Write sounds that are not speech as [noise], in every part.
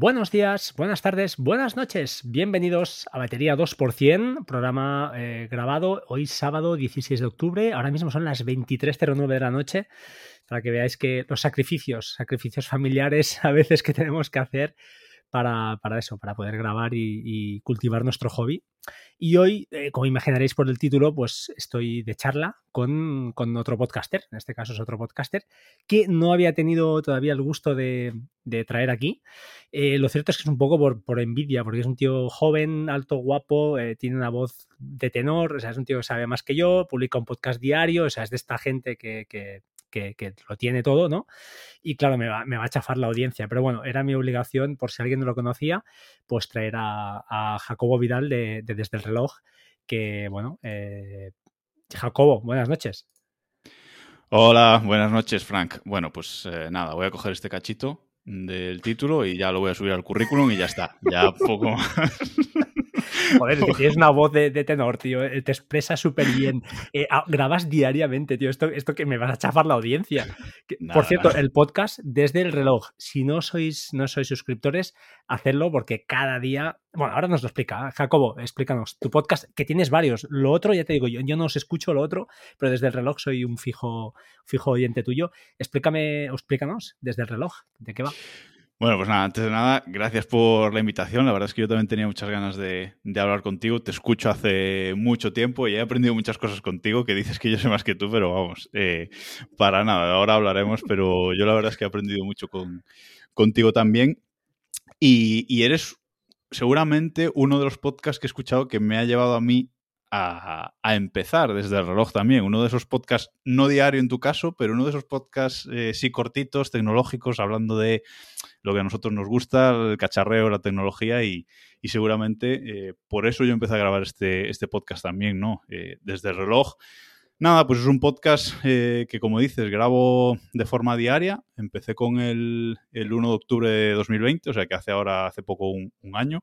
Buenos días, buenas tardes, buenas noches. Bienvenidos a Batería 2%, programa eh, grabado hoy sábado 16 de octubre. Ahora mismo son las 23.09 de la noche para que veáis que los sacrificios, sacrificios familiares [laughs] a veces que tenemos que hacer para, eso, para poder grabar y, cultivar nuestro hobby. Y hoy, eh, como imaginaréis por el título, pues estoy de charla con, otro podcaster, en este caso es otro podcaster, que no había tenido todavía el gusto de, traer aquí. Eh, lo cierto es que es un poco por, envidia, porque es un tío joven, alto, guapo, eh, tiene una voz de tenor, o es un tío que sabe más que yo, publica un podcast diario, o es de esta gente que, lo tiene todo, ¿no? Y claro, me va, me va, a chafar la audiencia, pero bueno, era mi obligación, por si alguien no lo conocía, pues traer a, Jacobo Vidal de, Desde el Reloj, que bueno, eh, Jacobo, buenas noches. Hola, buenas noches, Frank. Bueno, pues eh, nada, voy a coger este cachito del título y ya lo voy a subir al currículum y ya está. Ya poco más. [laughs] Joder, tienes una voz de, tenor, tío. Eh, te expresa súper bien. Eh, ah, grabas diariamente, tío. Esto, esto que me vas a chafar la audiencia. Por cierto, el podcast desde el reloj. Si no sois, no sois suscriptores, hacedlo porque cada día. Bueno, ahora nos lo explica. ¿eh? Jacobo, explícanos. Tu podcast, que tienes varios. Lo otro, ya te digo, yo, yo no os escucho lo otro, pero desde el reloj soy un fijo, fijo oyente tuyo. Explícame, explícanos desde el reloj. ¿De qué va? Bueno, pues nada, antes de nada, gracias por la invitación. La verdad es que yo también tenía muchas ganas de, hablar contigo. Te escucho hace mucho tiempo y he aprendido muchas cosas contigo que dices que yo sé más que tú, pero vamos, eh, para nada, ahora hablaremos, pero yo la verdad es que he aprendido mucho con, contigo también. Y, y eres seguramente uno de los podcasts que he escuchado que me ha llevado a mí a, empezar desde el reloj también. Uno de esos podcasts, no diario en tu caso, pero uno de esos podcasts eh, sí cortitos, tecnológicos, hablando de lo que a nosotros nos gusta, el cacharreo, la tecnología y, seguramente eh, por eso yo empecé a grabar este, este podcast también, ¿no? Eh, desde el reloj. Nada, pues es un podcast que, como dices, grabo de forma diaria. Empecé con el, el, 1 de octubre de 2020, o sea que hace ahora, hace poco un, año.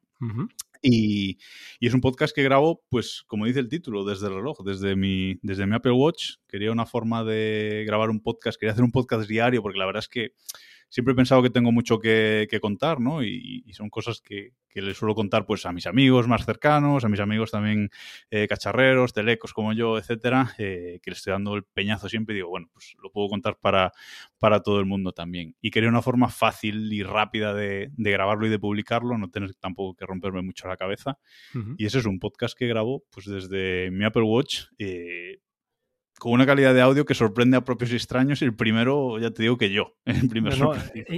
Y, es un podcast que grabo, pues como dice el título, desde el reloj, desde mi, desde mi Apple Watch. Quería una forma de grabar un podcast, quería hacer un podcast diario, porque la verdad es que siempre he pensado que tengo mucho que, contar, ¿no? Y, son cosas que, que, les suelo contar pues a mis amigos más cercanos, a mis amigos también eh, cacharreros, telecos como yo, etcétera, eh, que les estoy dando el peñazo siempre y digo, bueno, pues lo puedo contar para, para todo el mundo también. Y quería una forma fácil y rápida de, grabarlo y de publicarlo, no tener tampoco que romperme mucho la cabeza. Y ese es un podcast que grabo pues desde mi Apple Watch. Eh, con una calidad de audio que sorprende a propios y extraños. Y el primero, ya te digo que yo, [laughs] el primer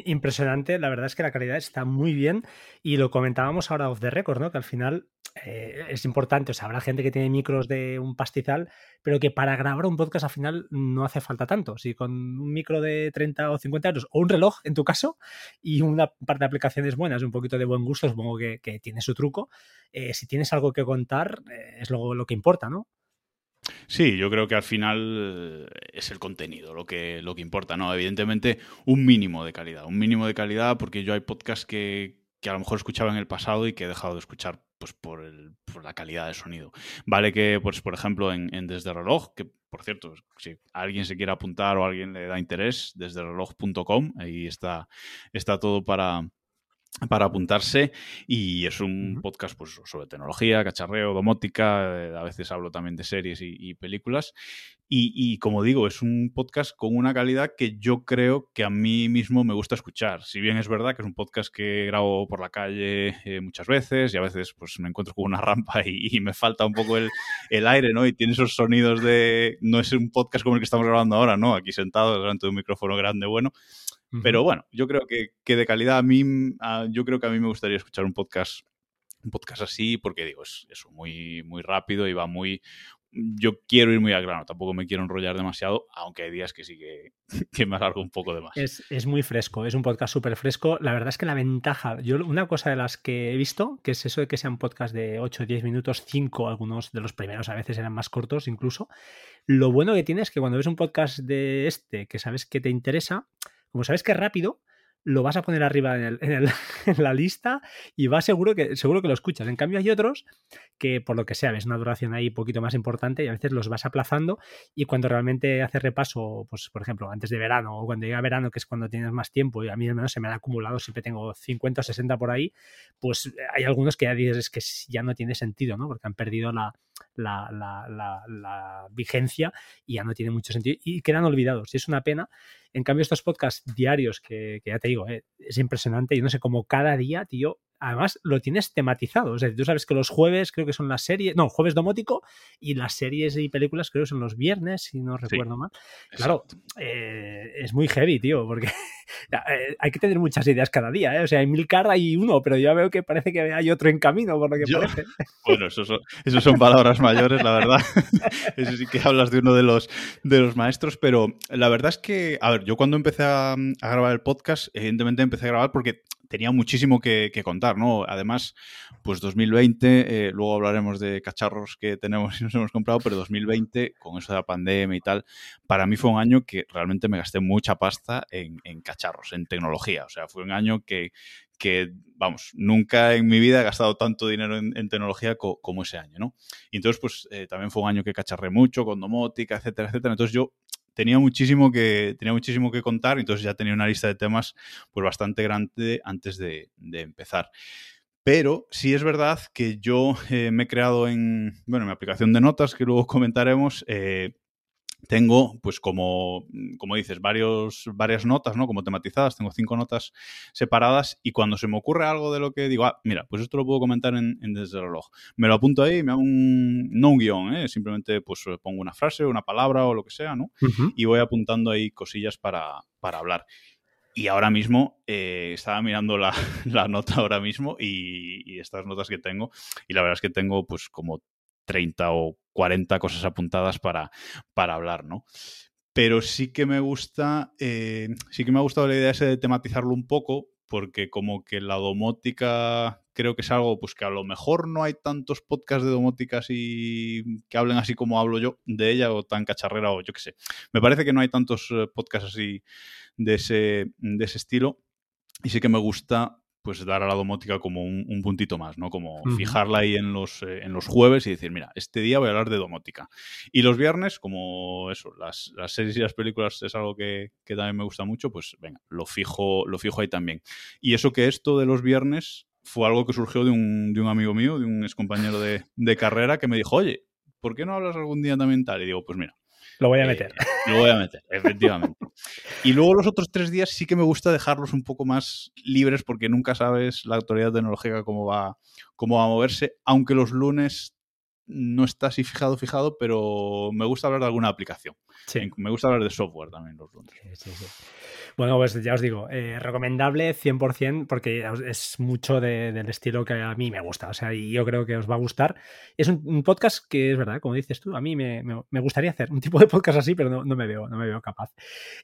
Impresionante, la verdad es que la calidad está muy bien y lo comentábamos ahora off the record, ¿no? Que al final eh, es importante, o sea, habrá gente que tiene micros de un pastizal, pero que para grabar un podcast al final no hace falta tanto. Si con un micro de 30 o 50 euros, o un reloj en tu caso, y una par de aplicaciones buenas, un poquito de buen gusto, supongo que, tiene su truco, eh, si tienes algo que contar, eh, es lo, lo que importa, ¿no? Sí, yo creo que al final eh, es el contenido lo que, lo que importa, ¿no? Evidentemente, un mínimo de calidad. Un mínimo de calidad, porque yo hay podcasts que, a lo mejor escuchaba en el pasado y que he dejado de escuchar pues por, el, por la calidad del sonido. Vale que, pues, por ejemplo, en, en Desde Reloj, que por cierto, si alguien se quiere apuntar o alguien le da interés, desde reloj.com, ahí está, está todo para, para apuntarse y es un podcast pues, sobre tecnología, cacharreo, domótica, eh, a veces hablo también de series y, películas y, como digo, es un podcast con una calidad que yo creo que a mí mismo me gusta escuchar. Si bien es verdad que es un podcast que grabo por la calle eh, muchas veces y a veces pues me encuentro con una [laughs] rampa y, me falta un poco el, el, aire, ¿no? Y tiene esos sonidos de... No es un podcast como el que estamos grabando ahora, ¿no? Aquí sentado delante de un micrófono grande, bueno. Pero bueno, yo creo que, que, de calidad a mí, yo creo que a mí me gustaría escuchar un podcast, un podcast así, porque digo, es eso, muy, muy rápido y va muy, yo quiero ir muy al grano, tampoco me quiero enrollar demasiado, aunque hay días que sí que, [laughs] que me alargo un poco de más. Es, es muy fresco, es un podcast súper fresco. La verdad es que la ventaja, yo una cosa de las que he visto, que es eso de que sean podcast de 8 o 10 minutos, 5, algunos de los primeros a veces eran más cortos incluso. Lo bueno que tiene es que cuando ves un podcast de este, que sabes que te interesa, como sabes que es rápido, lo vas a poner arriba [laughs] en, la lista y va seguro que, seguro que lo escuchas. En cambio, hay otros que, por lo que sea, ves una duración ahí un poquito más importante y a veces los vas aplazando y cuando realmente haces repaso, pues por ejemplo, antes de verano o cuando llega verano, que es cuando tienes más tiempo y a mí al menos se me han acumulado, siempre tengo 50 o 60 por ahí, pues hay algunos que ya dices que ya no tiene sentido, ¿no? Porque han perdido la, la, vigencia y ya no tiene mucho sentido y quedan olvidados. Y es una pena. En cambio, estos podcasts diarios, que, ya te digo, eh, es impresionante. y no sé cómo cada día, tío, además lo tienes tematizado. O sea, tú sabes que los jueves creo que son las series, no, jueves domótico y las series y películas creo que son los viernes, si no recuerdo mal. Claro, eh, es muy heavy, tío, porque [laughs] eh, hay que tener muchas ideas cada día. ¿eh? O sea, en Milcar hay uno, pero ya veo que parece que hay otro en camino, por lo que parece. [laughs] Bueno, eso son, son palabras mayores, la verdad. [laughs] eso sí que hablas de uno de los, de los maestros, pero la verdad es que, a ver, yo cuando empecé a, a grabar el podcast, evidentemente empecé a grabar porque tenía muchísimo que, contar, ¿no? Además, pues 2020, eh, luego hablaremos de cacharros que tenemos y nos hemos comprado, pero 2020, con eso de la pandemia y tal, para mí fue un año que realmente me gasté mucha pasta en, cacharros, en tecnología. O sea, fue un año que, que, vamos, nunca en mi vida he gastado tanto dinero en, tecnología como ese año, ¿no? Y entonces, pues eh, también fue un año que cacharré mucho con domótica, etcétera, etcétera. Entonces yo tenía muchísimo que, tenía muchísimo que contar, entonces ya tenía una lista de temas pues bastante grande antes de, empezar. Pero sí es verdad que yo eh, me he creado en, bueno, mi aplicación de notas, que luego comentaremos, eh, tengo, pues como, como dices, varios, varias notas, ¿no? Como tematizadas, tengo cinco notas separadas y cuando se me ocurre algo de lo que digo, ah, mira, pues esto lo puedo comentar en, Desde el reloj. Me lo apunto ahí, me hago un, no un guion, ¿eh? simplemente pues pongo una frase, una palabra o lo que sea, ¿no? Y voy apuntando ahí cosillas para, para hablar. Y ahora mismo eh, estaba mirando la, [laughs] la, nota ahora mismo y, y, estas notas que tengo. Y la verdad es que tengo pues como 30 o 40 cosas apuntadas para, para hablar, ¿no? Pero sí que me gusta, eh, sí que me ha gustado la idea ese de tematizarlo un poco, porque como que la domótica creo que es algo pues que a lo mejor no hay tantos podcasts de domótica así que hablen así como hablo yo de ella o tan cacharrera o yo qué sé. Me parece que no hay tantos eh, podcasts así de ese, de ese estilo y sí que me gusta pues dar a la domótica como un, puntito más, ¿no? Como fijarla ahí en los, eh, en los jueves y decir, mira, este día voy a hablar de domótica. Y los viernes, como eso, las, series y las películas es algo que, también me gusta mucho, pues venga, lo fijo, lo fijo ahí también. Y eso que esto de los viernes fue algo que surgió de un, de un amigo mío, de un ex compañero de, de carrera, que me dijo, oye, ¿por qué no hablas algún día también tal? Y digo, pues mira, lo voy a eh, meter. lo voy a meter, efectivamente. Y luego los otros tres días sí que me gusta dejarlos un poco más libres porque nunca sabes la autoridad tecnológica cómo va, cómo va a moverse, aunque los lunes no está así fijado, fijado, pero me gusta hablar de alguna aplicación. Me gusta hablar de software también los lunes. Sí, sí, bueno, pues ya os digo, eh, recomendable 100% porque es mucho del estilo que a mí me gusta. O sea, y yo creo que os va a gustar. Es un, podcast que es verdad, como dices tú, a mí me, gustaría hacer un tipo de podcast así, pero no, me, veo, no me veo capaz.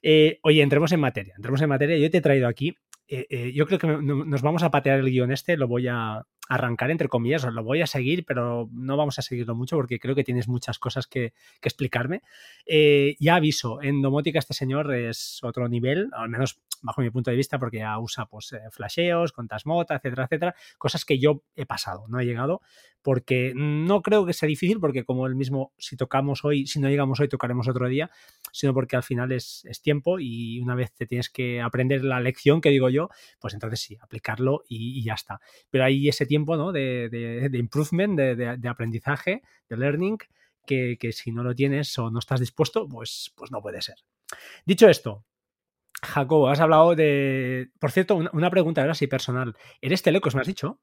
Eh, oye, entremos en materia. Entremos en materia. Yo te he traído aquí. Eh, yo creo que nos vamos a patear el guion este, lo voy a, arrancar entre comillas, lo voy a seguir, pero no vamos a seguirlo mucho porque creo que tienes muchas cosas que, explicarme. Eh, ya aviso, en domótica este señor es otro nivel, al menos bajo mi punto de vista, porque ya usa pues eh, flasheos, contasmota, etcétera, etcétera, cosas que yo he pasado, no he llegado, porque no creo que sea difícil, porque como el mismo, si tocamos hoy, si no llegamos hoy, tocaremos otro día, sino porque al final es, tiempo y una vez te tienes que aprender la lección que digo yo, pues entonces sí, aplicarlo y, ya está. Pero hay ese tiempo ¿no? de, de, improvement, de, aprendizaje, de learning, que, si no lo tienes o no estás dispuesto, pues, pues no puede ser. Dicho esto, Jacobo, has hablado de. Por cierto, una, pregunta ahora sí personal. ¿Eres telecos, me has dicho?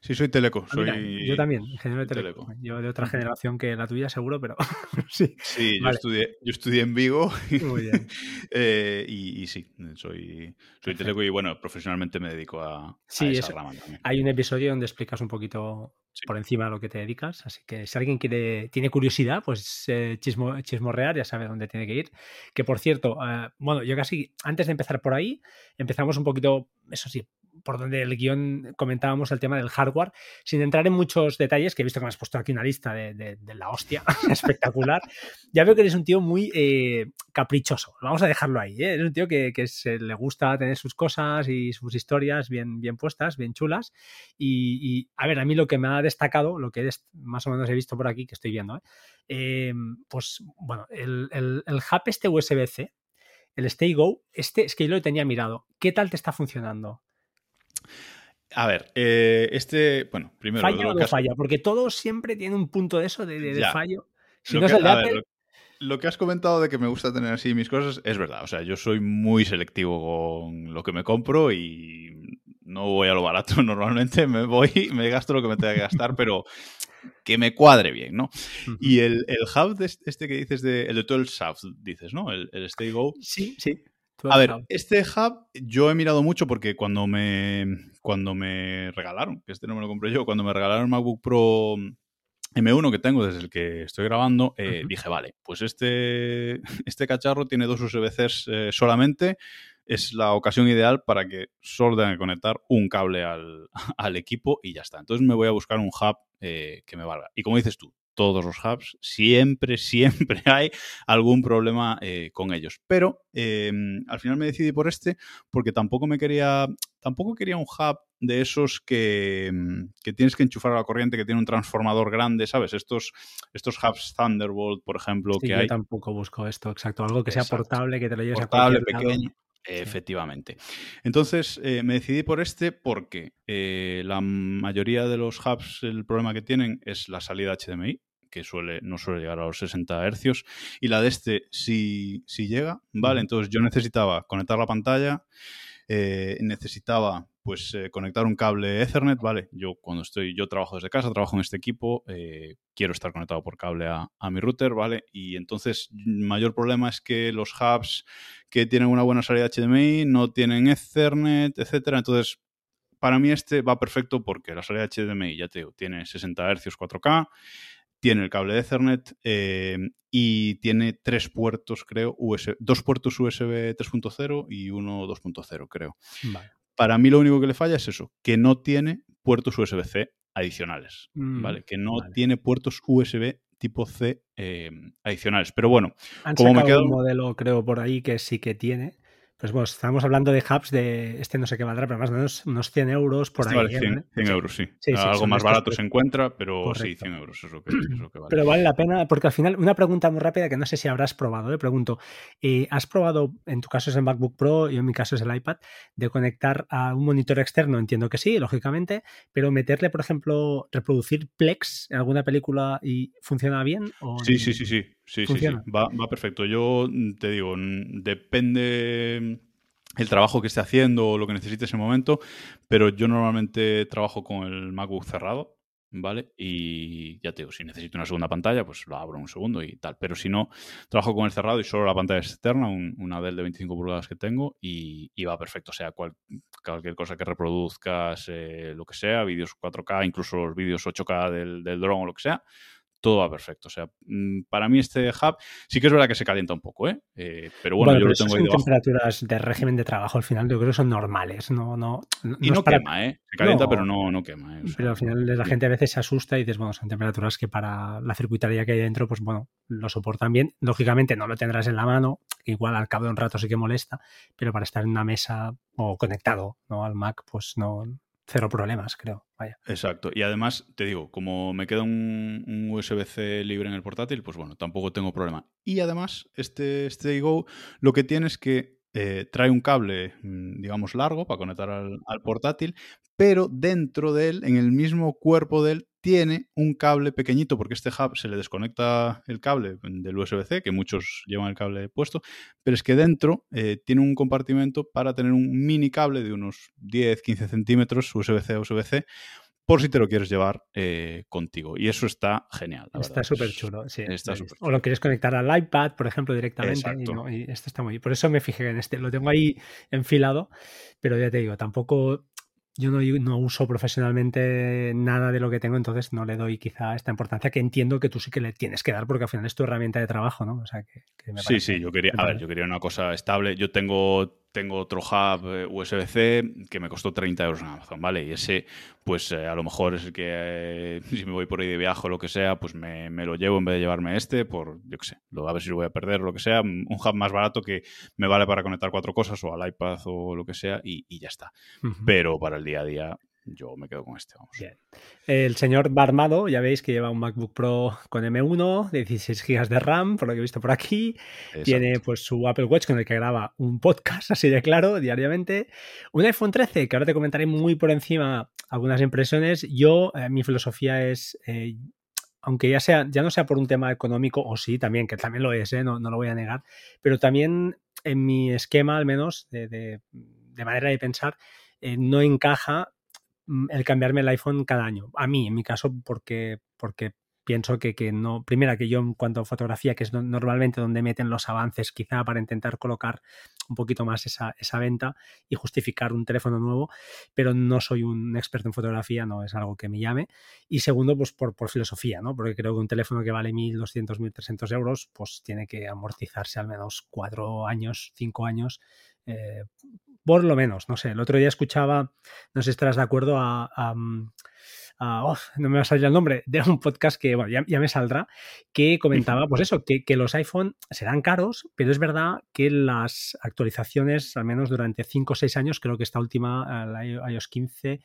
Sí, soy teleco. Ah, soy... yo también, ingeniero de teleco. Yo de otra generación que la tuya, seguro, pero [laughs] sí. Sí, yo, estudié, yo estudié en Vigo. [laughs] Muy bien. Eh, y, sí, soy, soy teleco y bueno, profesionalmente me dedico a, sí, esa rama también. Hay un episodio donde explicas un poquito por encima de lo que te dedicas. Así que si alguien quiere, tiene curiosidad, pues eh, chismo, chismorrear, ya sabe dónde tiene que ir. Que por cierto, eh, bueno, yo casi antes de empezar por ahí, empezamos un poquito, eso sí, por donde el guion comentábamos el tema del hardware, sin entrar en muchos detalles, que he visto que me has puesto aquí una lista de, la hostia [laughs] espectacular. Ya veo que eres un tío muy eh, caprichoso. Vamos a dejarlo ahí. ¿eh? Es un tío que, se, le gusta tener sus cosas y sus historias bien, bien puestas, bien chulas. Y, a ver, a mí lo que me ha destacado, lo que más o menos he visto por aquí, que estoy viendo, ¿eh? pues bueno, el, el, el hub este USB-C, el Stay Go, este es que yo lo tenía mirado. ¿Qué tal te está funcionando? A ver, eh, este, bueno, primero. ¿Falla o no falla? Porque todo siempre tiene un punto de eso, de, fallo. Si lo no que, es el de Apple... lo, que has comentado de que me gusta tener así mis cosas es verdad. O sea, yo soy muy selectivo con lo que me compro y no voy a lo barato. [laughs] Normalmente me voy, me gasto lo que me tenga que gastar, pero que me cuadre bien, ¿no? Y el, el hub este que dices, de, el de 12 South, dices, ¿no? El, el Stay Go. Sí, sí. A ver, este hub yo he mirado mucho porque cuando me, cuando me regalaron, que este no me lo compré yo, cuando me regalaron MacBook Pro M1 que tengo desde el que estoy grabando, eh, dije, vale, pues este, [laughs] este cacharro tiene dos USB-Cs eh, solamente, es la ocasión ideal para que solo tenga que conectar un cable al, [laughs] al, equipo y ya está. Entonces me voy a buscar un hub eh, que me valga. Y como dices tú, todos los hubs, siempre, [laughs] siempre hay algún problema eh, con ellos. Pero em, al final me decidí por este porque tampoco me quería, tampoco quería un hub de esos que, em, que, tienes que enchufar a la corriente, que tiene un transformador grande, ¿sabes? Estos, estos hubs Thunderbolt, por ejemplo, que yo hay. tampoco busco esto, exacto. Algo que sea portable, que te lo lleves portable, a pequeño. Efectivamente. Entonces me decidí por este porque eh, la mayoría de los hubs, el problema que tienen es la salida HDMI que suele, no suele llegar a los 60 hercios, y la de este sí, llega, ¿vale? Entonces yo necesitaba conectar la pantalla, eh, necesitaba pues eh, conectar un cable Ethernet, ¿vale? Yo cuando estoy, yo trabajo desde casa, trabajo en este equipo, eh, quiero estar conectado por cable a, a, mi router, ¿vale? Y entonces el mayor problema es que los hubs que tienen una buena salida HDMI no tienen Ethernet, etcétera. Entonces, para mí este va perfecto porque la salida HDMI, ya te digo, tiene 60 Hz 4K, tiene el cable de Ethernet eh, y tiene tres puertos, creo, dos puertos USB 3.0 y uno 2.0, creo. Para mí lo único que le falla es eso, que no tiene puertos USB-C adicionales, mm, ¿vale? Que no tiene puertos USB tipo C eh, adicionales. Pero bueno, como me quedo... un modelo, creo, por ahí que sí que tiene, pues bueno, estamos hablando de hubs de este no sé qué valdrá, pero más o menos unos 100 euros por este ahí. Vale 100, 100 euros, sí. Algo más barato se encuentra, pero sí, 100 euros es lo, que, vale. Pero vale la pena, porque al final, una pregunta muy rápida que no sé si habrás probado. Le ¿eh? pregunto, eh, ¿has probado, en tu caso es el MacBook Pro y en mi caso es el iPad, de conectar a un monitor externo? Entiendo que sí, lógicamente, pero meterle, por ejemplo, reproducir Plex en alguna película y funciona bien? ¿o sí, sí, sí, sí. Sí, sí, sí. Va, va perfecto. Yo te digo, depende el trabajo que esté haciendo o lo que necesite ese momento, pero yo normalmente trabajo con el MacBook cerrado, ¿vale? Y ya te digo, si necesito una segunda pantalla, pues lo abro un segundo y tal. Pero si no, trabajo con el cerrado y solo la pantalla externa, una Dell de 25 pulgadas que tengo y, va perfecto. O sea, cualquier cosa que reproduzcas, eh, lo que sea, vídeos 4K, incluso los vídeos 8K del, del drone o lo que sea, todo va perfecto. O sea, mm, para mí este hub sí que es verdad que se calienta un poco, ¿eh? eh pero bueno, yo lo tengo ahí debajo. temperaturas de régimen de trabajo al final yo creo que son normales, no, no, y no, quema, ¿eh? Se calienta, pero no, no quema. ¿eh? pero al final la gente a veces se asusta y dices, bueno, son temperaturas que para la circuitaría que hay dentro, pues bueno, lo soportan bien. Lógicamente no lo tendrás en la mano, igual al cabo de un rato sí que molesta, pero para estar en una mesa o conectado ¿no? al Mac, pues no, cero problemas, creo. Vaya. Exacto. Y además, te digo, como me queda un, USB-C libre en el portátil, pues bueno, tampoco tengo problema. Y además, este, este Go lo que tiene es que eh, trae un cable, mm, digamos, largo para conectar al, al, portátil, pero dentro de él, en el mismo cuerpo de él, tiene un cable pequeñito, porque este hub se le desconecta el cable del USB-C, que muchos llevan el cable puesto, pero es que dentro eh, tiene un compartimento para tener un mini cable de unos 10-15 centímetros USB-C a USB-C, por si te lo quieres llevar eh, contigo. Y eso está genial. está súper chulo, sí. o lo quieres conectar al iPad, por ejemplo, directamente. Y, esto está muy Por eso me fijé en este. Lo tengo ahí enfilado, pero ya te digo, tampoco yo no, uso profesionalmente nada de lo que tengo, entonces no le doy quizá esta importancia que entiendo que tú sí que le tienes que dar porque al final es tu herramienta de trabajo, ¿no? O sea, que, sí, sí, yo quería, a ver, yo quería una cosa estable. Yo tengo tengo otro hub eh, USB-C que me costó 30 euros en Amazon, ¿vale? Y ese, pues eh, a lo mejor es el que, eh, [laughs] si me voy por ahí de viaje o lo que sea, pues me, lo llevo en vez de llevarme este, por, yo qué sé, a ver si lo voy a perder o lo que sea, un hub más barato que me vale para conectar cuatro cosas o al iPad o lo que sea y, ya está. Pero para el día a día, yo me quedo con este. Vamos. El señor Barmado, ya veis que lleva un MacBook Pro con M1, 16 GB de RAM, por lo que he visto por aquí. Tiene pues su Apple Watch con el que graba un podcast, [laughs] así de claro, diariamente. Un iPhone 13, que ahora te comentaré muy por encima algunas impresiones. Yo, eh, mi filosofía es. Eh, aunque ya sea, ya no sea por un tema económico, o sí, también, que también lo es, ¿eh? no, lo voy a negar, pero también en mi esquema, al menos, de, manera de pensar, no encaja el cambiarme el iPhone cada año. A mí, en mi caso, porque, porque pienso que, que, no. Primera, que yo en cuanto a fotografía, que es normalmente donde meten los avances, quizá para intentar colocar un poquito más esa, esa, venta y justificar un teléfono nuevo, pero no soy un experto en fotografía, no es algo que me llame. Y segundo, pues por, por filosofía, ¿no? Porque creo que un teléfono que vale 1.200, 1.300 euros, pues tiene que amortizarse al menos cuatro años, cinco años. Eh, por lo menos, no sé. El otro día escuchaba, no sé si estarás de acuerdo, a, mm, no me va a salir el nombre, de un podcast que, bueno, ya, me saldrá, que comentaba, pues eso, que, los iPhone serán caros, pero es verdad que las actualizaciones, al menos durante 5 o 6 años, creo que esta última, la iOS 15,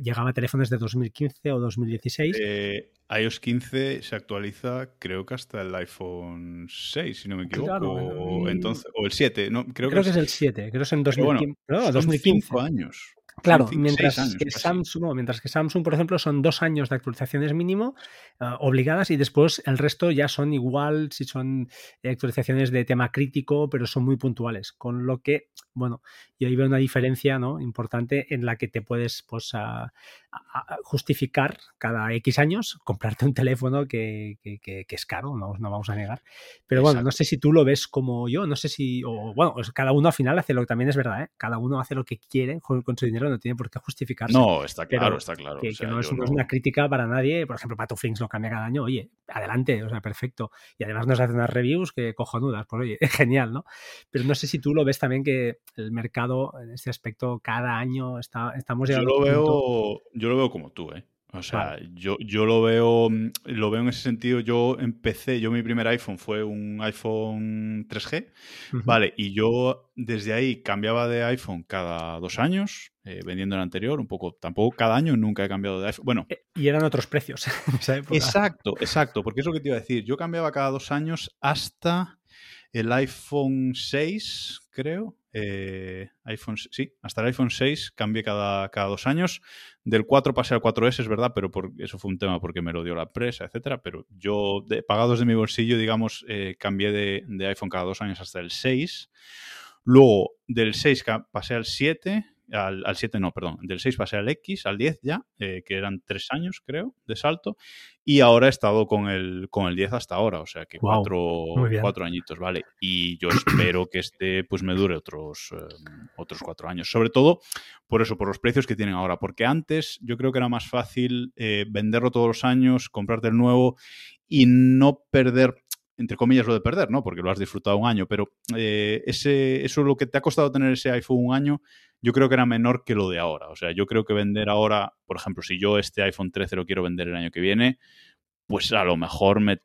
llegaba a teléfonos de 2015 o 2016. Eh, iOS 15 se actualiza, creo que hasta el iPhone 6, si no me equivoco, o, entonces, o el 7, no, creo, que, es, el 7, creo que es en 2015. no, 2015. años. Claro, mientras, que Samsung, mientras que Samsung, por ejemplo, son dos años de actualizaciones mínimo ah, obligadas y después el resto ya son igual si son actualizaciones de tema crítico, pero son muy puntuales. Con lo que, bueno, yo ahí veo una diferencia ¿no? importante en la que te puedes pues, justificar cada X años comprarte un teléfono que, es caro, no, no, vamos a negar. Pero bueno, no sé si tú lo ves como yo, no sé si, o bueno, cada uno al final hace lo que también es verdad, ¿eh? cada uno hace lo que quiere con, su dinero, no tiene por qué justificarse. No, está claro, está claro. Que, no, es, una crítica para nadie, por ejemplo, Pato Flings lo cambia cada año, oye, adelante, o sea, perfecto. Y además nos hace unas reviews que cojonudas, pues oye, es [laughs] genial, ¿no? Pero no sé si tú lo ves también que el mercado en este aspecto cada año está, estamos llegando. Yo lo veo yo lo veo como tú, ¿eh? O sea, yo, yo lo veo mm, lo veo en ese sentido. Yo empecé, yo mi primer iPhone fue un iPhone 3G, ¿vale? Y yo desde ahí cambiaba de iPhone cada dos años, eh, vendiendo el anterior, un poco, tampoco cada año nunca he cambiado de iPhone. Bueno. Eh, y eran otros precios [laughs] Exacto, exacto, porque es lo que te iba a decir. Yo cambiaba cada dos años hasta el iPhone 6, creo. Eh, iPhone, sí, hasta el iPhone 6 cambié cada, cada dos años. Del 4 pasé al 4S, es verdad, pero por, eso fue un tema porque me lo dio la empresa, etcétera. Pero yo, de, pagados de mi bolsillo, digamos, eh, cambié de, de, iPhone cada dos años hasta el 6. Luego, del 6 pasé al 7 al, 7 no, perdón, del 6 pasé al X, al 10 ya, eh, que eran 3 años creo de salto, y ahora he estado con el, con el 10 hasta ahora, o sea que 4 cuatro, añitos, ¿vale? Y yo espero que este pues me dure otros, eh, otros 4 años, sobre todo por eso, por los precios que tienen ahora, porque antes yo creo que era más fácil eh, venderlo todos los años, comprarte el nuevo y no perder entre comillas, lo de perder, ¿no? Porque lo has disfrutado un año, pero eh, ese, eso lo que te ha costado tener ese iPhone un año, yo creo que era menor que lo de ahora. O sea, yo creo que vender ahora, por ejemplo, si yo este iPhone 13 lo quiero vender el año que viene, pues a lo mejor me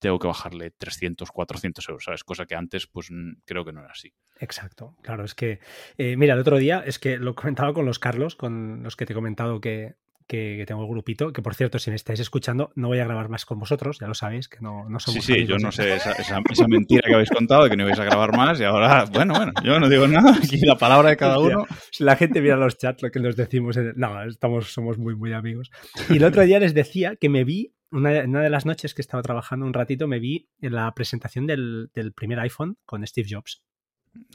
tengo que bajarle 300, 400 euros, ¿sabes? Cosa que antes, pues creo que no era así. Exacto, claro, es que, eh, mira, el otro día es que lo comentaba con los Carlos, con los que te he comentado que, que, tengo el grupito, que por cierto, si me estáis escuchando, no voy a grabar más con vosotros, ya lo sabéis, que no, no somos. Sí, sí, yo no sé esa, esa, mentira que habéis contado de que no ibais a grabar más y ahora, bueno, bueno, yo no digo nada, aquí la palabra de cada uno. la gente mira los chats, lo que nos decimos, no, estamos, somos muy, muy amigos. Y el otro día les decía que me vi, una, de las noches que estaba trabajando un ratito, me vi en la presentación del, del primer iPhone con Steve Jobs.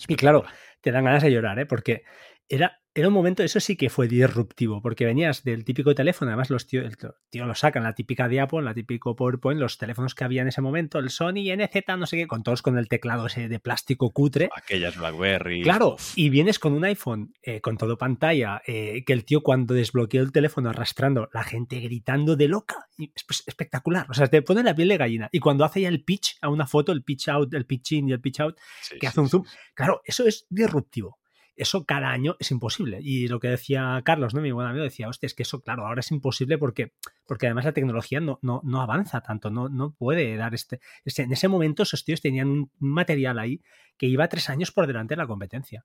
Y claro, te dan ganas de llorar, ¿eh? porque era era un momento, eso sí que fue disruptivo, porque venías del típico teléfono, además los tíos, el tío lo sacan, la típica diapo, la típico PowerPoint, los teléfonos que había en ese momento, el Sony NZ, no sé qué, con todos con el teclado ese de plástico cutre. Aquellas BlackBerry. Claro, y vienes con un iPhone eh, con todo pantalla, eh, que el tío cuando desbloqueó el teléfono arrastrando, la gente gritando de loca, es espectacular, o sea, te pone la piel de gallina. Y cuando hace ya el pitch a una foto, el pitch out, el pitch in y el pitch out, que hace un zoom, claro, eso es disruptivo eso cada año es imposible. Y lo que decía Carlos, ¿no? Mi buen amigo decía, hostia, es que eso, claro, ahora es imposible porque, porque además la tecnología no, no, no avanza tanto, no, no puede dar este, En ese momento esos tíos tenían un material ahí que iba tres años por delante de la competencia.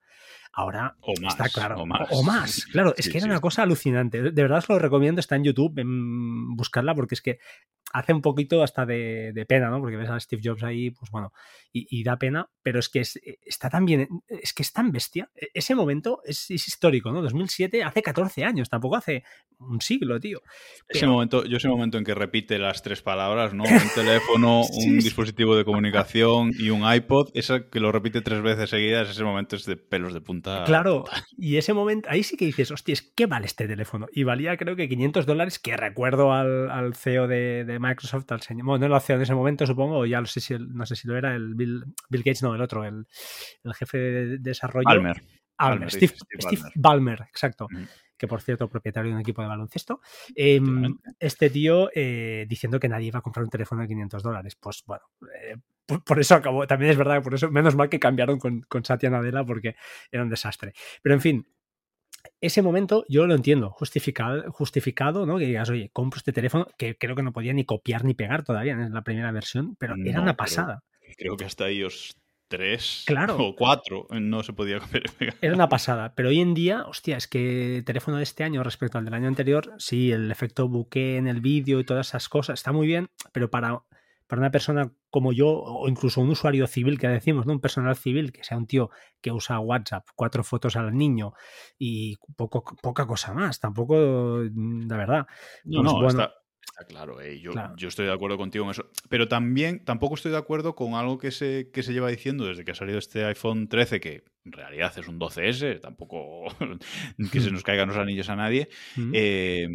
Ahora o más, está claro. O más, o más. [laughs] claro, es que era una cosa alucinante. De verdad os lo recomiendo, está en YouTube, en buscarla, porque es que hace un poquito hasta de, pena, ¿no? Porque ves a Steve Jobs ahí, pues bueno, y, da pena, pero es que está tan bien, es que es tan bestia. E, ese momento es, histórico, ¿no? 2007, hace 14 años, tampoco hace un siglo, tío. Ese momento, yo ese momento en que repite las tres palabras, ¿no? [laughs] Un teléfono, un dispositivo de comunicación y un iPod, esa que lo repite tres veces seguidas, ese momento es de pelos de punta. Claro, y ese momento, ahí sí que dices, hostia, ¿qué vale este teléfono? Y valía creo que 500 dólares, que recuerdo al, CEO de, de Microsoft, al señor, bueno, no lo hacía en ese momento, supongo, o ya no sé si, no sé si lo era, el Bill, Bill Gates, no, el otro, el, jefe de desarrollo. Balmer. Steve, Balmer. exacto. Que por cierto, propietario de un equipo de baloncesto. Em, este tío eh, diciendo que nadie iba a comprar un teléfono de 500 dólares. Pues bueno, eh, por, eso acabó. También es verdad que por eso, menos mal que cambiaron con, con Satya Nadella porque era un desastre. Pero en fin, ese momento yo lo entiendo, justificado, justificado, ¿no? Que digas, oye, compro este teléfono, que creo que no podía ni copiar ni pegar todavía en la primera versión, pero era una pasada. Creo, que hasta iOS 3 claro. o 4 no se podía pegar. Era una pasada, pero hoy en día, hostia, es que el teléfono de este año respecto al del año anterior, sí, el efecto bokeh en el vídeo y todas esas cosas, está muy bien, pero para para una persona como yo, o incluso un usuario civil que decimos, ¿no? Un personal civil, que sea un tío que usa WhatsApp, cuatro fotos al niño y poco, poca cosa más, tampoco, mm, la verdad. No, pues no, está, claro, eh, yo, yo, estoy de acuerdo contigo en eso. Pero también, tampoco estoy de acuerdo con algo que se, que se lleva diciendo desde que ha salido este iPhone 13, que en realidad es un 12S, tampoco [laughs] que se nos caigan los anillos a nadie, eh,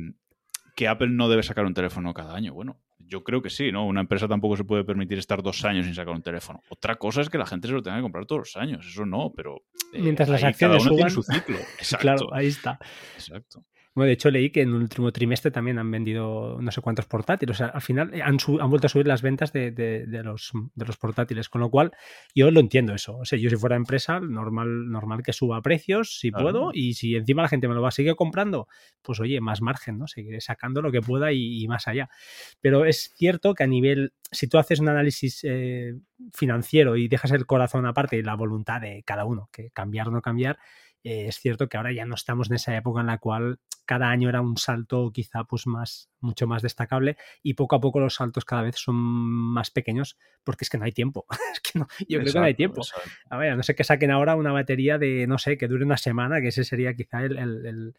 que Apple no debe sacar un teléfono cada año. Bueno, yo creo que sí, ¿no? Una empresa tampoco se puede permitir estar dos años sin sacar un teléfono. Otra cosa es que la gente se lo tenga que comprar todos los años, eso no, pero... Eh, Mientras las acciones suban... su [laughs] ciclo. Claro, ahí está. Exacto de hecho, leí que en el último trimestre también han vendido no sé cuántos portátiles. O sea, al final han, han vuelto a subir las ventas de, los, de los portátiles, con lo cual yo lo entiendo eso. O sea, yo si fuera empresa, normal, normal que suba precios si puedo y si encima la gente me lo va a seguir comprando, pues oye, más margen, ¿no? Seguiré sacando lo que pueda y, más allá. Pero es cierto que a nivel, si tú haces un análisis eh, financiero y dejas el corazón aparte y la voluntad de cada uno, que cambiar o no cambiar, eh, es cierto que ahora ya no estamos en esa época en la cual cada año era un salto quizá pues más, mucho más destacable y poco a poco los saltos cada vez son más pequeños porque es que no hay tiempo. [laughs] es que no, yo creo que no hay tiempo. A ver, no sé que saquen ahora una batería de, no sé, que dure una semana, que ese sería quizá el, el,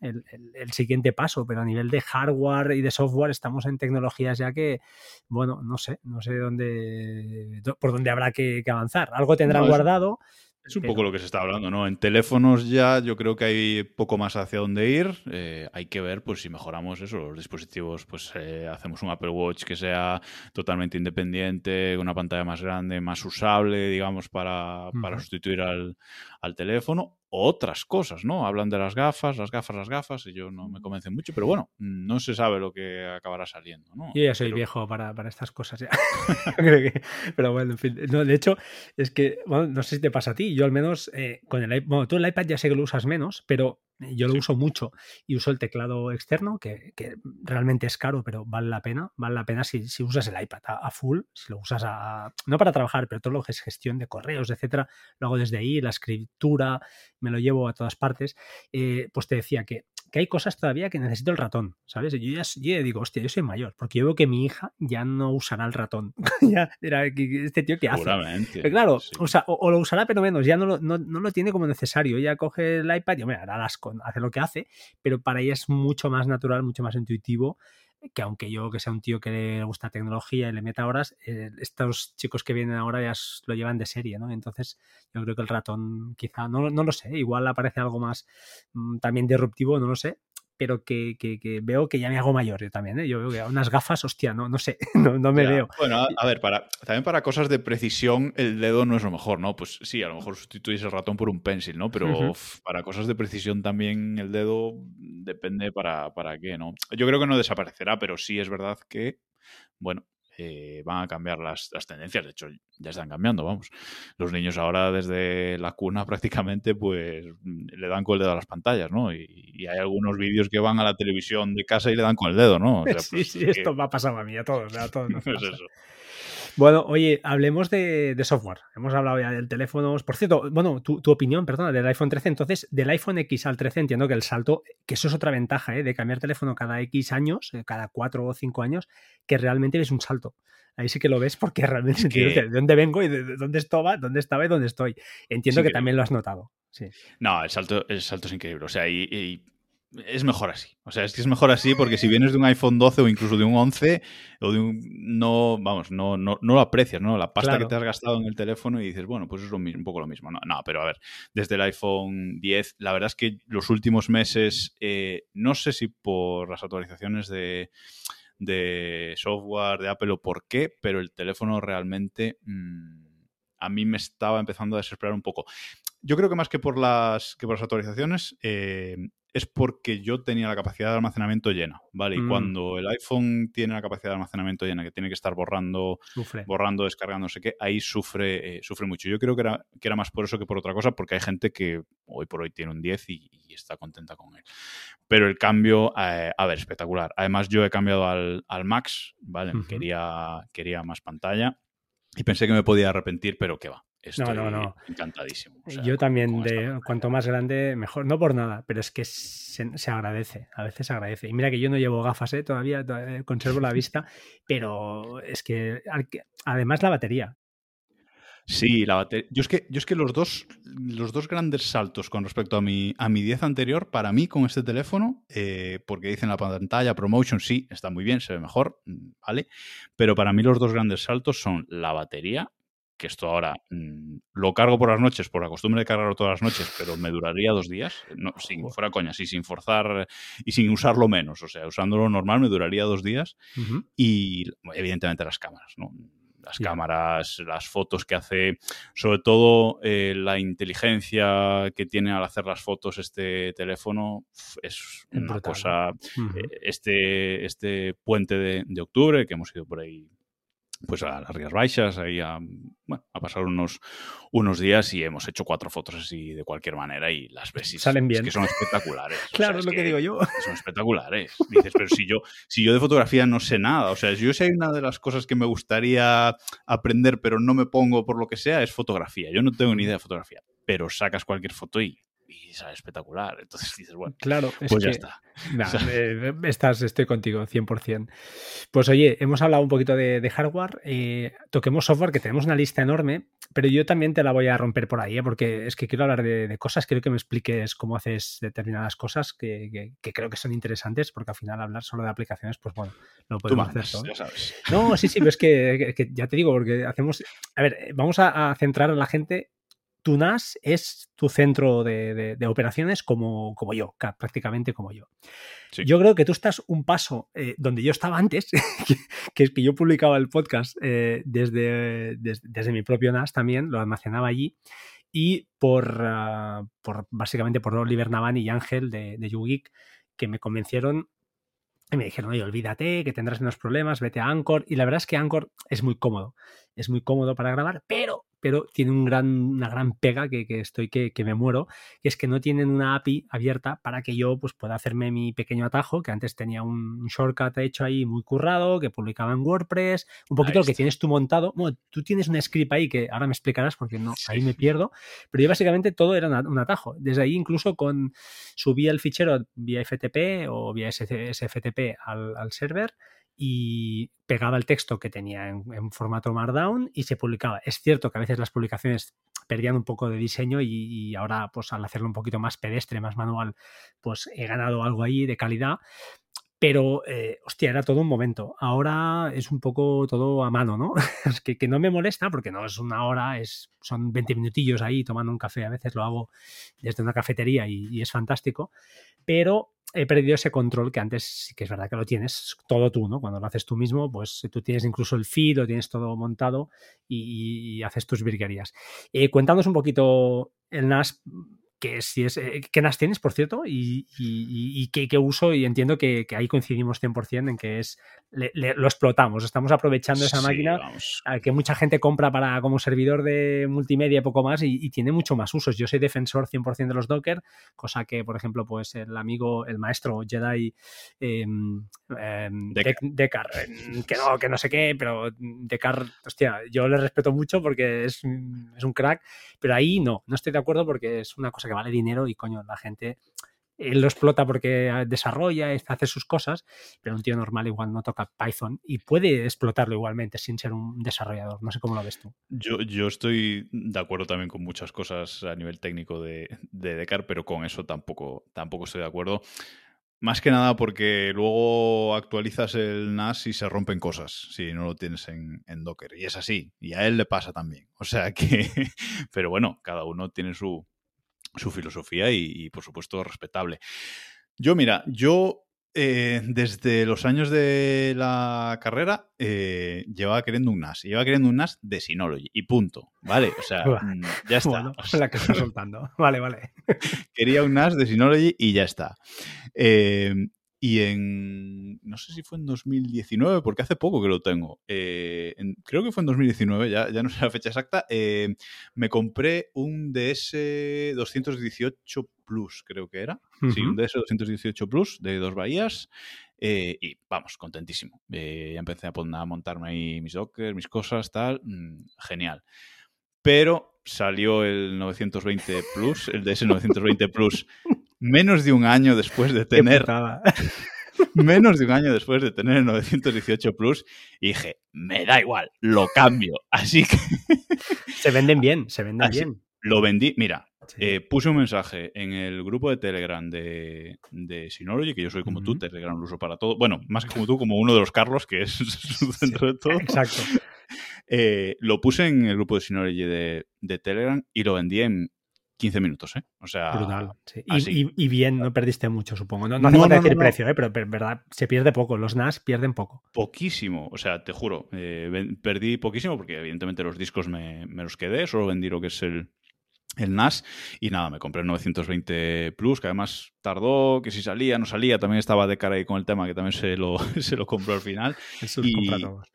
el, el, siguiente paso, pero a nivel de hardware y de software estamos en tecnologías ya que, bueno, no sé, no sé dónde, por dónde habrá que, avanzar. Algo tendrán guardado. Es un poco lo que se está hablando, ¿no? En teléfonos ya yo creo que hay poco más hacia dónde ir. Eh, hay que ver, pues, si mejoramos eso, los dispositivos, pues, eh, hacemos un Apple Watch que sea totalmente independiente, con una pantalla más grande, más usable, digamos, para, para sustituir al, al teléfono otras cosas, ¿no? Hablan de las gafas, las gafas, las gafas, y yo no me convencen mucho, pero bueno, no se sabe lo que acabará saliendo, ¿no? Yo ya soy viejo para, estas cosas, ya. [laughs] [laughs] pero bueno, en fin. de hecho, es que, bueno, no sé si te pasa a ti, yo al menos eh, con el iPad, bueno, tú el iPad ya sé que lo usas menos, pero yo lo uso mucho y uso el teclado externo, que, realmente es caro, pero vale la pena. Vale la pena si, usas el iPad a, full, si lo usas a, no para trabajar, pero todo lo que es gestión de correos, etcétera, lo hago desde ahí, la escritura, me lo llevo a todas partes. Eh, pues te decía que que hay cosas todavía que necesito el ratón, ¿sabes? Yo ya, yo digo, hostia, yo soy mayor, porque yo veo que mi hija ya no usará el ratón. [laughs] ya era este tío que hace. Pero claro, o, lo usará, pero menos, ya no lo, no, lo tiene como necesario. Ella coge el iPad y, hombre, hará las, hace lo que hace, pero para ella es mucho más natural, mucho más intuitivo que aunque yo que sea un tío que le gusta tecnología y le meta horas, eh, estos chicos que vienen ahora ya lo llevan de serie, ¿no? Entonces yo creo que el ratón quizá, no, no lo sé, igual aparece algo más mm, también disruptivo, no lo sé, pero que, veo que ya me hago mayor yo también. ¿eh? Yo veo que unas gafas, hostia, no, no sé, [laughs] no, me veo. Bueno, a, ver, para, también para cosas de precisión el dedo no es lo mejor, ¿no? Pues sí, a lo mejor sustituís el ratón por un pencil, ¿no? Pero para cosas de precisión también el dedo depende para, para qué, ¿no? Yo creo que no desaparecerá, pero sí es verdad que, bueno, eh, van a cambiar las, tendencias. De hecho, ya están cambiando, vamos. Los niños ahora desde la cuna [laughs] prácticamente pues le dan con el dedo a las pantallas, ¿no? Y, hay algunos vídeos que van a la televisión de casa y le dan con el dedo, ¿no? [laughs] sí, pues sí, esto me ha pasado a mí, a todos, a todos. Nos [laughs] es eso. Bueno, oye, hablemos de, software. Hemos hablado ya del teléfono. Por cierto, bueno, tu, opinión, perdona, del iPhone 13. Entonces, del iPhone X al 13 entiendo que el salto, que eso es otra ventaja, ¿eh? de cambiar teléfono cada X años, eh, cada 4 o 5 años, que realmente es un salto. Ahí sí que lo ves porque realmente [laughs] de dónde vengo y de dónde estaba, dónde estaba y dónde estoy. Entiendo que, también lo has notado. Sí. No, el salto, el salto es increíble. O sea, y es mejor así. O sea, es que es mejor así porque si vienes de un iPhone 12 o incluso de un 11 o de un no, vamos, no, no, no lo aprecias, ¿no? La pasta que te has gastado en el teléfono y dices, bueno, pues es lo mismo, un poco lo mismo. No, no, pero a ver, desde el iPhone 10, la verdad es que los últimos meses, eh, no sé si por las actualizaciones de, de software de Apple o por qué, pero el teléfono realmente mm, a mí me estaba empezando a desesperar un poco. Yo creo que más que por las, que por las actualizaciones, eh, es porque yo tenía la capacidad de almacenamiento llena, ¿vale? Y mm. cuando el iPhone tiene la capacidad de almacenamiento llena, que tiene que estar borrando, borrando, descargando, no sé qué, ahí sufre, eh, sufre mucho. Yo creo que era, que era más por eso que por otra cosa, porque hay gente que hoy por hoy tiene un 10 y, está contenta con él. Pero el cambio, eh, a ver, espectacular. Además, yo he cambiado al, Max, ¿vale? quería, quería más pantalla y pensé que me podía arrepentir, pero que va. Estoy no, no, no. encantadísimo. Yo también, de cuanto más grande, mejor. No por nada, pero es que se, agradece. A veces se agradece. Y mira que yo no llevo gafas, ¿eh? todavía, conservo la vista, [laughs] pero es que además la batería. Sí, la batería. Yo es que, yo es que los, dos, los dos grandes saltos con respecto a mi, a mi 10 anterior, para mí con este teléfono, eh, porque dicen la pantalla, ProMotion, sí, está muy bien, se ve mejor, mm, ¿vale? Pero para mí los dos grandes saltos son la batería que esto ahora mm, lo cargo por las noches, por la costumbre de cargarlo todas las noches, pero me duraría dos días, no, sin, fuera coña, sí, sin forzar y sin usarlo menos, o sea, usándolo normal me duraría dos días y evidentemente las cámaras, ¿no? Las cámaras, las fotos que hace, sobre todo eh, la inteligencia que tiene al hacer las fotos este teléfono es una cosa. Eh, este, este puente de, de octubre, que hemos ido por ahí pues a las Rías Baixas, ahí a, bueno, a pasar unos, unos días y hemos hecho cuatro fotos así de cualquier manera y las ves y salen bien. Es que son espectaculares. [laughs] claro, es lo que, digo yo. [laughs] Son espectaculares. Dices, pero si yo, si yo de fotografía no sé nada, o sea, yo sé una de las cosas que me gustaría aprender, pero no me pongo por lo que sea, es fotografía. Yo no tengo ni idea de fotografía, pero sacas cualquier foto y y sale espectacular. Entonces [laughs] dices, bueno, claro, pues ya está. [laughs] Eh, estás, estoy contigo, 100%. Pues oye, hemos hablado un poquito de, hardware, eh, toquemos software, que tenemos una lista enorme, pero yo también te la voy a romper por ahí, ¿eh? porque es que quiero hablar de, cosas, quiero que me expliques cómo haces determinadas cosas que, creo que son interesantes, porque al final hablar solo de aplicaciones, pues bueno, lo podemos hacer todo. No, sí, sí, pero es que, ya te digo, porque hacemos, a ver, vamos a centrar a la gente tu NAS es tu centro de, operaciones como, como, yo, prácticamente como yo. Yo creo que tú estás un paso eh, donde yo estaba antes, [laughs] que, es que yo publicaba el podcast eh, desde, desde, mi propio NAS también, lo almacenaba allí, y por, ah, por básicamente por Oliver Navani y Ángel de, de YouGeek, que me convencieron y me dijeron, oye, olvídate, que tendrás menos problemas, vete a Anchor. Y la verdad es que Anchor es muy cómodo. Es muy cómodo para grabar, pero pero tiene un gran, una gran pega que, estoy que, me muero, que es que no tienen una API abierta para que yo pues, pueda hacerme mi pequeño atajo, que antes tenía un shortcut hecho ahí muy currado, que publicaba en WordPress, un poquito lo que tienes tú montado. Bueno, tú tienes un script ahí que ahora me explicarás porque no, ahí me pierdo, pero yo básicamente todo era un atajo. Desde ahí incluso con subía el fichero vía FTP o vía SFTP al, al server y pegaba el texto que tenía en, formato Markdown y se publicaba. Es cierto que a veces las publicaciones perdían un poco de diseño y, ahora, pues al hacerlo un poquito más pedestre, más manual, pues he ganado algo ahí de calidad. Pero, eh, hostia, era todo un momento. Ahora es un poco todo a mano, ¿no? [laughs] es que, no me molesta porque no es una hora, es, son 20 minutillos ahí tomando un café. A veces lo hago desde una cafetería y es fantástico. Pero he perdido ese control que antes sí que es verdad que lo tienes todo tú, ¿no? Cuando lo haces tú mismo, pues tú tienes incluso el feed, lo tienes todo montado y, y haces tus virguerías. Eh, cuéntanos un poquito el NAS que si es, eh, ¿qué NAS tienes, por cierto? Y, y, y qué, qué, uso, y entiendo que, que ahí coincidimos 100% en que es, le, le, lo explotamos, estamos aprovechando esa sí, máquina vamos. que mucha gente compra para como servidor de multimedia y poco más, y, y, tiene mucho más usos. Yo soy defensor 100% de los Docker, cosa que, por ejemplo, pues el amigo, el maestro Jedi eh, eh, Decar, que, no, que no sé qué, pero Decar, hostia, yo le respeto mucho porque es, es un crack, pero ahí no, no estoy de acuerdo porque es una cosa que vale dinero y coño, la gente él lo explota porque desarrolla, hace sus cosas, pero un tío normal igual no toca Python y puede explotarlo igualmente sin ser un desarrollador. No sé cómo lo ves tú. Yo, yo estoy de acuerdo también con muchas cosas a nivel técnico de, de Decar, pero con eso tampoco, tampoco estoy de acuerdo. Más que nada porque luego actualizas el NAS y se rompen cosas si no lo tienes en, en, Docker. Y es así. Y a él le pasa también. O sea que... [laughs] Pero bueno, cada uno tiene su, su filosofía y, y, por supuesto, respetable. Yo, mira, yo eh, desde los años de la carrera eh, llevaba queriendo un NAS. Llevaba queriendo un NAS de Synology y punto. ¿Vale? O sea, [laughs] bueno, ya está. Bueno, o sea, [laughs] la que está soltando. Vale, vale. [laughs] Quería un NAS de Synology y ya está. Eh, y en, no sé si fue en 2019, porque hace poco que lo tengo. Eh, en, creo que fue en 2019, ya, ya no sé la fecha exacta. Eh, me compré un DS 218 Plus, creo que era. Uh -huh. Sí, un DS 218 Plus de dos bahías. Eh, y vamos, contentísimo. Ya empecé a, a, montarme ahí mis dockers, mis cosas, tal. Mmm, genial. Pero salió el 920 Plus, el DS 920 Plus menos de un año después de tener. [laughs] menos de un año después de tener el 918 Plus, y dije, me da igual, lo cambio. [laughs] Así que. se venden bien, se venden Así, bien. Lo vendí, mira, sí. eh, puse un mensaje en el grupo de Telegram de, de Synology, que yo soy como uh -huh. tú, Telegram lo uso para todo. Bueno, más que como tú, como uno de los Carlos, que es [laughs] su centro sí, de todo. Exacto. Eh, lo puse en el grupo de Synology de, de Telegram y lo vendí en 15 minutos, ¿eh? O sea. Brutal. Sí. Y, y, y, bien, no perdiste mucho, supongo. No, no hace no, falta no, decir no, precio, ¿eh? Pero, en verdad se pierde poco. Los NAS pierden poco. Poquísimo. O sea, te juro. Eh, perdí poquísimo porque, evidentemente, los discos me, me, los quedé. Solo vendí lo que es el, el NAS y nada, me compré el 920 Plus, que además tardó, que si salía, no salía, también estaba de cara ahí con el tema, que también se lo, [laughs] se lo compró al final. Eso y, compra todos.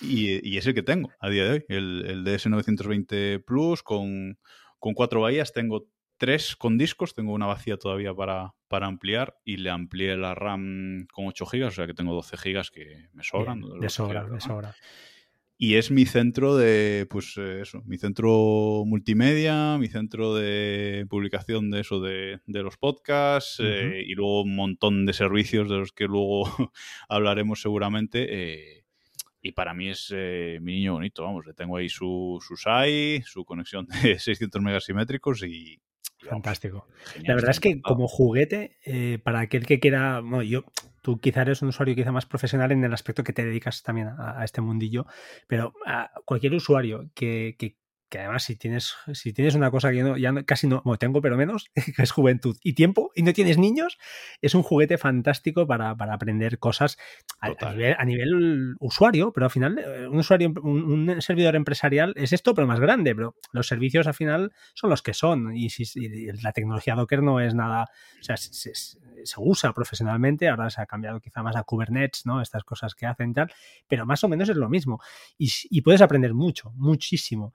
Y, y, es el que tengo a día de hoy, el, el DS920 Plus con con cuatro bahías tengo tres con discos, tengo una vacía todavía para, para ampliar y le amplié la RAM con 8 GB, o sea que tengo 12 GB que me sobran. Bien, de sobra, de sobra. Y es mi centro de, pues eh, eso, mi centro multimedia, mi centro de publicación de eso, de, de los podcasts uh -huh. eh, y luego un montón de servicios de los que luego [laughs] hablaremos seguramente. Eh, y para mí es eh, mi niño bonito, vamos, le tengo ahí su, su SAI, su conexión de [laughs] 600 megasimétricos y... Fantástico. Genial, La verdad es que como juguete, eh, para aquel que quiera, bueno, yo, tú quizá eres un usuario quizá más profesional en el aspecto que te dedicas también a, a este mundillo, pero a cualquier usuario que, que que además si tienes, si tienes una cosa que yo no, ya no, casi no, bueno, tengo, pero menos, [laughs] que es juventud y tiempo, y no tienes niños, es un juguete fantástico para, para aprender cosas a, a, nivel, a, nivel, usuario, pero al final eh, un usuario, un, un, servidor empresarial es esto, pero más grande, pero los servicios al final son los que son, y, si, y la tecnología Docker no es nada, o sea, se, se, se, usa profesionalmente, ahora se ha cambiado quizá más a Kubernetes, ¿no? Estas cosas que hacen y tal, pero más o menos es lo mismo, y, y puedes aprender mucho, muchísimo.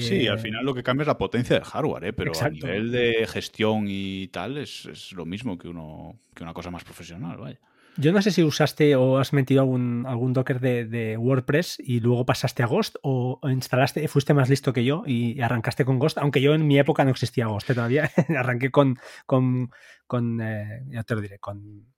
Sí, al final lo que cambia es la potencia del hardware, ¿eh? pero Exacto. a nivel de gestión y tal es, es, lo mismo que, uno, que una cosa más profesional, vaya. Yo no sé si usaste o has metido algún, algún Docker de, de, WordPress y luego pasaste a Ghost o instalaste, fuiste más listo que yo y arrancaste con Ghost, aunque yo en mi época no existía Ghost ¿eh? todavía. [laughs] Arranqué con, con, con eh, ya te lo diré, con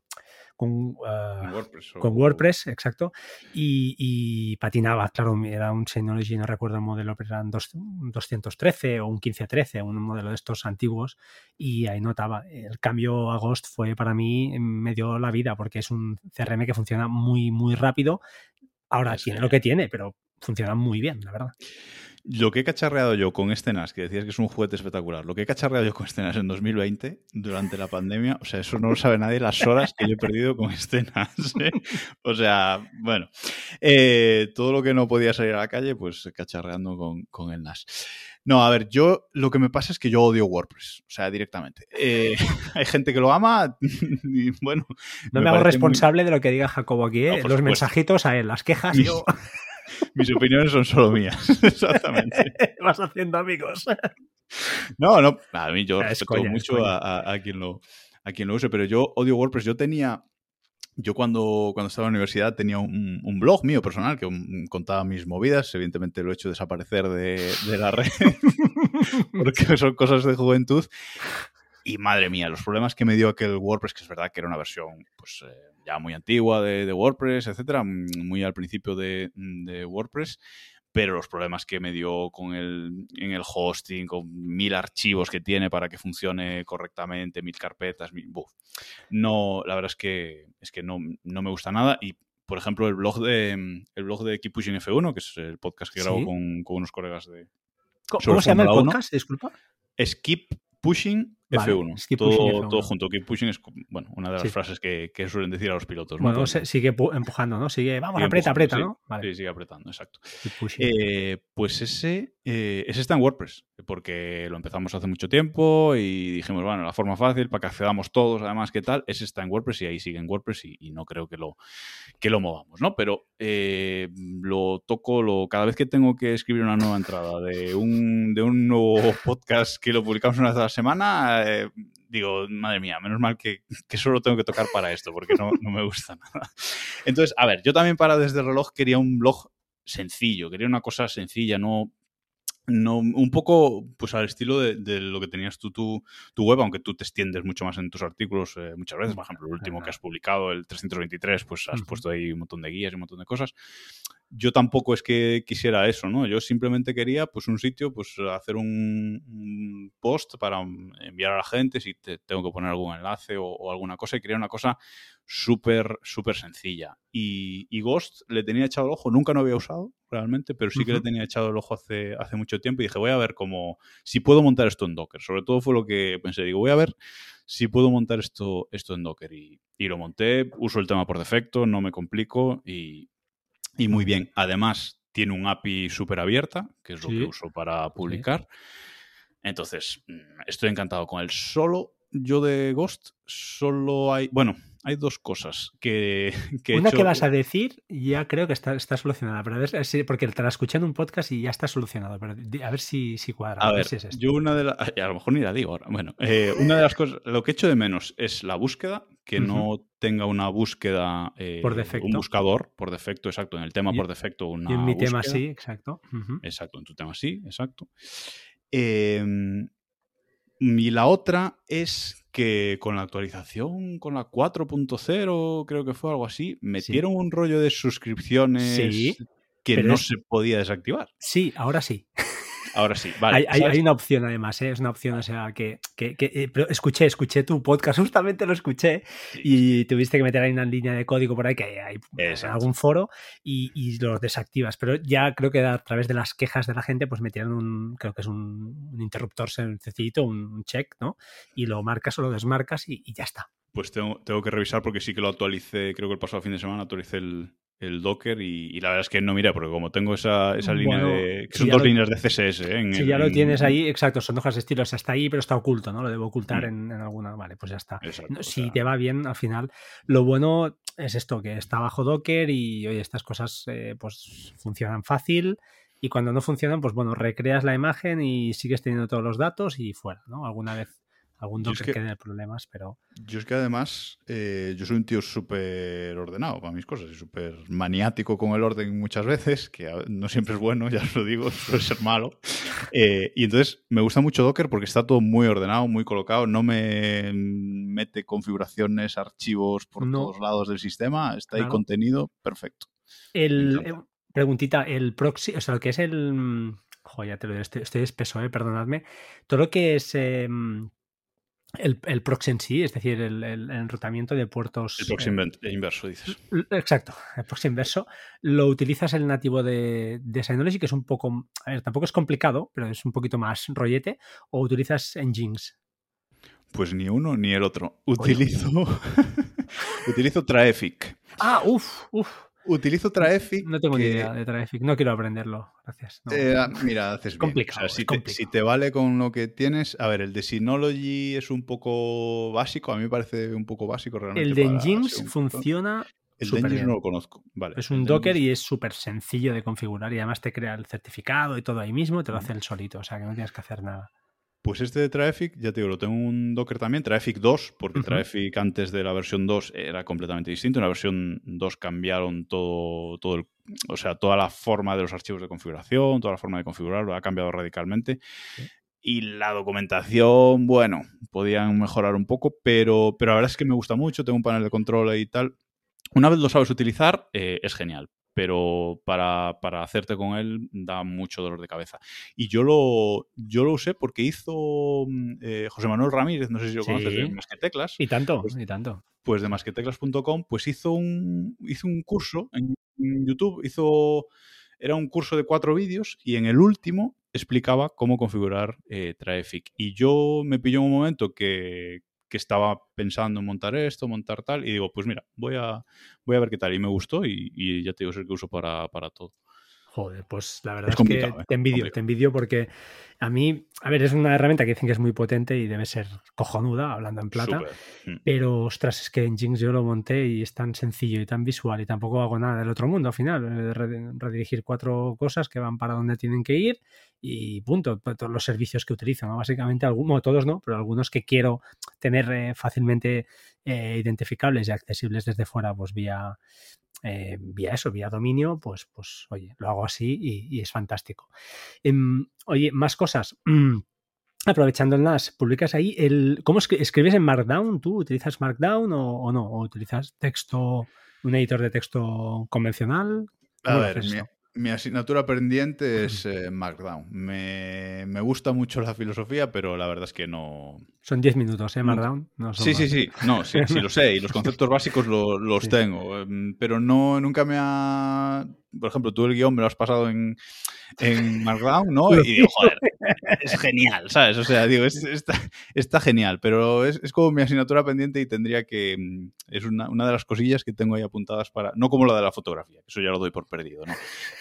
con, WordPress, con WordPress, exacto, y, patinaba, claro, era un Synology, no recuerdo el modelo, pero eran un 213 o un 1513, un modelo de estos antiguos, y ahí notaba, el cambio a Ghost fue para mí, me dio la vida, porque es un CRM que funciona muy, muy rápido, ahora tiene lo que tiene, pero funciona muy bien, la verdad. Lo que he cacharreado yo con este NAS, que decías que es un juguete espectacular, lo que he cacharreado yo con este NAS en 2020, durante la pandemia, o sea, eso no lo sabe nadie, las horas que yo he perdido con este NAS. [laughs] ¿eh? O sea, bueno, eh, todo lo que no podía salir a la calle, pues cacharreando con, con, el NAS. No, a ver, yo lo que me pasa es que yo odio WordPress, o sea, directamente. Eh, [laughs] hay gente que lo ama [laughs] y bueno. No me, hago responsable de lo que diga Jacobo aquí, ¿eh? los mensajitos a él, las quejas, yo. Mis opiniones son solo mías. [laughs] Exactamente. [laughs] Vas haciendo amigos. No, no, a mí yo respeto mucho a, quien lo, a quien lo use, pero yo odio WordPress. Yo tenía, yo cuando, cuando estaba en la universidad tenía un, blog mío personal que contaba mis movidas. Evidentemente lo he hecho desaparecer de, de la red [laughs] porque son cosas de juventud. Y madre mía, los problemas que me dio aquel WordPress, que es verdad que era una versión pues, eh, ya muy antigua de, WordPress, etcétera, mm, muy al principio de, WordPress, pero los problemas que me dio con el, en el hosting, con mil archivos que tiene para que funcione correctamente, mil carpetas, no, la verdad es que, es que no, no me gusta nada y por ejemplo, el blog de el blog de Keep Pushing F1, que es el podcast que grabo con, unos colegas de. ¿Cómo, se llama el podcast? Disculpa. Es Keep Pushing F1. todo, todo, junto. Keep pushing es bueno, una de las frases que, que, suelen decir a los pilotos. Bueno, sigue empujando, ¿no? Sigue, vamos, aprieta, aprieta, ¿no? Sí, sigue apretando, exacto. Eh, pues ese, eh, ese está en WordPress, porque lo empezamos hace mucho tiempo y dijimos, bueno, la forma fácil para que accedamos todos, además, ¿qué tal? Ese está en WordPress y ahí sigue en WordPress y, no creo que lo, que lo movamos, ¿no? Pero eh, lo toco lo, cada vez que tengo que escribir una nueva entrada de un, de un nuevo [laughs] podcast que lo publicamos una vez a la semana, eh, digo, madre mía, menos mal que, solo tengo que tocar para esto, porque no, me gusta [laughs] nada. Entonces, a ver, yo también para Desde el Reloj quería un blog sencillo, quería una cosa sencilla, no no, un poco pues al estilo de, lo que tenías tú tu, tu, web, aunque tú te extiendes mucho más en tus artículos eh, muchas veces. Por ejemplo, el último que has publicado, el 323, pues has puesto ahí un montón de guías y un montón de cosas yo tampoco es que quisiera eso, ¿no? Yo simplemente quería, pues, un sitio, pues, hacer un, post para enviar a la gente si te, tengo que poner algún enlace o, alguna cosa y quería una cosa súper, súper sencilla. Y, Ghost le tenía echado el ojo, nunca lo había usado realmente, pero sí que le tenía echado el ojo hace, hace mucho tiempo y dije, voy a ver cómo, si puedo montar esto en Docker. Sobre todo fue lo que pensé, digo, voy a ver si puedo montar esto, esto en Docker. Y, y lo monté, uso el tema por defecto, no me complico y, y muy bien. Además, tiene un API súper abierta, que es lo que uso para publicar. Entonces, mm, estoy encantado con él. Solo yo de Ghost, solo hay. Bueno, hay dos cosas que. [laughs] que Una que vas a decir, ya creo que está, está solucionada. Pero a ver si, porque te la escuché en un podcast y ya está solucionado. Pero a ver si, si cuadra. A, ver, yo una de las. A lo mejor ni la digo ahora. Bueno, eh, una de las cosas. Lo que echo de menos es la búsqueda, que no tenga una búsqueda. Eh, por defecto. Un buscador por defecto, exacto. En el tema por defecto, una. Y en mi tema sí, exacto. Exacto, en tu tema sí, exacto. Eh, y la otra es que con la actualización, con la 4.0, creo que fue algo así, metieron un rollo de suscripciones que no se podía desactivar. Sí, ahora sí. Ahora sí, vale. Hay, una opción además, ¿eh? es una opción, o sea, que, que, eh, pero escuché, escuché tu podcast, [laughs] justamente lo escuché y tuviste que meter ahí una línea de código por ahí que hay en algún foro y, y los desactivas, pero ya creo que a través de las quejas de la gente pues metieron un, creo que es un, interruptor sencillito, un check, ¿no? Y lo marcas o lo desmarcas y, y ya está. Pues tengo, tengo, que revisar porque sí que lo actualicé, creo que el pasado fin de semana actualicé el, el Docker y, la verdad es que no mira, porque como tengo esa, esa línea de... son dos líneas de CSS. ¿eh? si ya lo tienes ahí, exacto, son hojas de estilo, o sea, está ahí, pero está oculto, ¿no? Lo debo ocultar mm. en, alguna... Vale, pues ya está. si te va bien, al final, lo bueno es esto, que está bajo Docker y, oye, estas cosas eh, pues funcionan fácil y cuando no funcionan, pues bueno, recreas la imagen y sigues teniendo todos los datos y fuera, ¿no? Alguna vez Algún Docker que tiene problemas, pero... Yo es que además, eh, yo soy un tío súper ordenado para mis cosas y súper maniático con el orden muchas veces, que no siempre es bueno, [laughs] ya os lo digo, suele ser malo. Eh, y entonces me gusta mucho Docker porque está todo muy ordenado, muy colocado, no me mete configuraciones, archivos por todos lados del sistema, está ahí contenido perfecto. El, eh, preguntita, el proxy, o sea, lo que es el... Joder, ya te lo digo, estoy, estoy espeso, eh, perdonadme. Todo lo que es... Em, el, el, proxy en sí, es decir, el, el, enrutamiento de puertos. El proxy eh, inverso, dices. Exacto, el proxy inverso. Lo utilizas el nativo de, de Synology, que es un poco. A ver, tampoco es complicado, pero es un poquito más rollete. O utilizas Nginx. Pues ni uno ni el otro. Utilizo. [laughs] utilizo Traefic. Ah, uff, uff. Utilizo Traefic. No tengo ni idea de Traefic, no quiero aprenderlo, gracias. Eh, ah, mira, haces complicado, si, te, vale con lo que tienes, a ver, el de Synology es un poco básico, a mí me parece un poco básico realmente. El de Nginx funciona. El de Nginx no lo conozco, vale. Es un Docker y es súper sencillo de configurar y además te crea el certificado y todo ahí mismo, te lo hace el solito, o sea que no tienes que hacer nada. Pues este de Traffic, ya te digo, lo tengo un Docker también, Traffic 2, porque Traffic antes de la versión 2 era completamente distinto. En la versión 2 cambiaron todo, todo el, o sea, toda la forma de los archivos de configuración, toda la forma de configurarlo, ha cambiado radicalmente. Y la documentación, bueno, podían mejorar un poco, pero, pero la verdad es que me gusta mucho, tengo un panel de control y tal. Una vez lo sabes utilizar, eh, es genial pero para, hacerte con él da mucho dolor de cabeza. Y yo lo, yo lo usé porque hizo mm, eh, José Manuel Ramírez, no sé si lo conoces, de Masqueteclas. Y tanto, pues, y tanto. Pues de masqueteclas.com, pues hizo un, hizo un curso en, YouTube, hizo, era un curso de cuatro vídeos y en el último explicaba cómo configurar eh. Y yo me pilló un momento que, que estaba pensando en montar esto, montar tal, y digo, pues mira, voy a, voy a ver qué tal. Y me gustó y, ya te digo, es el que uso para, para todo. Joder, pues la verdad es, que ¿eh? te envidio, te envidio porque a mí, a ver, es una herramienta que dicen que es muy potente y debe ser cojonuda, hablando en plata, mm. pero ostras, es que en Jinx yo lo monté y es tan sencillo y tan visual y tampoco hago nada del otro mundo al final, eh, redirigir cuatro cosas que van para donde tienen que ir y punto, todos los servicios que utilizo, ¿no? básicamente algunos, todos no, pero algunos que quiero tener eh, fácilmente identificables y accesibles desde fuera, pues vía eh, vía eso, vía dominio, pues, pues oye, lo hago así y, es fantástico. Em, oye, más cosas. Aprovechando el NAS, publicas ahí el. ¿Cómo escribes en Markdown? ¿Tú utilizas Markdown o, no? ¿O utilizas texto, un editor de texto convencional? A ver, mi asignatura pendiente es eh, Markdown. Me, gusta mucho la filosofía, pero la verdad es que no. Son 10 minutos, ¿eh? Markdown. sí, sí, sí. No, sí, sí, lo sé. Y los [laughs] conceptos básicos los tengo. Em, pero no, nunca me ha por ejemplo, tú el guion me lo has pasado en, en [laughs] Markdown, ¿no? Y digo, joder, es genial, ¿sabes? O sea, digo, está, genial, pero es, como mi asignatura pendiente y tendría que. Mm, es una, de las cosillas que tengo ahí apuntadas para. No como la de la fotografía, eso ya lo doy por perdido, ¿no?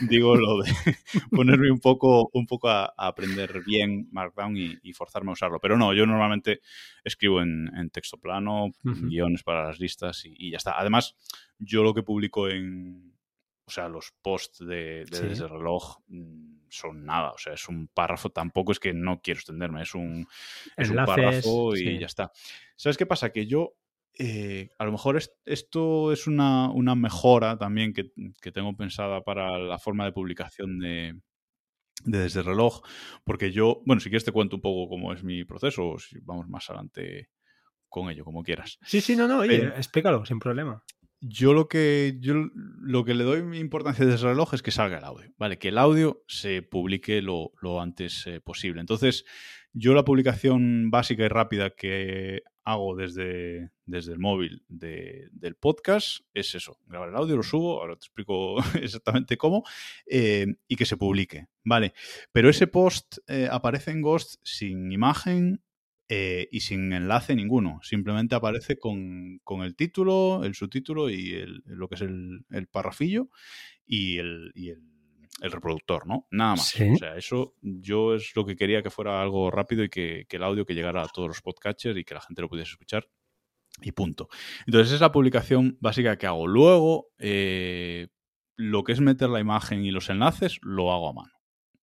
Digo lo de [laughs] ponerme un poco, un poco a, aprender bien Markdown y, forzarme a usarlo. Pero no, yo normalmente escribo en, texto plano, guiones para las listas y ya está. Además, yo lo que publico en o sea, los posts de, desde el reloj mm, son nada. O sea, es un párrafo. Tampoco es que no quiero extenderme. Es un, es un párrafo y ya está. ¿Sabes qué pasa? Que yo, eh, a lo mejor esto es una, mejora también que, tengo pensada para la forma de publicación de, desde el reloj. Porque yo, bueno, si quieres te cuento un poco cómo es mi proceso o si vamos más adelante con ello, como quieras. Sí, sí, no, no, oye, explícalo, sin problema yo lo que yo lo que le doy importancia desde el reloj es que salga el audio, ¿vale? Que el audio se publique lo, antes eh, posible. Entonces, yo la publicación básica y rápida que hago desde, desde el móvil del podcast es eso, grabar el audio, lo subo, ahora te explico [laughs] exactamente cómo, eh, y que se publique, ¿vale? Pero ese post eh, aparece en Ghost sin imagen, eh, y sin enlace ninguno. Simplemente aparece con, el título, el subtítulo y lo que es el, el parrafillo y el, reproductor, ¿no? Nada más. O sea, eso yo es lo que quería que fuera algo rápido y que, el audio que llegara a todos los podcatchers y que la gente lo pudiese escuchar. Y punto. Entonces, esa es la publicación básica que hago. Luego, eh, lo que es meter la imagen y los enlaces, lo hago a mano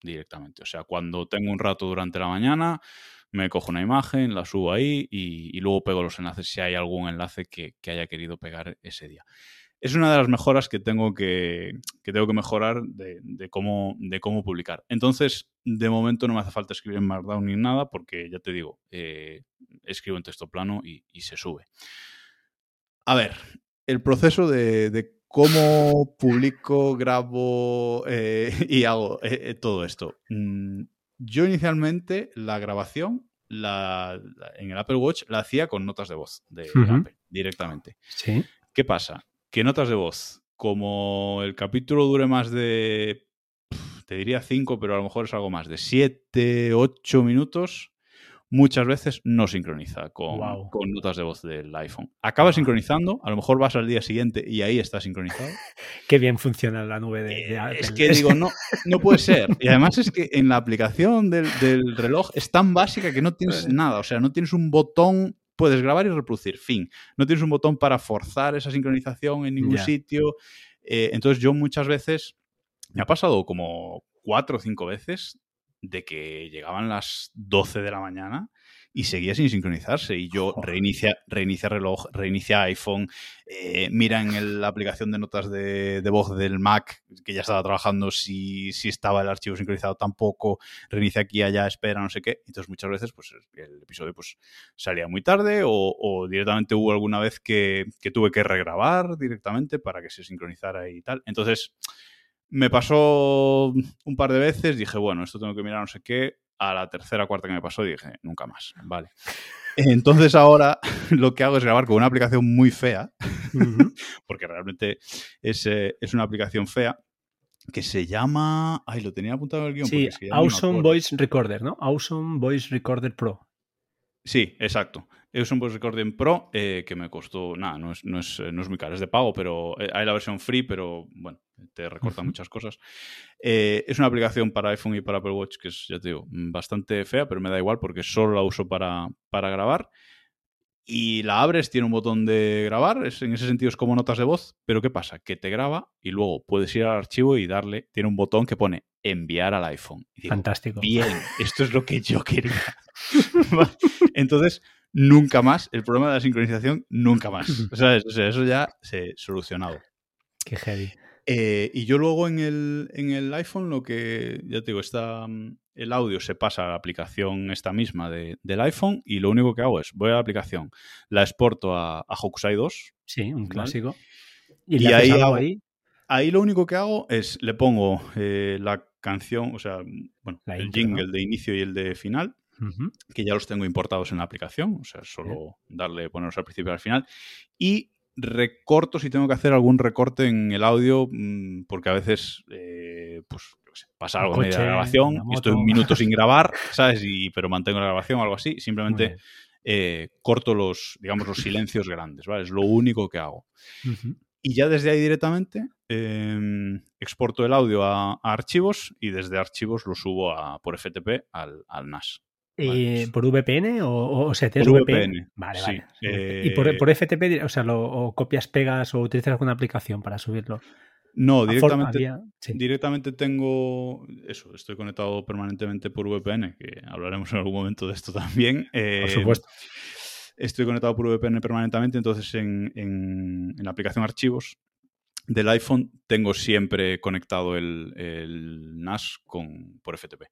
directamente. O sea, cuando tengo un rato durante la mañana, me cojo una imagen, la subo ahí y, luego pego los enlaces si hay algún enlace que, haya querido pegar ese día. Es una de las mejoras que tengo que, tengo que mejorar de, cómo, de cómo publicar. Entonces, de momento no me hace falta escribir en Markdown ni nada porque, ya te digo, eh, escribo en texto plano y, se sube. A ver, el proceso de, cómo publico, grabo eh, [laughs] y hago eh, todo esto. Mm, yo inicialmente la grabación en el Apple Watch la hacía con notas de voz de, Apple directamente. Sí. ¿Qué pasa? Que notas de voz, como el capítulo dure más de, te diría 5, pero a lo mejor es algo más de 7, 8 minutos, muchas veces no sincroniza con, notas de voz del iPhone. Acaba sincronizando, a lo mejor vas al día siguiente y ahí está sincronizado. [laughs] Qué bien funciona la nube de, Apple. Es que digo, no, no puede ser. Y además es que en la aplicación del, reloj es tan básica que no tienes nada. O sea, no tienes un botón puedes grabar y reproducir, fin. No tienes un botón para forzar esa sincronización en ningún sitio. Eh, entonces yo muchas veces, me ha pasado como cuatro o cinco veces de que llegaban las 12 de la mañana y seguía sin sincronizarse. Y yo reinicia, reinicia reloj, reinicia iPhone, eh, mira en la aplicación de notas de, voz del Mac, que ya estaba trabajando, si, si, estaba el archivo sincronizado tampoco, reinicia aquí, allá, espera, no sé qué. Entonces muchas veces pues, el episodio pues, salía muy tarde o, directamente hubo alguna vez que, que tuve que regrabar directamente para que se sincronizara y tal. Entonces... Me pasó un par de veces, dije, bueno, esto tengo que mirar no sé qué. A la tercera, cuarta que me pasó, dije, nunca más. Vale. Entonces ahora lo que hago es grabar con una aplicación muy fea, [laughs] porque realmente es, eh, es, una aplicación fea, que se llama... Ay, lo tenía apuntado en el guion. Sí, Awesome Voice Recorder, ¿no? Awesome Voice Recorder Pro. Sí, exacto. Es un Voice Recording Pro eh, que me costó, nada, no es, no, es, no es muy caro, es de pago, pero eh, hay la versión free, pero bueno, te recorta muchas cosas. Eh, es una aplicación para iPhone y para Apple Watch que es, ya te digo, bastante fea, pero me da igual porque solo la uso para, para grabar. Y la abres, tiene un botón de grabar, es, en ese sentido es como notas de voz, pero ¿qué pasa? Que te graba y luego puedes ir al archivo y darle, tiene un botón que pone enviar al iPhone. Fantástico. Bien, esto es lo que yo quería. [laughs] [laughs] Entonces, nunca más, el problema de la sincronización, nunca más. [laughs] O sea, eso ya se ha solucionado. Qué heavy. Eh, y yo luego en el, en el, iPhone lo que, ya te digo, está, el audio se pasa a la aplicación esta misma de, del iPhone y lo único que hago es, voy a la aplicación, la exporto a, a Hokusai 2. Sí, un clásico. Y, ahí, ahí? ahí lo único que hago es, le pongo eh, la canción, o sea, bueno, el jingle de inicio y el de final que ya los tengo importados en la aplicación, o sea, solo darle, ponerlos al principio y al final. Y recorto si tengo que hacer algún recorte en el audio, mm, porque a veces, eh, pues, pasa algo en media grabación, estoy un minuto sin [laughs] grabar, ¿sabes? Y, pero mantengo la grabación o algo así, simplemente eh, corto los, digamos, los silencios grandes, ¿vale? Es lo único que hago. Y ya desde ahí directamente em, exporto el audio a, archivos y desde archivos lo subo a, por FTP al, al NAS. Eh, ¿Por VPN o, o sea, por VPN? Vale, vale. ¿Y por, eh, FTP, o sea, lo, copias, pegas o utilizas alguna aplicación para subirlo? No, directamente, directamente tengo eso, estoy conectado permanentemente por VPN, que hablaremos en algún momento de esto también. por eh, supuesto. Estoy conectado por VPN permanentemente, entonces en, en, la aplicación archivos del iPhone tengo siempre conectado el, el NAS con, por FTP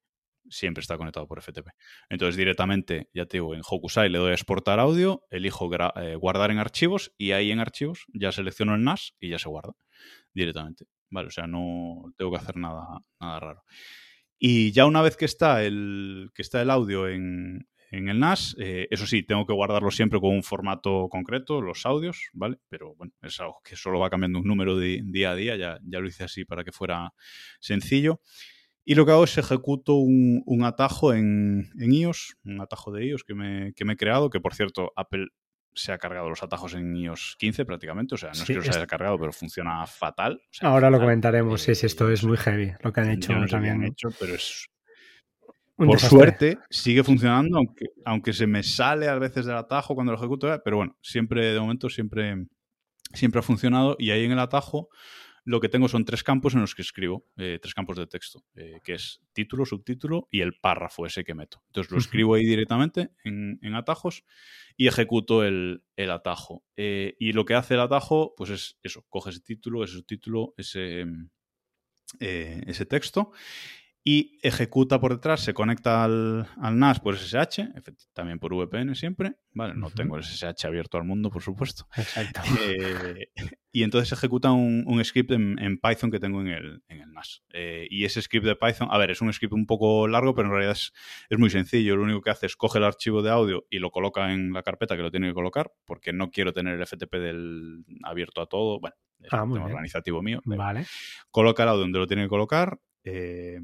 siempre está conectado por FTP. Entonces directamente, ya te digo, en Hokusai le doy a exportar audio, elijo eh, guardar en archivos y ahí en archivos ya selecciono el NAS y ya se guarda directamente. Vale, o sea, no tengo que hacer nada, nada raro. Y ya una vez que está el, que está el audio en, el NAS, eh, eso sí, tengo que guardarlo siempre con un formato concreto, los audios, ¿vale? Pero bueno, es algo que solo va cambiando un número de día a día, ya, ya lo hice así para que fuera sencillo. Y lo que hago es ejecuto un, atajo en, iOS, un atajo de iOS que me, he creado, que por cierto, Apple se ha cargado los atajos en iOS 15 prácticamente, o sea, no es que los haya cargado, pero funciona fatal. Ahora lo comentaremos, sí, sí, esto es muy heavy, lo que han hecho también. hecho, pero es... por suerte sigue funcionando, aunque, aunque se me sale a veces del atajo cuando lo ejecuto, pero bueno, siempre, de momento, siempre, siempre ha funcionado y ahí en el atajo lo que tengo son tres campos en los que escribo, eh, tres campos de texto, eh, que es título, subtítulo y el párrafo ese que meto. Entonces lo escribo ahí directamente en, atajos y ejecuto el, atajo. Eh, y lo que hace el atajo, pues es eso, coge ese título, ese subtítulo, ese, ese texto y ejecuta por detrás, se conecta al, NAS por SSH, también por VPN siempre, ¿vale? No tengo el SSH abierto al mundo, por supuesto. Exacto. [laughs] Eh, y entonces ejecuta un, script en, Python que tengo en el, NAS. Eh, y ese script de Python, a ver, es un script un poco largo, pero en realidad es, muy sencillo. Lo único que hace es coge el archivo de audio y lo coloca en la carpeta que lo tiene que colocar, porque no quiero tener el FTP del abierto a todo. Bueno, es ah, un tema organizativo mío. Vale. Coloca el audio donde lo tiene que colocar. Eh,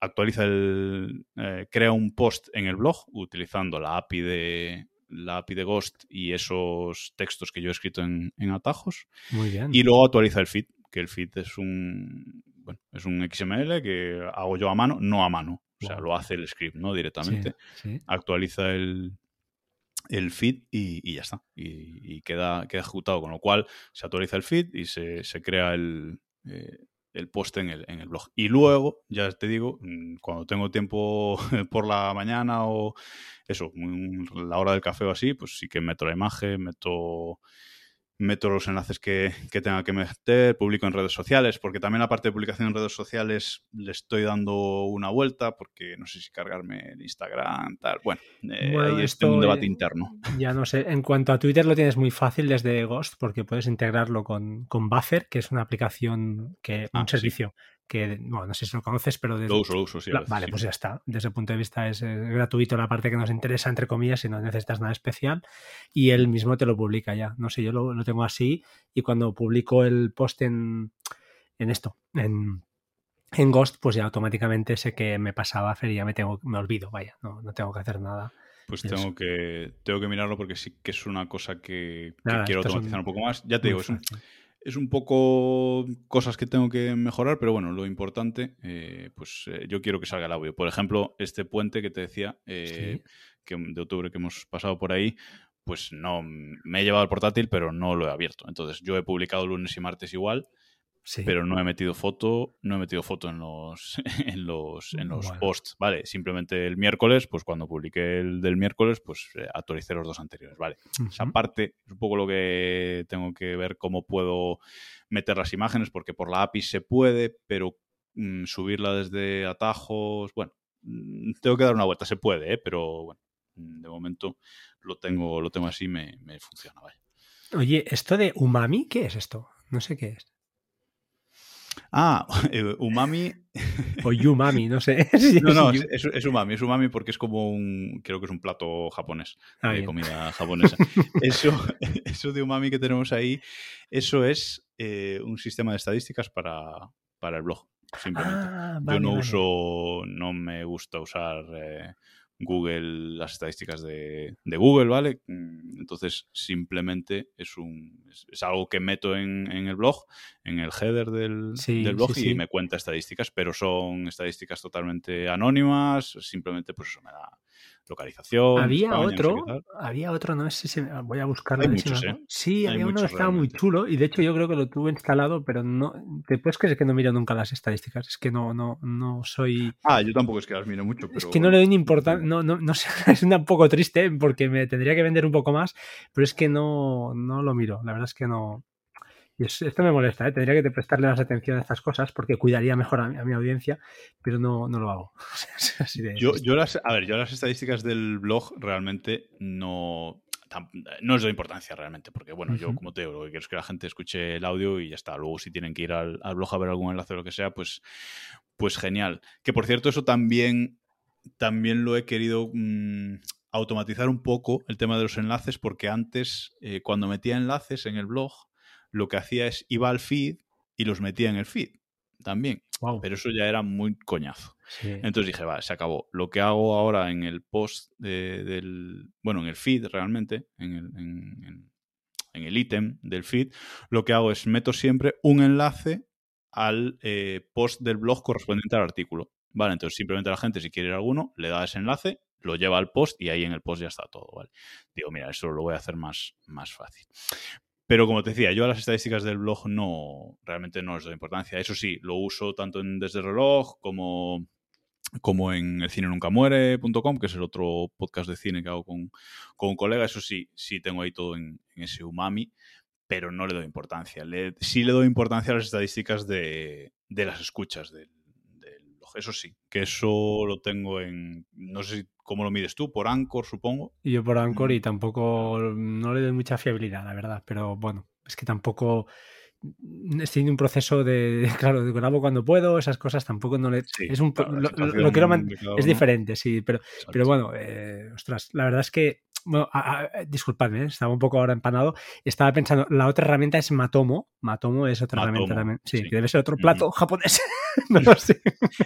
actualiza el. Eh, crea un post en el blog utilizando la API de la API de Ghost y esos textos que yo he escrito en, atajos. Muy bien. Y luego actualiza el feed, que el feed es un bueno, es un XML que hago yo a mano, no a mano. O sea, lo hace el script, ¿no? Directamente. Actualiza el, el feed y, ya está. Y, queda, queda ejecutado. Con lo cual se actualiza el feed y se, crea el, eh, el post en el, en el blog. Y luego, ya te digo, mm, cuando tengo tiempo [laughs] por la mañana o eso, la hora del café o así, pues sí que meto la imagen, meto meto los enlaces que, tenga que meter, publico en redes sociales, porque también aparte de publicación en redes sociales le estoy dando una vuelta, porque no sé si cargarme el Instagram, tal. Bueno, eh, ahí es un debate interno. Ya no sé. En cuanto a Twitter lo tienes muy fácil desde Ghost, porque puedes integrarlo con, con Buffer, que es una aplicación, que un ah, servicio que bueno, no sé si lo conoces, pero... lo uso, lo uso, sí. vale, pues ya está. Desde el punto de vista es, gratuito la parte que nos interesa, entre comillas, si no necesitas nada especial, y él mismo te lo publica ya. No sé, yo lo, tengo así y cuando publico el post en, en esto, en, en Ghost, pues ya automáticamente sé que me pasaba y ya me, tengo, me olvido, vaya, no, no tengo que hacer nada. Pues tengo que, tengo que mirarlo porque sí que es una cosa que, quiero automatizar un, poco más. Ya te digo, es un, es un poco cosas que tengo que mejorar, pero bueno, lo importante, eh, pues eh, yo quiero que salga el audio. Por ejemplo, este puente que te decía, eh, que de octubre que hemos pasado por ahí, pues no, me he llevado el portátil, pero no lo he abierto. Entonces yo he publicado lunes y martes igual pero no he metido foto, no he metido foto en los, [laughs] en los, en los posts, ¿vale? Simplemente el miércoles, pues cuando publiqué el del miércoles, pues eh, actualicé los dos anteriores, ¿vale? Esa parte es un poco lo que tengo que ver cómo puedo meter las imágenes, porque por la API se puede, pero mm, subirla desde atajos, bueno, mm, tengo que dar una vuelta, se puede, ¿eh? Pero bueno, mm, de momento lo tengo, lo tengo así, me, me funciona, ¿vale? Oye, ¿esto de umami qué es esto? No sé qué es. Ah, [laughs] eh, umami. O yumami, no sé. [laughs] no, no, es, umami, es umami porque es como un, creo que es un plato japonés, ah, de comida japonesa. [laughs] eso, eso de umami que tenemos ahí, eso es eh, un sistema de estadísticas para, para el blog, simplemente. Ah, Yo no uso, no me gusta usar eh, Google, las estadísticas de, Google, ¿vale? Mm, entonces, simplemente es un es, algo que meto en, el blog, en el header del, blog y me cuenta estadísticas, pero son estadísticas totalmente anónimas, simplemente pues eso me da localización. Había otro, había otro, no sé si voy a buscarlo. ¿eh? Sí, había uno que estaba muy chulo y de hecho yo creo que lo tuve instalado, pero no, después que es que no miro nunca las estadísticas, es que no, no, no soy. Ah, yo tampoco es que las miro mucho. Es que no le doy ni importancia, no, no, no sé, [laughs] es un poco triste porque me tendría que vender un poco más, pero es que no, no lo miro, la verdad es que no. Y esto me molesta, ¿eh? tendría que prestarle más atención a estas cosas porque cuidaría mejor a mi, audiencia, pero no, no lo hago. [laughs] yo, yo las, a ver, yo las estadísticas del blog realmente no, no les doy importancia realmente, porque bueno, yo como te digo, lo que quiero es que la gente escuche el audio y ya está. Luego si tienen que ir al, blog a ver algún enlace o lo que sea, pues, pues genial. Que por cierto, eso también, también lo he querido mm, automatizar un poco, el tema de los enlaces, porque antes, eh, cuando metía enlaces en el blog, lo que hacía es iba al feed y los metía en el feed también. Pero eso ya era muy coñazo. Entonces dije, va, se acabó. Lo que hago ahora en el post del. Bueno, en el feed realmente, en el, en, el ítem del feed, lo que hago es meto siempre un enlace al eh, post del blog correspondiente al artículo. Vale, entonces simplemente la gente, si quiere ir a alguno, le da ese enlace, lo lleva al post y ahí en el post ya está todo, ¿vale? Digo, mira, eso lo voy a hacer más, más fácil. Pero como te decía, yo a las estadísticas del blog no, realmente no les doy importancia. Eso sí, lo uso tanto en Desde el Reloj como, como en el cine nunca muere.com, que es el otro podcast de cine que hago con, con un colega. Eso sí, sí tengo ahí todo en, ese umami, pero no le doy importancia. Le, sí le doy importancia a las estadísticas de, de las escuchas del, eso sí, que eso lo tengo en, no sé cómo lo mides tú, por Anchor supongo. Y yo por Anchor y tampoco, no le doy mucha fiabilidad, la verdad, pero bueno, es que tampoco estoy en un proceso de, [laughs] claro, grabo cuando puedo, esas cosas tampoco no le... es un, lo, quiero es diferente, sí, pero, pero bueno, eh, ostras, la verdad es que bueno, disculpadme, ¿eh? estaba un poco ahora empanado. Estaba pensando, la otra herramienta es Matomo. Matomo es otra herramienta también. Sí, que debe ser otro plato japonés. [laughs] no lo sé.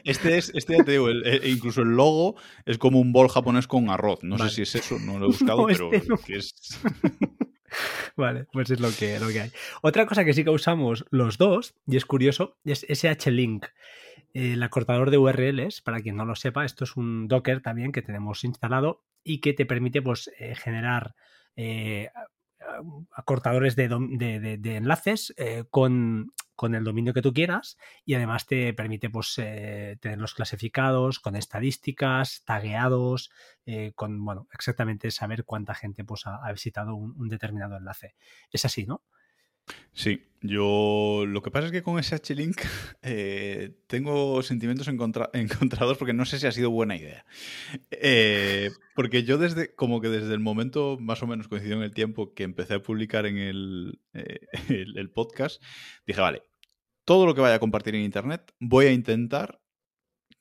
Este es, este ya te digo, incluso el logo es como un bol japonés con arroz. No sé si es eso, no lo he [laughs] buscado, pero este es. [laughs] Vale, pues es lo que, lo que hay. Otra cosa que sí que usamos los dos, y es curioso, es SH-Link. El acortador de URLs, para quien no lo sepa, esto es un Docker también que tenemos instalado y que te permite pues, eh, generar eh, acortadores de, enlaces eh, con, el dominio que tú quieras y además te permite pues, tenerlos clasificados con estadísticas, tagueados, con bueno, exactamente saber cuánta gente pues, ha, visitado un, determinado enlace. Es así, ¿no? Sí, yo lo que pasa es que con sh Link [laughs] eh, tengo sentimientos [laughs] encontrados porque no sé si ha sido buena idea. Eh, porque yo desde, como que desde el momento más o menos coincidió en el tiempo que empecé a publicar en el, eh, [laughs] el, podcast, dije, vale, todo lo que vaya a compartir en Internet voy a intentar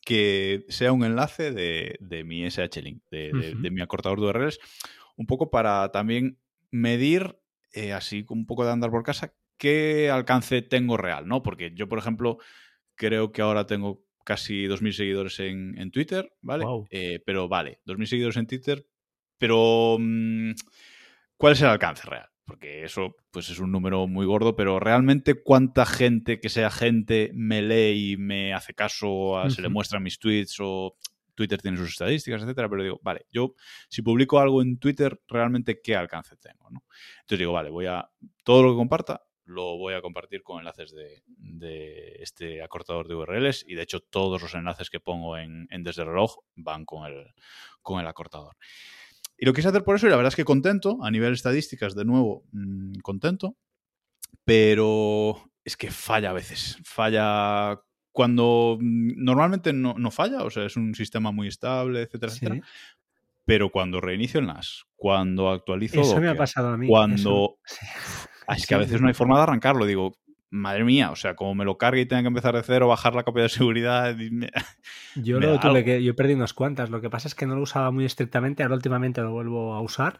que sea un enlace de, mi SH Link, de, de mi acortador de URLs, un poco para también medir eh, así un poco de andar por casa, ¿qué alcance tengo real? ¿no? Porque yo, por ejemplo, creo que ahora tengo casi 2.000 seguidores en, Twitter, ¿vale? Eh, pero vale, 2.000 seguidores en Twitter, pero mm, ¿cuál es el alcance real? Porque eso pues es un número muy gordo, pero realmente cuánta gente que sea gente me lee y me hace caso, se le muestran mis tweets o Twitter tiene sus estadísticas, etcétera, pero digo, vale, yo si publico algo en Twitter, realmente qué alcance tengo, ¿no? Entonces digo, vale, voy a todo lo que comparta lo voy a compartir con enlaces de, este acortador de URLs y de hecho todos los enlaces que pongo en, desde el reloj van con el, con el acortador. Y lo quise hacer por eso y la verdad es que contento, a nivel estadísticas, de nuevo, mm, contento, pero es que falla a veces, falla cuando mm, normalmente no, falla, o sea, es un sistema muy estable, etcétera, etcétera. Pero cuando reinicio el NAS, cuando actualizo. Eso me ha pasado a mí. Cuando. [laughs] [laughs] Es que a veces no hay forma de arrancarlo. Digo, madre mía, o sea, como me lo cargue y tenga que empezar de cero, bajar la copia de seguridad. [laughs] yo lo tuve que. Yo perdí unas cuantas. Lo que pasa es que no lo usaba muy estrictamente. Ahora últimamente lo vuelvo a usar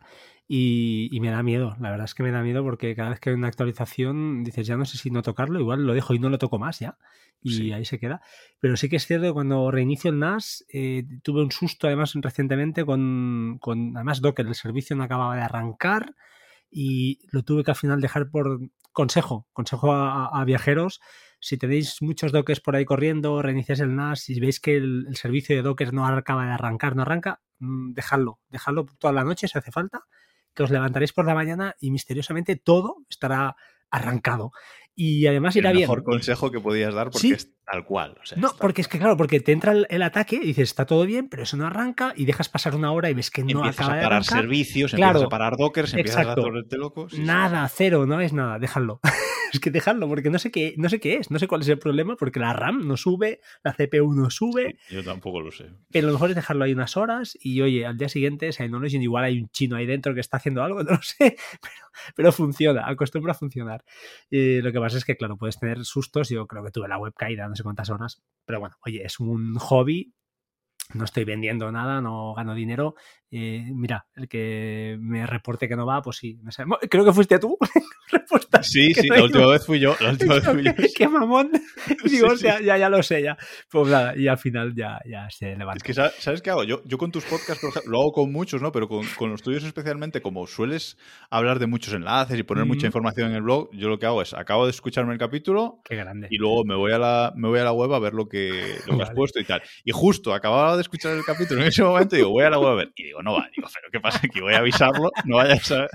y, me da miedo, la verdad es que me da miedo porque cada vez que hay una actualización dices, ya no sé si no tocarlo, igual lo dejo y no lo toco más ya. Y ahí se queda. Pero sí que es cierto que cuando reinicio el NAS eh, tuve un susto además recientemente con, con, además Docker, el servicio no acababa de arrancar y lo tuve que al final dejar por consejo, consejo a, viajeros. Si tenéis muchos dockers por ahí corriendo, reiniciáis el NAS y veis que el, el servicio de Docker no acaba de arrancar, no arranca, mm, dejadlo, dejadlo toda la noche si hace falta que os levantaréis por la mañana y misteriosamente todo estará arrancado. Y además irá bien. El mejor consejo que podías dar porque es tal cual. no, porque es que claro, porque te entra el, ataque y dices, está todo bien, pero eso no arranca y dejas pasar una hora y ves que no empiezas acaba a parar servicios, empiezas a parar dockers, empiezas a volverte loco. Nada, cero, no es nada, déjalo. [laughs] es que dejarlo, porque no sé qué, no sé qué es, no sé cuál es el problema, porque la RAM no sube, la CPU no sube. yo tampoco lo sé. Pero lo mejor es dejarlo ahí unas horas y oye, al día siguiente, si no igual hay un chino ahí dentro que está haciendo algo, [laughs] no lo sé, pero, pero funciona, acostumbra a funcionar. Y lo que pasa es que, claro, puedes tener sustos. Yo creo que tuve la web caída no sé cuántas horas, pero bueno, oye, es un hobby no estoy vendiendo nada, no gano dinero. Eh, mira, el que me reporte que no va, pues sí. Creo que fuiste tú. [laughs] sí, sí, la última vez fui yo. La última vez fui yo. [laughs] Qué mamón. [laughs] Digo, Ya, ya, lo sé, ya. Pues nada, y al final ya, ya se levanta. Es que, ¿sabes qué hago? Yo, yo con tus podcasts, lo hago con muchos, ¿no? Pero con, con, los tuyos especialmente, como sueles hablar de muchos enlaces y poner mucha información en el blog, yo lo que hago es, acabo de escucharme el capítulo. Qué grande. Y luego me voy a la, me voy a la web a ver lo que, lo que has puesto y tal. Y justo acababa de escuchar el capítulo en ese momento y digo, voy a la web a ver. Y digo, no va, digo, pero ¿qué pasa aquí? Voy a avisarlo, no vaya a ser,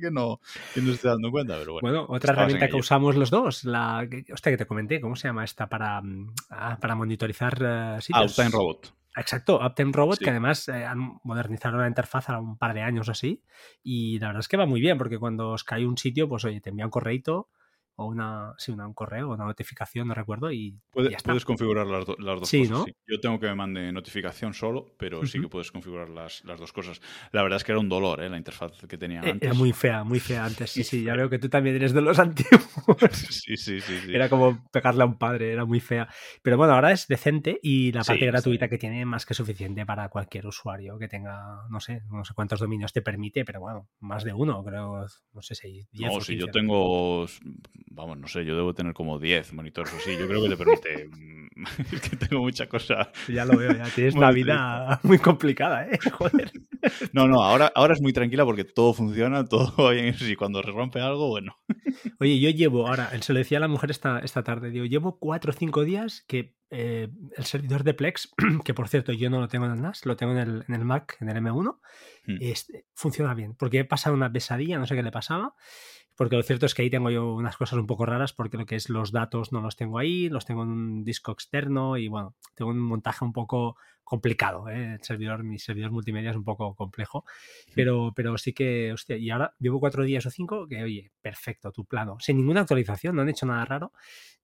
que no, que no esté dando cuenta. Pero bueno, bueno otra herramienta que usamos los dos, la, hostia, que te comenté, ¿cómo se llama esta para, ah, para monitorizar uh, sitios? Uptime Robot. Exacto, Uptime Robot, que además eh, han modernizado la interfaz a un par de años así. Y la verdad es que va muy bien, porque cuando os cae un sitio, pues oye, te envía un correito o una, sí, una, un correo, una notificación, no recuerdo, y, Puedes configurar las, las dos sí, cosas. ¿no? Yo tengo que me mande notificación solo, pero sí que puedes configurar las, las, dos cosas. La verdad es que era un dolor, ¿eh? La interfaz que tenía e, antes. Era muy fea, muy fea antes, sí, sí. Ya [laughs] veo que tú también eres de los [laughs] antiguos. sí, sí, sí, sí, Era como pegarle a un padre, era muy fea. Pero bueno, ahora es decente y la parte gratuita que tiene más que suficiente para cualquier usuario que tenga, no sé, no sé cuántos dominios te permite, pero bueno, más de uno, creo, no sé si 10 No, o si yo tengo, vamos, no sé, yo debo tener como 10 monitores o sí. Yo creo que te permite. [laughs] es que tengo mucha cosa. Ya lo veo, ya tienes [laughs] una vida muy complicada, ¿eh? [laughs] Joder. No, no, ahora, ahora es muy tranquila porque todo funciona, todo va bien. Y cuando se rompe algo, bueno. Oye, yo llevo, ahora, se lo decía a la mujer esta, esta tarde, digo, llevo 4 o 5 días que eh, el servidor de Plex, [clears throat] que por cierto yo no lo tengo en el NAS, lo tengo en el, en el Mac, en el M1, hmm. este, funciona bien. Porque he pasado una pesadilla, no sé qué le pasaba porque lo cierto es que ahí tengo yo unas cosas un poco raras porque lo que es los datos no los tengo ahí, los tengo en un disco externo y bueno, tengo un montaje un poco complicado, ¿eh? el servidor, mi servidor multimedia es un poco complejo, pero, pero sí que, hostia, y ahora llevo cuatro días o cinco que, oye, perfecto, tu plano, sin ninguna actualización, no han hecho nada raro,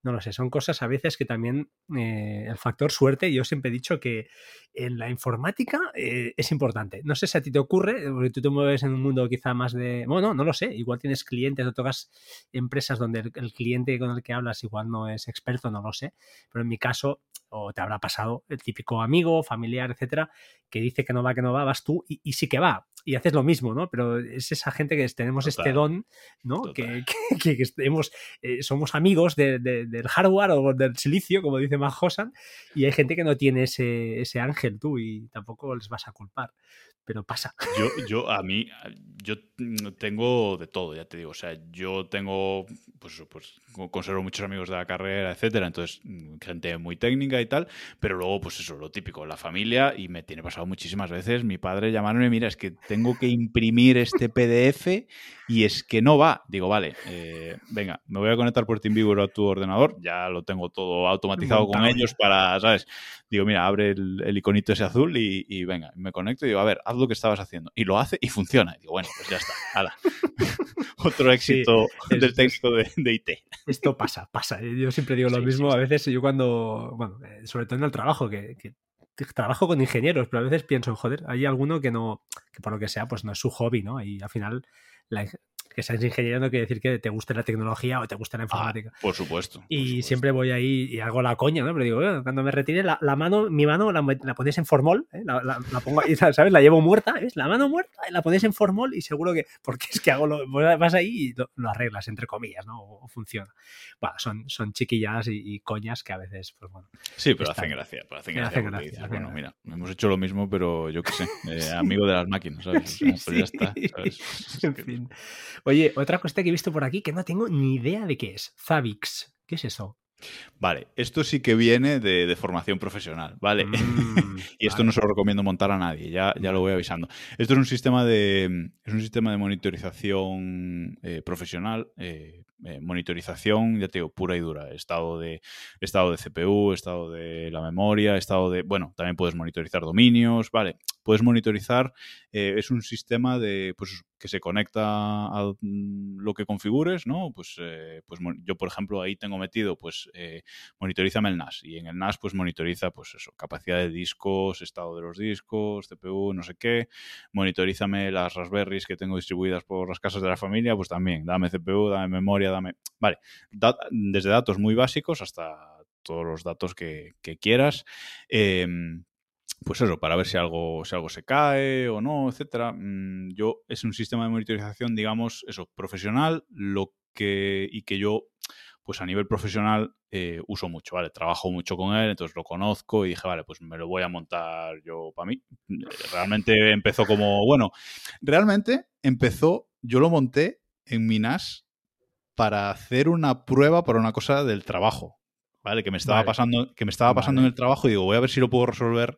no lo sé, son cosas a veces que también eh, el factor suerte, yo siempre he dicho que en la informática eh, es importante, no sé si a ti te ocurre, porque tú te mueves en un mundo quizá más de, bueno, no lo sé, igual tienes clientes o tocas empresas donde el, el cliente con el que hablas igual no es experto, no lo sé, pero en mi caso, o te habrá pasado el típico amigo, familiar, etcétera, que dice que no va, que no va, vas tú y, sí que va. Y haces lo mismo, ¿no? Pero es esa gente que tenemos este don, ¿no? Que, [laughs] que, eh, somos amigos del hardware o del silicio, como dice Mahosan, y hay gente que no tiene ese, ese ángel tú y tampoco les vas a culpar pero pasa. Yo, yo, a mí, yo tengo de todo, ya te digo. O sea, yo tengo, pues, pues conservo muchos amigos de la carrera, etcétera. Entonces, mm, gente muy técnica y tal. Pero luego, pues eso, lo típico, la familia. Y me tiene pasado muchísimas veces mi padre llamándome, mira, es que tengo que imprimir este PDF y es que no va. Digo, vale, eh, venga, me voy a conectar por TeamViewer a tu ordenador. Ya lo tengo todo automatizado con ellos para, ¿sabes? Digo, mira, abre el, iconito ese azul y, y venga, me conecto y digo, a ver, haz lo que estabas haciendo. Y lo hace y funciona. Y digo, bueno, pues ya está. [laughs] Otro éxito del técnico de, IT. Esto pasa, pasa. Yo siempre digo lo mismo. a veces yo cuando, bueno, eh, sobre todo en el trabajo, que, trabajo con ingenieros, pero a veces pienso, joder, hay alguno que no, que por lo que sea, pues no es su hobby, ¿no? Y al final la, que seas ingeniero no quiere decir que te guste la tecnología o te guste la ah, informática. por supuesto. y siempre voy ahí y hago la coña, ¿no? Pero digo, cuando me retire la, mano, mi mano la, la ponéis en formol, ¿eh? la, la, pongo ahí, [laughs] ¿sabes? La llevo muerta, ¿ves? La mano muerta, la ponéis en formol y seguro que, porque es que hago lo, vas ahí y lo, arreglas, entre comillas, ¿no? O, funciona. Bueno, son, son chiquillas y, coñas que a veces, pues bueno. Sí, pero hacen gracia, pero hacen gracia. gracia bueno, mira, hemos hecho lo mismo, pero yo qué sé, eh, [laughs] amigo de las máquinas, ¿sabes? [laughs] pues ya está, ¿sabes? en fin. Oye, otra cosa que he visto por aquí que no tengo ni idea de qué es. Zavix. ¿Qué es eso? Vale, esto sí que viene de, formación profesional, ¿vale? Mm, [laughs] y esto no se lo recomiendo montar a nadie, ya, ya lo voy avisando. Esto es un sistema de, es un sistema de monitorización eh, profesional, eh, eh, monitorización, ya te digo, pura y dura. Estado de, estado de CPU, estado de la memoria, estado de... Bueno, también puedes monitorizar dominios, ¿vale? Puedes monitorizar, es un sistema de, pues, que se conecta a mm, lo que configures, ¿no? Pues, pues yo, por ejemplo, ahí tengo metido, pues eh, monitorízame el NAS. Y en el NAS, pues monitoriza, pues eso, capacidad de discos, estado de los discos, CPU, no sé qué. Monitorízame las Raspberries que tengo distribuidas por las casas de la familia, pues también, dame CPU, dame memoria, dame... Vale, desde datos muy básicos hasta todos los datos que, quieras. Em, pues eso, para ver si algo, si algo se cae o no, etcétera. Mm, yo es un sistema de monitorización, digamos, eso, profesional, lo que, y que yo pues a nivel profesional eh, uso mucho, ¿vale? Trabajo mucho con él, entonces lo conozco y dije, vale, pues me lo voy a montar yo para mí. Realmente empezó como, bueno, realmente empezó, yo lo monté en Minas para hacer una prueba para una cosa del trabajo, ¿vale? Que me estaba pasando, que me estaba pasando en el trabajo y digo, voy a ver si lo puedo resolver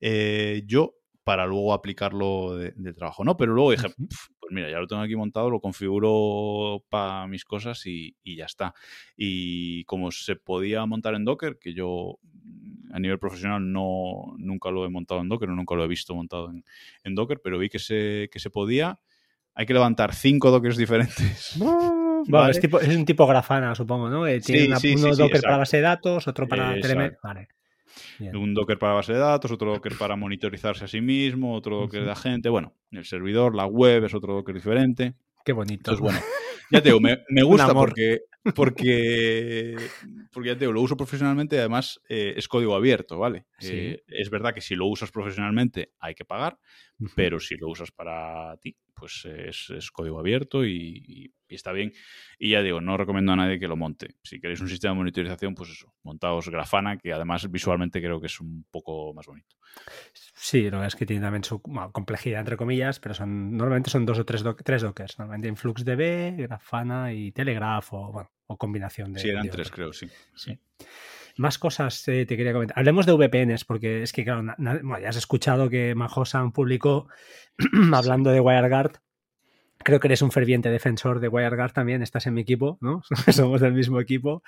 eh, yo para luego aplicarlo de, trabajo, ¿no? Pero luego dije, pues mira, ya lo tengo aquí montado, lo configuro para mis cosas y, ya está. Y como se podía montar en Docker, que yo mm, a nivel profesional no, nunca lo he montado en Docker, nunca lo he visto montado en, Docker, pero vi que se, que se podía. Hay que levantar cinco Dockers diferentes. [laughs] [laughs] es, un tipo grafana, supongo, ¿no? Eh, tiene uno Docker para base de datos, otro para. Vale. Un Docker para base de datos, otro Docker para monitorizarse a sí mismo, otro Docker de agente. Bueno, el servidor, la web es otro Docker diferente. Qué bonito. Entonces, bueno, ya te digo, me, [laughs] gusta porque, porque, porque ya te digo, lo uso profesionalmente y además eh, es código abierto, ¿vale? Eh, es verdad que si lo usas profesionalmente hay que pagar, pero si lo usas para ti, pues es, código abierto y, está bien. Y ya digo, no recomiendo a nadie que lo monte. Si queréis un sistema de monitorización, pues eso, montaos Grafana, que además visualmente creo que es un poco más bonito. Sí, lo es que tiene también su complejidad, entre comillas, pero son normalmente son dos o tres, tres dockers. Normalmente InfluxDB, Grafana y Telegraph o, o combinación de... Sí, eran tres, creo, sí. sí. Más cosas eh, te quería comentar. Hablemos de VPNs, porque es que, claro, ya has escuchado que Mahosan publicó, [clears throat] hablando de WireGuard, creo que eres un ferviente defensor de WireGuard también, estás en mi equipo, ¿no? [laughs] Somos del mismo equipo.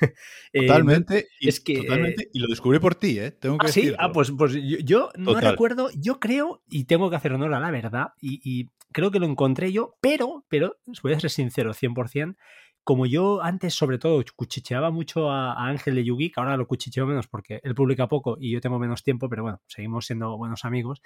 [laughs] Eh, totalmente, y, es que, totalmente, y lo descubrí por ti, ¿eh? Tengo que ¿Ah, sí? Ah, pues, pues yo, no recuerdo, yo creo, y tengo que hacer honor a la verdad, y, y, creo que lo encontré yo, pero, pero, voy a ser sincero, 100%, como yo antes, sobre todo, cuchicheaba mucho a, Ángel de Yugi, que ahora lo cuchicheo menos porque él publica poco y yo tengo menos tiempo, pero bueno, seguimos siendo buenos amigos.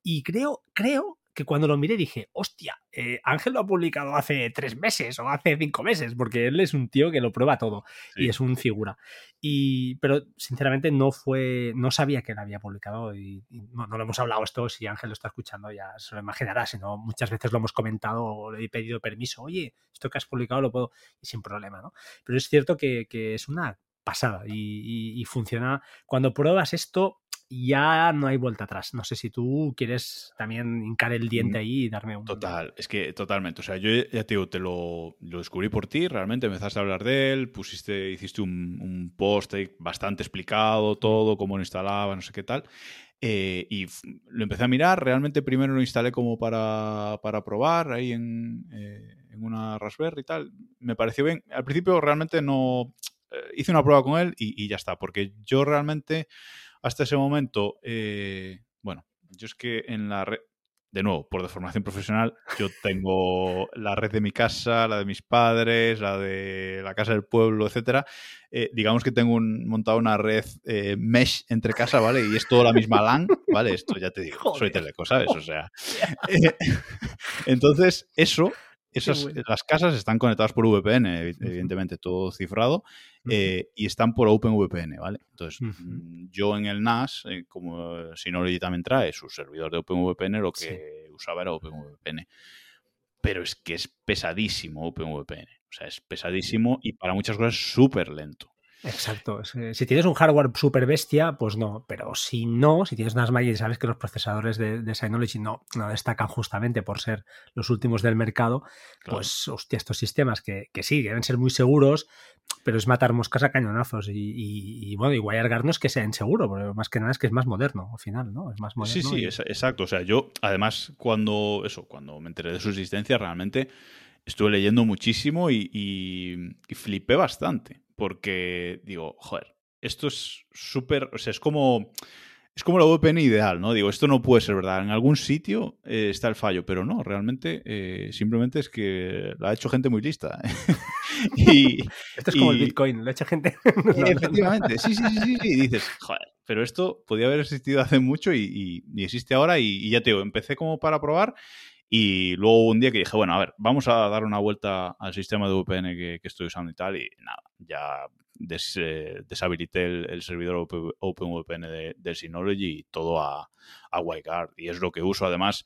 Y creo, creo que cuando lo miré dije, hostia, eh, Ángel lo ha publicado hace tres meses o hace cinco meses, porque él es un tío que lo prueba todo y es un figura. Y, pero sinceramente no fue, no sabía que lo había publicado y, no, lo hemos hablado esto, si Ángel lo está escuchando ya se lo imaginará, sino muchas veces lo hemos comentado o le he pedido permiso, oye, esto que has publicado lo puedo, y sin problema, ¿no? Pero es cierto que, es una pasada y, funciona. Cuando pruebas esto, ya no hay vuelta atrás. No sé si tú quieres también hincar el diente mm, ahí y darme un... Total, es que totalmente. O sea, yo ya te digo, te lo, descubrí por ti, realmente empezaste a hablar de él, pusiste, hiciste un, post bastante explicado todo, cómo lo instalaba, no sé qué tal. Eh, y lo empecé a mirar, realmente primero lo instalé como para, probar ahí en, eh, en, una Raspberry y tal. Me pareció bien. Al principio realmente no... Eh, hice una prueba con él y, y ya está, porque yo realmente hasta ese momento, eh, bueno, yo es que en la red, de nuevo, por deformación profesional, yo tengo la red de mi casa, la de mis padres, la de la casa del pueblo, etcétera. Eh, digamos que tengo un, montado una red eh, mesh entre casa, ¿vale? Y es toda la misma LAN, ¿vale? Esto ya te digo, soy teleco, ¿sabes? O sea. [laughs] [laughs] entonces, eso esas, las casas están conectadas por VPN, evidentemente, todo cifrado, eh, y están por OpenVPN, ¿vale? Entonces, mm, yo en el NAS, eh, como Synology también trae su servidor de OpenVPN, lo que usaba era OpenVPN. Pero es que es pesadísimo OpenVPN. O sea, es pesadísimo y para muchas cosas súper lento. Exacto. Si tienes un hardware super bestia, pues no. Pero si no, si tienes unas máquinas y sabes que los procesadores de, de Synology no, no, destacan justamente por ser los últimos del mercado, pues hostia, estos sistemas que, que, sí, deben ser muy seguros, pero es matar moscas a cañonazos. Y, bueno, y WireGuard no es que sea inseguro, pero más que nada es que es más moderno al final, ¿no? Es más moderno. Sí, sí, exacto. O sea, yo además cuando eso, cuando me enteré de su existencia, realmente estuve leyendo muchísimo y, y flipé bastante porque digo, joder, esto es súper, o sea, es como... Es como la VPN ideal, ¿no? Digo, esto no puede ser verdad. En algún sitio eh, está el fallo, pero no, realmente eh, simplemente es que lo ha hecho gente muy lista. [laughs] y, [laughs] esto es como el Bitcoin, lo ha hecho gente. [laughs] efectivamente, sí, sí, sí, sí, Y dices, joder, pero esto podía haber existido hace mucho y, existe ahora. Y, ya te digo, empecé como para probar y luego un día que dije, bueno, a ver, vamos a dar una vuelta al sistema de VPN que, estoy usando y tal, y nada, ya eh, deshabilité el, servidor OpenVPN de, de, Synology y todo a, a WireGuard. Y es lo que uso. Además,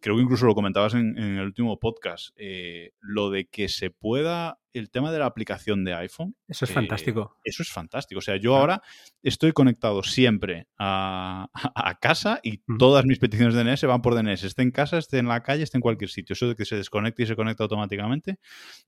creo que incluso lo comentabas en, el último podcast, eh, lo de que se pueda el tema de la aplicación de iPhone. Eso es fantástico. Eso es fantástico. O sea, yo ahora estoy conectado siempre a, [laughs] casa y todas mis peticiones de DNS van por DNS. Esté en casa, esté en la calle, esté en cualquier sitio. Eso de que se desconecte y se conecta automáticamente,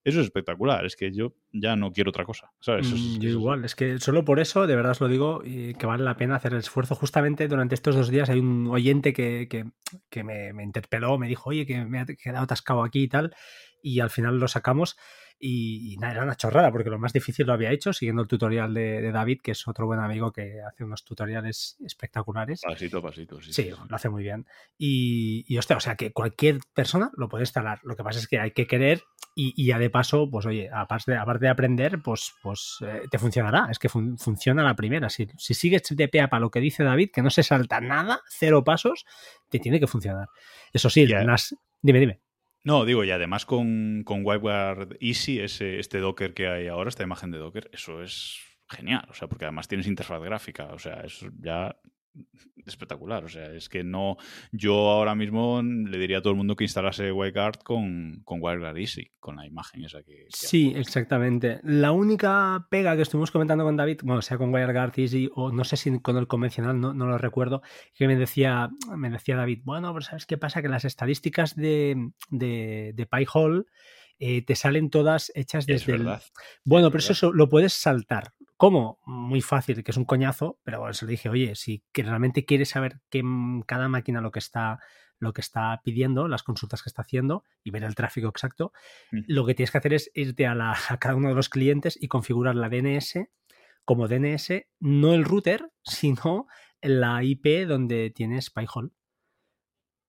eso es espectacular. Es que yo ya no quiero otra cosa. Mm, yo igual. Es que solo por eso, de verdad os lo digo, que vale la pena hacer el esfuerzo. Justamente durante estos dos días hay un oyente que, que, me, me interpeló, me dijo, oye, que me ha quedado atascado aquí y tal. Y al final lo sacamos y, nada, era una chorrada, porque lo más difícil lo había hecho siguiendo el tutorial de, David, que es otro buen amigo que hace unos tutoriales espectaculares. Pasito a pasito, sí. Sí, lo hace muy bien. Y, y hostia, o sea que cualquier persona lo puede instalar. Lo que pasa es que hay que querer y, ya de paso, pues oye, aparte de, aparte de aprender, pues, pues eh, te funcionará. Es que funciona la primera. Si, si sigues de pea para lo que dice David, que no se salta nada, cero pasos, te tiene que funcionar. Eso sí, las... dime, dime. No, digo, y además con, con WireGuard Easy, ese, este Docker que hay ahora, esta imagen de Docker, eso es genial. O sea, porque además tienes interfaz gráfica. O sea, eso ya espectacular. O sea, es que no. Yo ahora mismo le diría a todo el mundo que instalase WireGuard con, con WireGuard Easy, con la imagen esa que. sí, exactamente. La única pega que estuvimos comentando con David, bueno, sea con WireGuard Easy o no sé si con el convencional, no, no lo recuerdo, que me decía, me decía David, bueno, pero ¿sabes qué pasa? Que las estadísticas de, de, de PyHole. Eh, te salen todas hechas desde el... Bueno, pero eso lo puedes saltar. ¿Cómo? Muy fácil, que es un coñazo, pero bueno, se le dije, oye, si realmente quieres saber que cada máquina lo que está lo que está pidiendo, las consultas que está haciendo y ver el tráfico exacto, mm. lo que tienes que hacer es irte a, la, a cada uno de los clientes y configurar la DNS como DNS, no el router, [laughs] sino la IP donde tienes PyHole.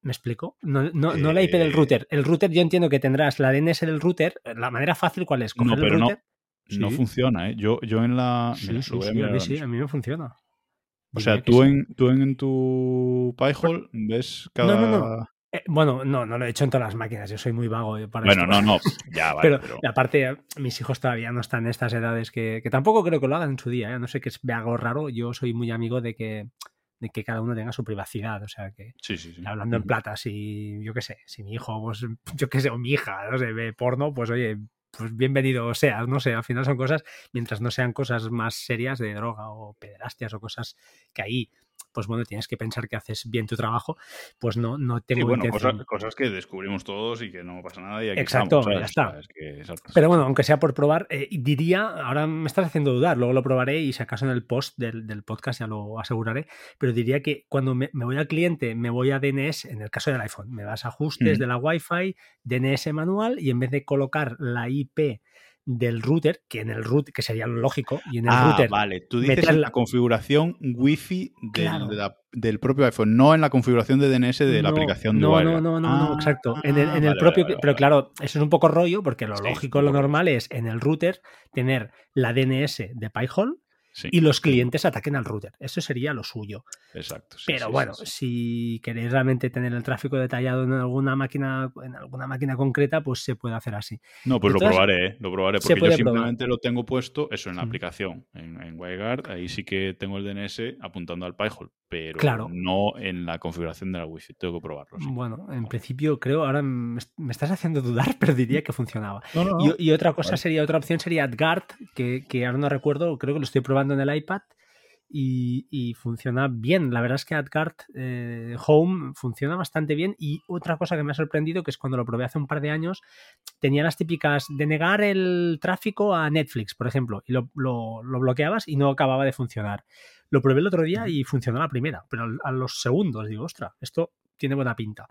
¿Me explico? No, la IP del eh, router. El router yo entiendo que tendrás la DNS del router. La manera fácil, ¿cuál es? Coger el router. No funciona, ¿eh? Yo, yo en la. Sí, sí, a, mí sí, a mí me funciona. O sea, tú, en, tú en tu PyHole ves cada. No, no, no. Eh, bueno, no, no lo he hecho en todas las máquinas, yo soy muy vago eh, para Bueno, no, no, [laughs] ya, vale, pero, aparte, mis hijos todavía no están en estas edades que, que tampoco creo que lo hagan en su día, ¿eh? no sé que vea algo raro, yo soy muy amigo de que, de que cada uno tenga su privacidad, o sea que sí, sí, sí. hablando en plata, si yo qué sé, si mi hijo, pues [laughs] yo qué sé, o mi hija, no sé, ve porno, pues oye, pues bienvenido sea, no sé, al final son cosas, mientras no sean cosas más serias de droga o pederastias o cosas que ahí pues bueno, tienes que pensar que haces bien tu trabajo, pues no, no tengo bueno, cosas, que descubrimos todos y que no pasa nada y aquí Exacto, ya está. Pero bueno, aunque sea por probar, eh, diría, ahora me estás haciendo dudar, luego lo probaré y si acaso en el post del, podcast ya lo aseguraré, pero diría que cuando me, voy al cliente, me voy a DNS, en el caso del iPhone, me vas a ajustes de la Wi-Fi, DNS manual y en vez de colocar la IP del router, que en el router, que sería lo lógico, y en el ah, router. Vale, tú dices en la configuración Wi-Fi del, propio iPhone, no en la configuración de DNS de la aplicación de no, no, no, no, no, exacto. En el, en el propio. pero claro, eso es un poco rollo, porque lo lógico, lo normal es en el router tener la DNS de Y los clientes ataquen al router. Eso sería lo suyo. Exacto. Pero bueno, si queréis realmente tener el tráfico detallado en alguna máquina, en alguna máquina concreta, pues se puede hacer así. No, pues lo probaré, ¿eh? lo probaré, porque yo simplemente lo tengo puesto eso en la aplicación, en, en WireGuard, ahí sí que tengo el DNS apuntando al PyHole, pero claro. no en la configuración de la Wi-Fi. Tengo que probarlo. Bueno, en principio creo, ahora me, estás haciendo dudar, [laughs] pero diría que funcionaba. Y, otra cosa sería, otra opción sería AdGuard, que, que ahora no recuerdo, creo que lo estoy probando en el iPad y, funciona bien. La verdad es que AdGuard eh, Home funciona bastante bien. Y otra cosa que me ha sorprendido, que es cuando lo probé hace un par de años, tenía las típicas de negar el tráfico a Netflix, por ejemplo, y lo, lo, bloqueabas y no acababa de funcionar. Lo probé el otro día y funcionó la primera, pero a los segundos digo, ostra, esto tiene buena pinta.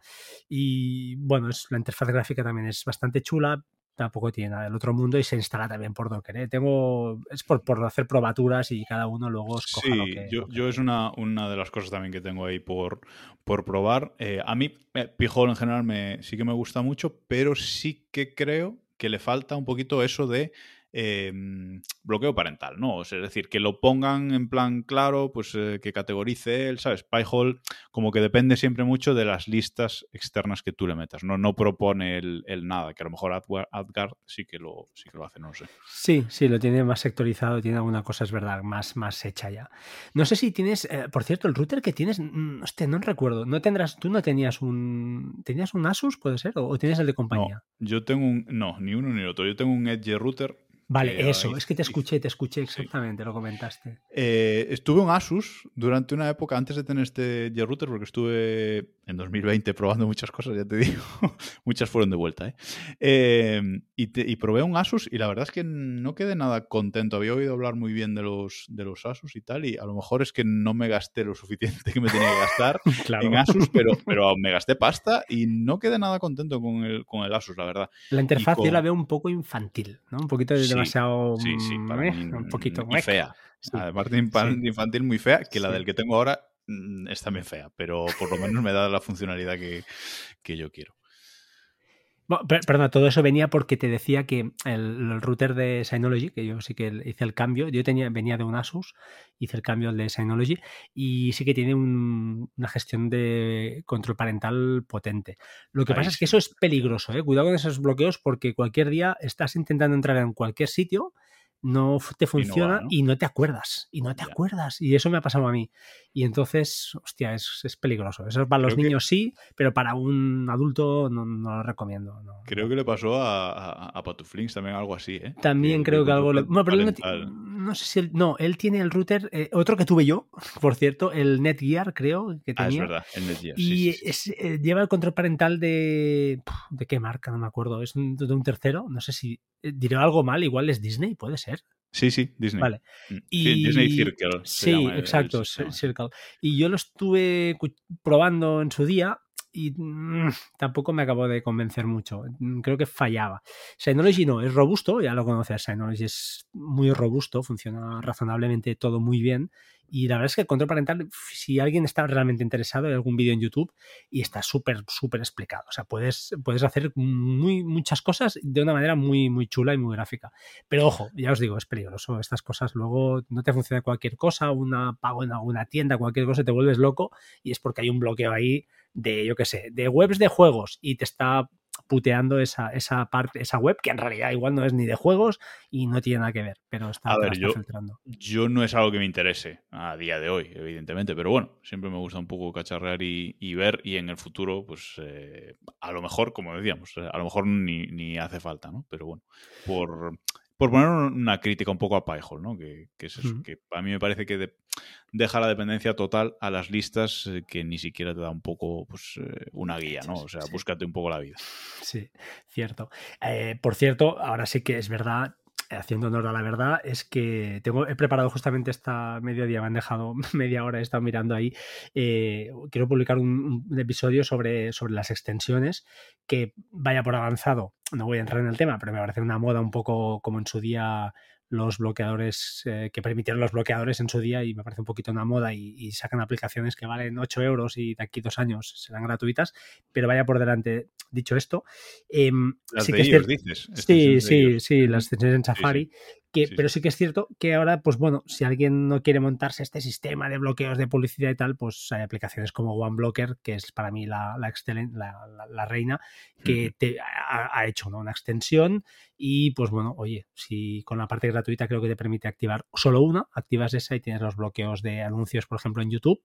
Y bueno, es, la interfaz gráfica también es bastante chula, tampoco tiene nada del otro mundo y se instala también por Docker. ¿eh? Tengo, es por, por, hacer probaturas y cada uno luego escoja sí, lo que. Yo, yo es una, una de las cosas también que tengo ahí por, por probar. Eh, a mí, eh, Pijol en general me, sí que me gusta mucho, pero sí que creo que le falta un poquito eso de em, bloqueo parental, ¿no? es decir, que lo pongan en plan claro, pues eh, que categorice él, ¿sabes? PyHole como que depende siempre mucho de las listas externas que tú le metas, ¿no? No propone el, nada, que a lo mejor AdGuard sí que lo, sí que lo hace, no sé. Sí, sí, lo tiene más sectorizado, tiene alguna cosa, es verdad, más, más hecha ya. No sé si tienes, eh, por cierto, el router que tienes, mm, hostia, no recuerdo, no tendrás, tú no tenías un, ¿tenías un Asus, puede ser? ¿O, tienes el de compañía? yo tengo un, no, ni uno ni otro, yo tengo un Edge router Vale, eso, es que te escuché, te escuché exactamente, lo comentaste. Eh, estuve en Asus durante una época antes de tener este router, porque estuve en 2020 probando muchas cosas, ya te digo, [laughs] muchas fueron de vuelta. ¿eh? Em, y, probé un Asus y la verdad es que no quedé nada contento. Había oído hablar muy bien de los, de los Asus y tal, y a lo mejor es que no me gasté lo suficiente que me tenía que gastar [laughs] en Asus, pero, pero me gasté pasta y no quedé nada contento con el, con el Asus, la verdad. La interfaz yo la veo un poco infantil, ¿no? Un poquito de demasiado. Sí, sí, mm, un poquito muy fea. Además de infantil muy fea, que la del que tengo ahora Mm, es también fea, pero por lo menos me da la funcionalidad que, yo quiero. Perdona, todo eso venía porque te decía que el, router de Synology, que yo sí que hice el cambio, yo tenía, venía de un Asus, hice el cambio de Synology y sí que tiene una gestión de control parental potente. Lo que pasa es que eso es peligroso, ¿eh? cuidado con esos bloqueos porque cualquier día estás intentando entrar en cualquier sitio no te funciona y no, te acuerdas. Y no te acuerdas. Y eso me ha pasado a mí. Y entonces, hostia, es, peligroso. Eso para los niños sí, pero para un adulto no, lo recomiendo. Creo que le pasó a, a, Patuflinks también algo así, ¿eh? También creo que algo... Le... Bueno, pero no, sé si... Él... No, él tiene el router, eh, otro que tuve yo, [laughs] por cierto, el Netgear, creo que tenía. Ah, es verdad, el Netgear. Y eh, lleva el control parental de... ¿De qué marca? No me acuerdo. Es de un tercero. No sé si... Eh, diré algo mal, igual es Disney, puede ser. Sí, sí, Disney. Vale. Mm. Y... Disney Circle. Sí, exacto, Circle. Y yo lo estuve probando en su día y mm, tampoco me acabó de convencer mucho. Mm, creo que fallaba. Synology no, es robusto, ya lo conoces, Synology es muy robusto, funciona razonablemente todo muy bien y la verdad es que el control parental, si alguien está realmente interesado, hay algún vídeo en YouTube y está súper, súper explicado. O sea, puedes, puedes hacer muy, muchas cosas de una manera muy, muy chula y muy gráfica. Pero ojo, ya os digo, es peligroso. Estas cosas luego no te funciona cualquier cosa, una pago en alguna tienda, cualquier cosa, te vuelves loco y es porque hay un bloqueo ahí de, yo qué sé, de webs de juegos y te está puteando esa, esa parte, esa web, que en realidad igual no es ni de juegos y no tiene nada que ver, pero está, filtrando. Yo no es algo que me interese a día de hoy, evidentemente, pero bueno, siempre me gusta un poco cacharrear y, ver, y en el futuro, pues eh, a lo mejor, como decíamos, a lo mejor ni, ni hace falta, ¿no? Pero bueno, por por poner una crítica un poco a PyHole, ¿no? Que, es eso, que a mí me parece que deja la dependencia total a las listas eh, que ni siquiera te da un poco pues, eh, una guía, ¿no? O sea, búscate un poco la vida. Sí, cierto. Eh, por cierto, ahora sí que es verdad, haciendo honor a la verdad, es que tengo, he preparado justamente esta mediodía, me han dejado [laughs] media hora, he estado mirando ahí. Eh, quiero publicar un, episodio sobre, sobre las extensiones que vaya por avanzado. No voy a entrar en el tema, pero me parece una moda un poco como en su día los bloqueadores, eh, que permitieron los bloqueadores en su día y me parece un poquito una moda y, sacan aplicaciones que valen 8 euros y de aquí dos años serán gratuitas, pero vaya por delante, dicho esto. Em, las sí de que dices. Sí, sí, sí, las extensiones en Safari. Pero sí que es cierto que ahora, pues bueno, si alguien no quiere montarse este sistema de bloqueos de publicidad y tal, pues hay aplicaciones como OneBlocker, que es para mí la, la, la, reina, que te ha, hecho ¿no? una extensión y pues bueno, oye, si con la parte gratuita creo que te permite activar solo una, activas esa y tienes los bloqueos de anuncios, por ejemplo, en YouTube,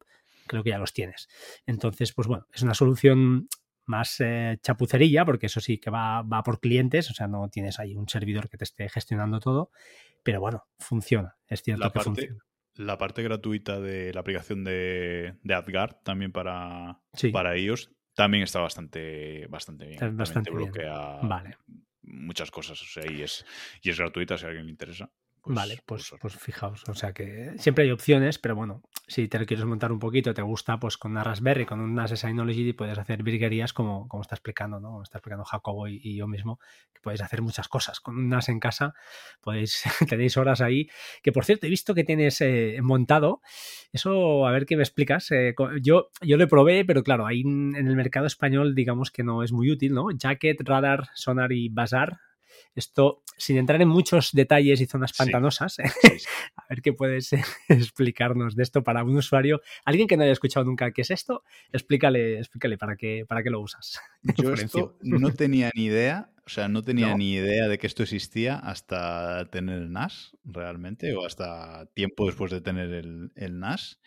creo que ya los tienes. Entonces, pues bueno, es una solución más eh, chapucerilla, porque eso sí que va, va, por clientes, o sea, no tienes ahí un servidor que te esté gestionando todo, pero bueno, funciona, es cierto la que parte, funciona. La parte gratuita de la aplicación de, de AdGuard también para, para ellos también está bastante, bastante bien. bastante bloquea Vale. muchas cosas, o sea, y es, y es gratuita si a alguien le interesa. Pues, vale, pues, pues, pues, fijaos, o sea que siempre hay opciones, pero bueno, si te lo quieres montar un poquito, te gusta, pues con una Raspberry, con unas Synology puedes hacer virguerías como, como está explicando, ¿no? Como está explicando Jacobo y, yo mismo, que podéis hacer muchas cosas. Con unas en casa [laughs] podéis, tenéis horas ahí, que por cierto he visto que tienes eh, montado, eso a ver qué me explicas. Eh, yo, yo lo probé, pero claro, ahí en el mercado español digamos que no es muy útil, ¿no? Jacket, Radar, Sonar y Bazaar Esto, sin entrar en muchos detalles y zonas pantanosas, [laughs] a ver qué puedes [laughs] explicarnos de esto para un usuario. Alguien que no haya escuchado nunca qué es esto, explícale, explícale para qué, para qué lo usas. [laughs] Yo esto no tenía ni idea, o sea, no tenía ni idea de que esto existía hasta tener el NAS, realmente, o hasta tiempo después de tener el, el NAS.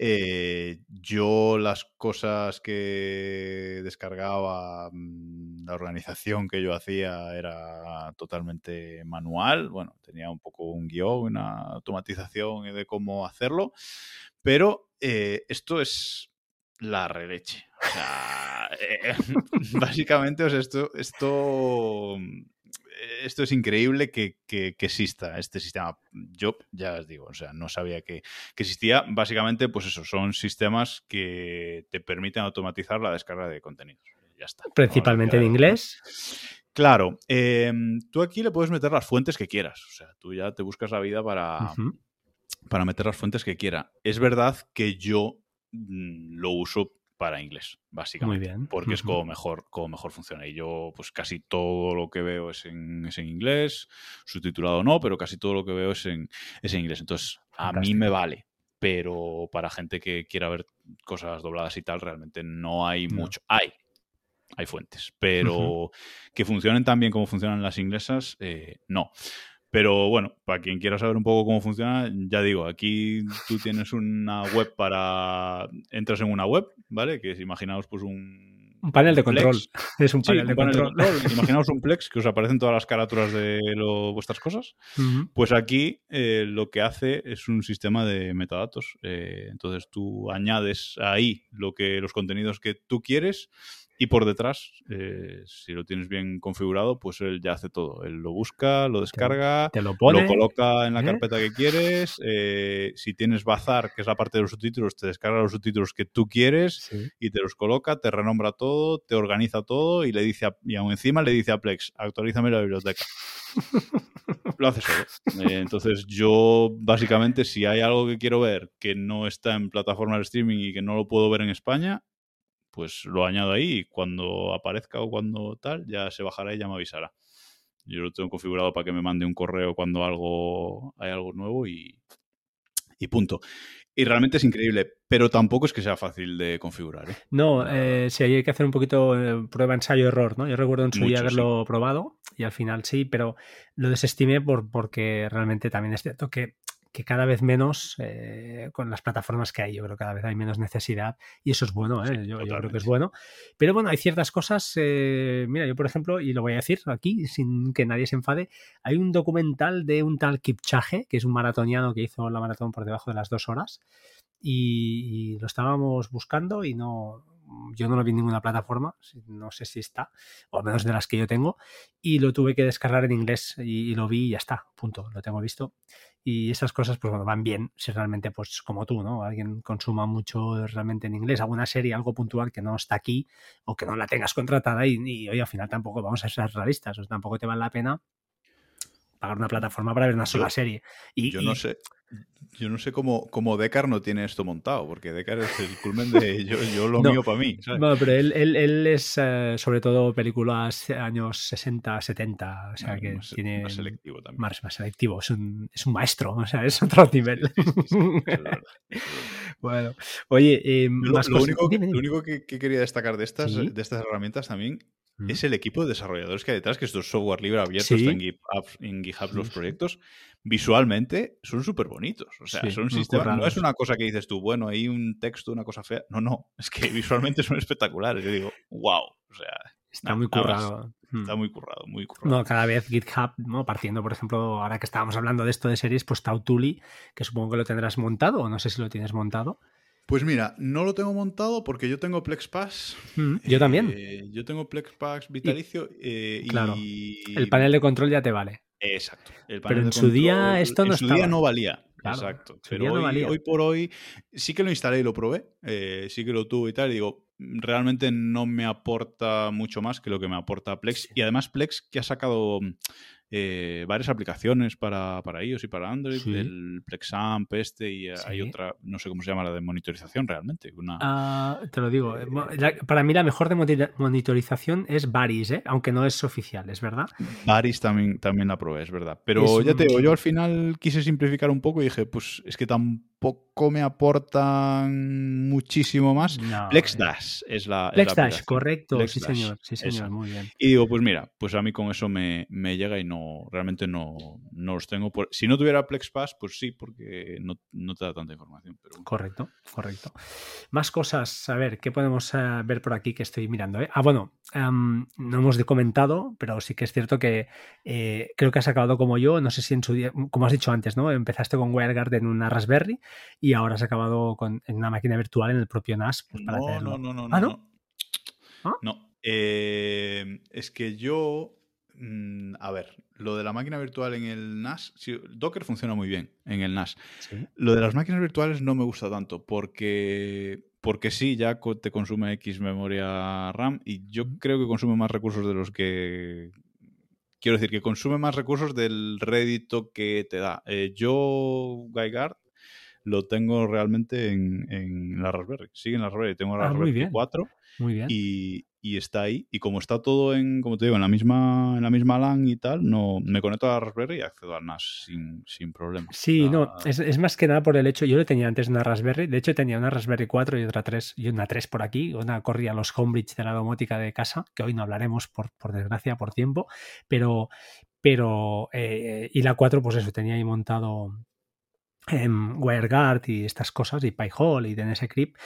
Eh, yo las cosas que descargaba, mm, la organización que yo hacía era totalmente manual. Bueno, tenía un poco un guion, una automatización de cómo hacerlo, pero eh, esto es la releche. O eh, [laughs] básicamente, esto, esto esto es increíble que, exista este sistema. Yo ya os digo, o sea, no sabía que, existía. Básicamente, pues eso, son sistemas que te permiten automatizar la descarga de contenidos. Ya está. Principalmente en inglés. Claro, em, tú aquí le puedes meter las fuentes que quieras. O sea, tú ya te buscas la vida para, para meter las fuentes que quiera. Es verdad que yo mm, lo uso para inglés, básicamente. Muy bien. Porque es como mejor, como mejor funciona. Y yo, pues casi todo lo que veo es en, es en inglés, subtitulado no, pero casi todo lo que veo es en, es en inglés. Entonces, a mí me vale. Pero para gente que quiera ver cosas dobladas y tal, realmente no hay mucho. Hay, hay fuentes, pero que funcionen tan bien como funcionan las inglesas, eh, no. Pero bueno, para quien quiera saber un poco cómo funciona, ya digo, aquí tú tienes una web para. Entras en una web, ¿vale? Que es, imaginaos, pues un. Un panel de control. [laughs] Es un panel, de, control. [laughs] Imaginaos un Plex que os aparecen todas las carátulas de vuestras cosas. Pues aquí eh, lo que hace es un sistema de metadatos. Eh, entonces tú añades ahí lo que, los contenidos que tú quieres y por detrás, eh, si lo tienes bien configurado, pues él ya hace todo. Él lo busca, lo descarga, te, lo, pone, lo, coloca en la ¿eh? carpeta que quieres. Eh, si tienes Bazar, que es la parte de los subtítulos, te descarga los subtítulos que tú quieres y te los coloca, te renombra todo, te organiza todo y le dice y aún encima le dice a Plex, actualízame la biblioteca. lo hace solo. entonces yo básicamente si hay algo que quiero ver que no está en plataforma de streaming y que no lo puedo ver en España, pues lo añado ahí y cuando aparezca o cuando tal, ya se bajará y ya me avisará. Yo lo tengo configurado para que me mande un correo cuando algo hay algo nuevo y, y punto. Y realmente es increíble, pero tampoco es que sea fácil de configurar. ¿eh? No, eh, sí, hay que hacer un poquito eh, prueba, ensayo, error, ¿no? Yo recuerdo en su día haberlo probado y al final sí, pero lo desestimé por, porque realmente también es cierto que que cada vez menos eh, con las plataformas que hay, yo creo que cada vez hay menos necesidad y eso es bueno, ¿eh? yo, creo que es bueno. Pero bueno, hay ciertas cosas, eh, mira, yo por ejemplo, y lo voy a decir aquí sin que nadie se enfade, hay un documental de un tal Kipchaje, que es un maratoniano que hizo la maratón por debajo de las dos horas y lo estábamos buscando y no, yo no lo vi en ninguna plataforma, no sé si está, o al menos de las que yo tengo, y lo tuve que descargar en inglés y, lo vi y ya está, punto, lo tengo visto. Y esas cosas, pues bueno, van bien si realmente, pues como tú, ¿no? Alguien consuma mucho realmente en inglés, alguna serie, algo puntual que no está aquí o que no la tengas contratada y, y hoy al final tampoco vamos a ser realistas, o tampoco te vale la pena pagar una plataforma para ver una sola serie. Y, yo no sé. Yo no sé cómo, cómo Decar no tiene esto montado, porque Decar es el culmen de yo, yo lo [laughs] mío para mí. No, pero él, él, él es eh, sobre todo películas años 60, 70, o sea que tiene... Más selectivo también. Más, más selectivo, es un, es un, maestro, o sea, es otro nivel. bueno, oye, eh, lo, lo, único, lo, único, que, quería destacar de estas, de estas herramientas también es el equipo de desarrolladores que hay detrás, que esto es software libre abierto, está en GitHub, en GitHub los proyectos, visualmente son súper bonitos. O sea, son sistemas, no es una cosa que dices tú, bueno, hay un texto, una cosa fea. No, no, es que visualmente [laughs] son espectaculares. Yo digo, wow. O sea, está muy currado. Está muy currado, muy currado. No, cada vez GitHub, ¿no? partiendo, por ejemplo, ahora que estábamos hablando de esto de series, pues Tautuli, que supongo que lo tendrás montado, o no sé si lo tienes montado. Pues mira, no lo tengo montado porque yo tengo PlexPass. Mm, yo también. Eh, yo tengo PlexPass vitalicio eh, claro, el panel de control ya te vale. Exacto. Pero en su día esto no En su día no valía. Exacto. Pero hoy, por hoy sí que lo instalé y lo probé. Eh, sí que lo tuve y tal. Y digo, realmente no me aporta mucho más que lo que me aporta Plex. Y además Plex que ha sacado eh, varias aplicaciones para, para iOS y para Android, el Plexamp este y hay otra, no sé cómo se llama, la de monitorización realmente. Una... Ah, te lo digo, para mí la mejor de monitorización es Baris, ¿eh? aunque no es oficial, ¿es verdad? Baris también, también la probé, es verdad. Pero ya te digo, yo al final quise simplificar un poco y dije, pues es que tampoco me aportan muchísimo más. PlexDash es la. PlexDash, correcto, sí señor, sí señor, muy bien. Y digo, pues mira, pues a mí con eso me, me llega y no, realmente no, no los tengo. Por... Si no tuviera PlexPass, pues sí, porque no, no te da tanta información. Pero... Correcto, correcto. Más cosas, a ver, ¿qué podemos eh, ver por aquí que estoy mirando? Eh? Ah, bueno, em, no hemos comentado, pero sí que es cierto que eh, creo que has acabado como yo, no sé si en su día, como has dicho antes, ¿no? Empezaste con WireGuard en una Raspberry y ahora has acabado con, en una máquina virtual en el propio NAS. Pues, para no, no, no, no, ¿Ah, no? No. ¿Ah? es que yo Mm, a ver, lo de la máquina virtual en el NAS, Docker funciona muy bien en el NAS. Lo de las máquinas virtuales no me gusta tanto porque, porque sí, ya te consume X memoria RAM y yo creo que consume más recursos de los que... Quiero decir, que consume más recursos del rédito que te da. Eh, yo, Guard, lo tengo realmente en, la Raspberry. Sigue en la Raspberry. Tengo la ah, Raspberry 4 muy bien. Y, está ahí. Y como está todo en, como te digo, en la misma, en la misma LAN y tal, no me conecto a la Raspberry y accedo al NAS sin, sin problema. Sí, no, es, más que nada por el hecho, yo lo tenía antes una Raspberry, de hecho tenía una Raspberry 4 y otra 3, y una 3 por aquí, una corría los Homebridge de la domótica de casa, que hoy no hablaremos por, por desgracia, por tiempo, pero, pero eh, y la 4, pues eso, tenía ahí montado en WireGuard y estas cosas, y PyHole y DNSCrypt,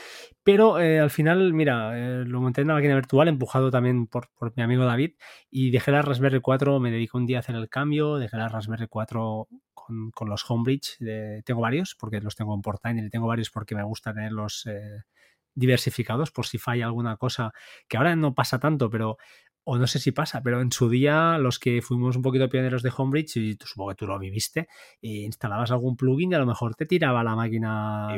pero eh, al final, mira, eh, lo monté en una máquina virtual, empujado también por, mi amigo David, y dejé la Raspberry 4, me dedico un día a hacer el cambio, dejé la Raspberry 4 con, los Homebridge, tengo varios, porque los tengo en Portainer, y tengo varios porque me gusta tenerlos eh, diversificados por si falla alguna cosa, que ahora no pasa tanto, pero o no sé si pasa, pero en su día los que fuimos un poquito pioneros de Homebridge, y tú, supongo que tú lo viviste, e instalabas algún plugin y a lo mejor te tiraba la máquina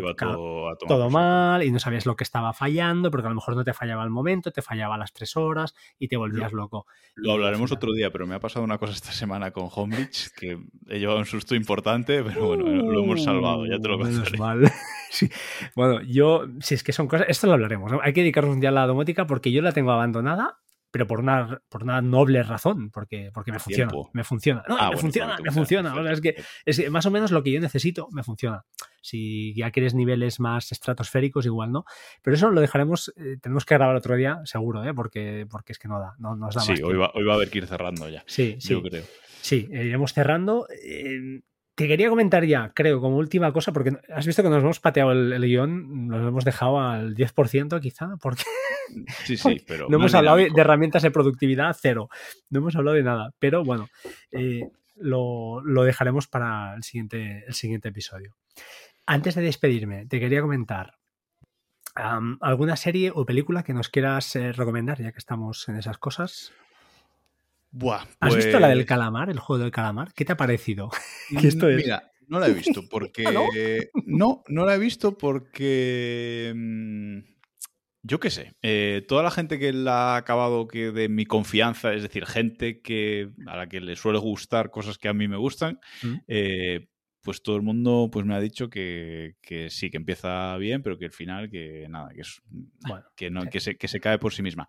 todo, mal y no sabías lo que estaba fallando, porque a lo mejor no te fallaba al momento, te fallaba a las tres horas y te volvías loco. Lo hablaremos otro día, pero me ha pasado una cosa esta semana con Homebridge [laughs] que he llevado un susto importante, pero bueno, lo hemos salvado, ya te lo contaré. Mal. [laughs] sí. Bueno, yo, si es que son cosas, esto lo hablaremos, hay que dedicarnos un día a la domótica porque yo la tengo abandonada pero por una, por una noble razón, porque, porque me funciona. Me funciona. No, ah, me funciona, me funciona. es, que, es más o menos lo que yo necesito me funciona. Si ya quieres niveles más estratosféricos, igual no. Pero eso lo dejaremos, eh, tenemos que grabar otro día, seguro, ¿eh? porque, porque es que no da, no nos da sí, hoy va, hoy va, a haber que ir cerrando ya. Sí, sí. Yo creo. Sí, iremos cerrando. Eh, te quería comentar ya, creo, como última cosa, porque has visto que nos hemos pateado el, guion, nos hemos dejado al 10% quizá, porque, sí, [laughs] sí, pero no hemos hablado de herramientas de productividad, cero. No hemos hablado de nada, pero bueno, eh, lo, dejaremos para el siguiente, el siguiente episodio. Antes de despedirme, te quería comentar alguna serie o película que nos quieras eh, recomendar, ya que estamos en esas cosas. ¿Has visto la del pues calamar, el juego del calamar? ¿Qué te ha parecido? [laughs] esto Mira, no la he visto [laughs] porque... ¿Ah, no? no? la he visto porque... Mm, yo qué sé, eh, toda la gente que la ha acabado que de mi confianza, es decir, gente que a la que le suele gustar cosas que a mí me gustan, mm. eh, pues todo el mundo pues me ha dicho que, sí, que empieza bien, pero que al final que nada, que es que no, que se, que se cae por sí misma.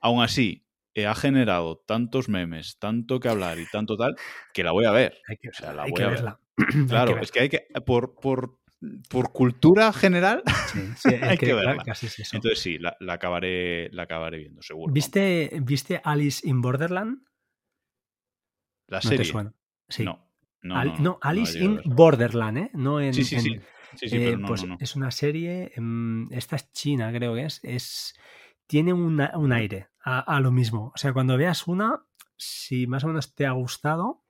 Aún así, eh, ha generado tantos memes, tanto que hablar y tanto tal, que la voy a ver. Hay que, o sea, la voy a ver. [clears throat] Claro, es que hay que, por, por, por cultura general, [laughs] hay que, verla. Entonces sí, la, acabaré, la acabaré viendo, seguro. ¿Viste, ¿Viste Alice in Borderland? La serie. No Sí. No. No, Alice in Borderland, ¿eh? No en. Sí, sí, sí. Eh, pues es una serie. Em, esta es china, creo que es. es tiene un aire a, lo mismo. O sea, cuando veas una, si más o menos te ha gustado,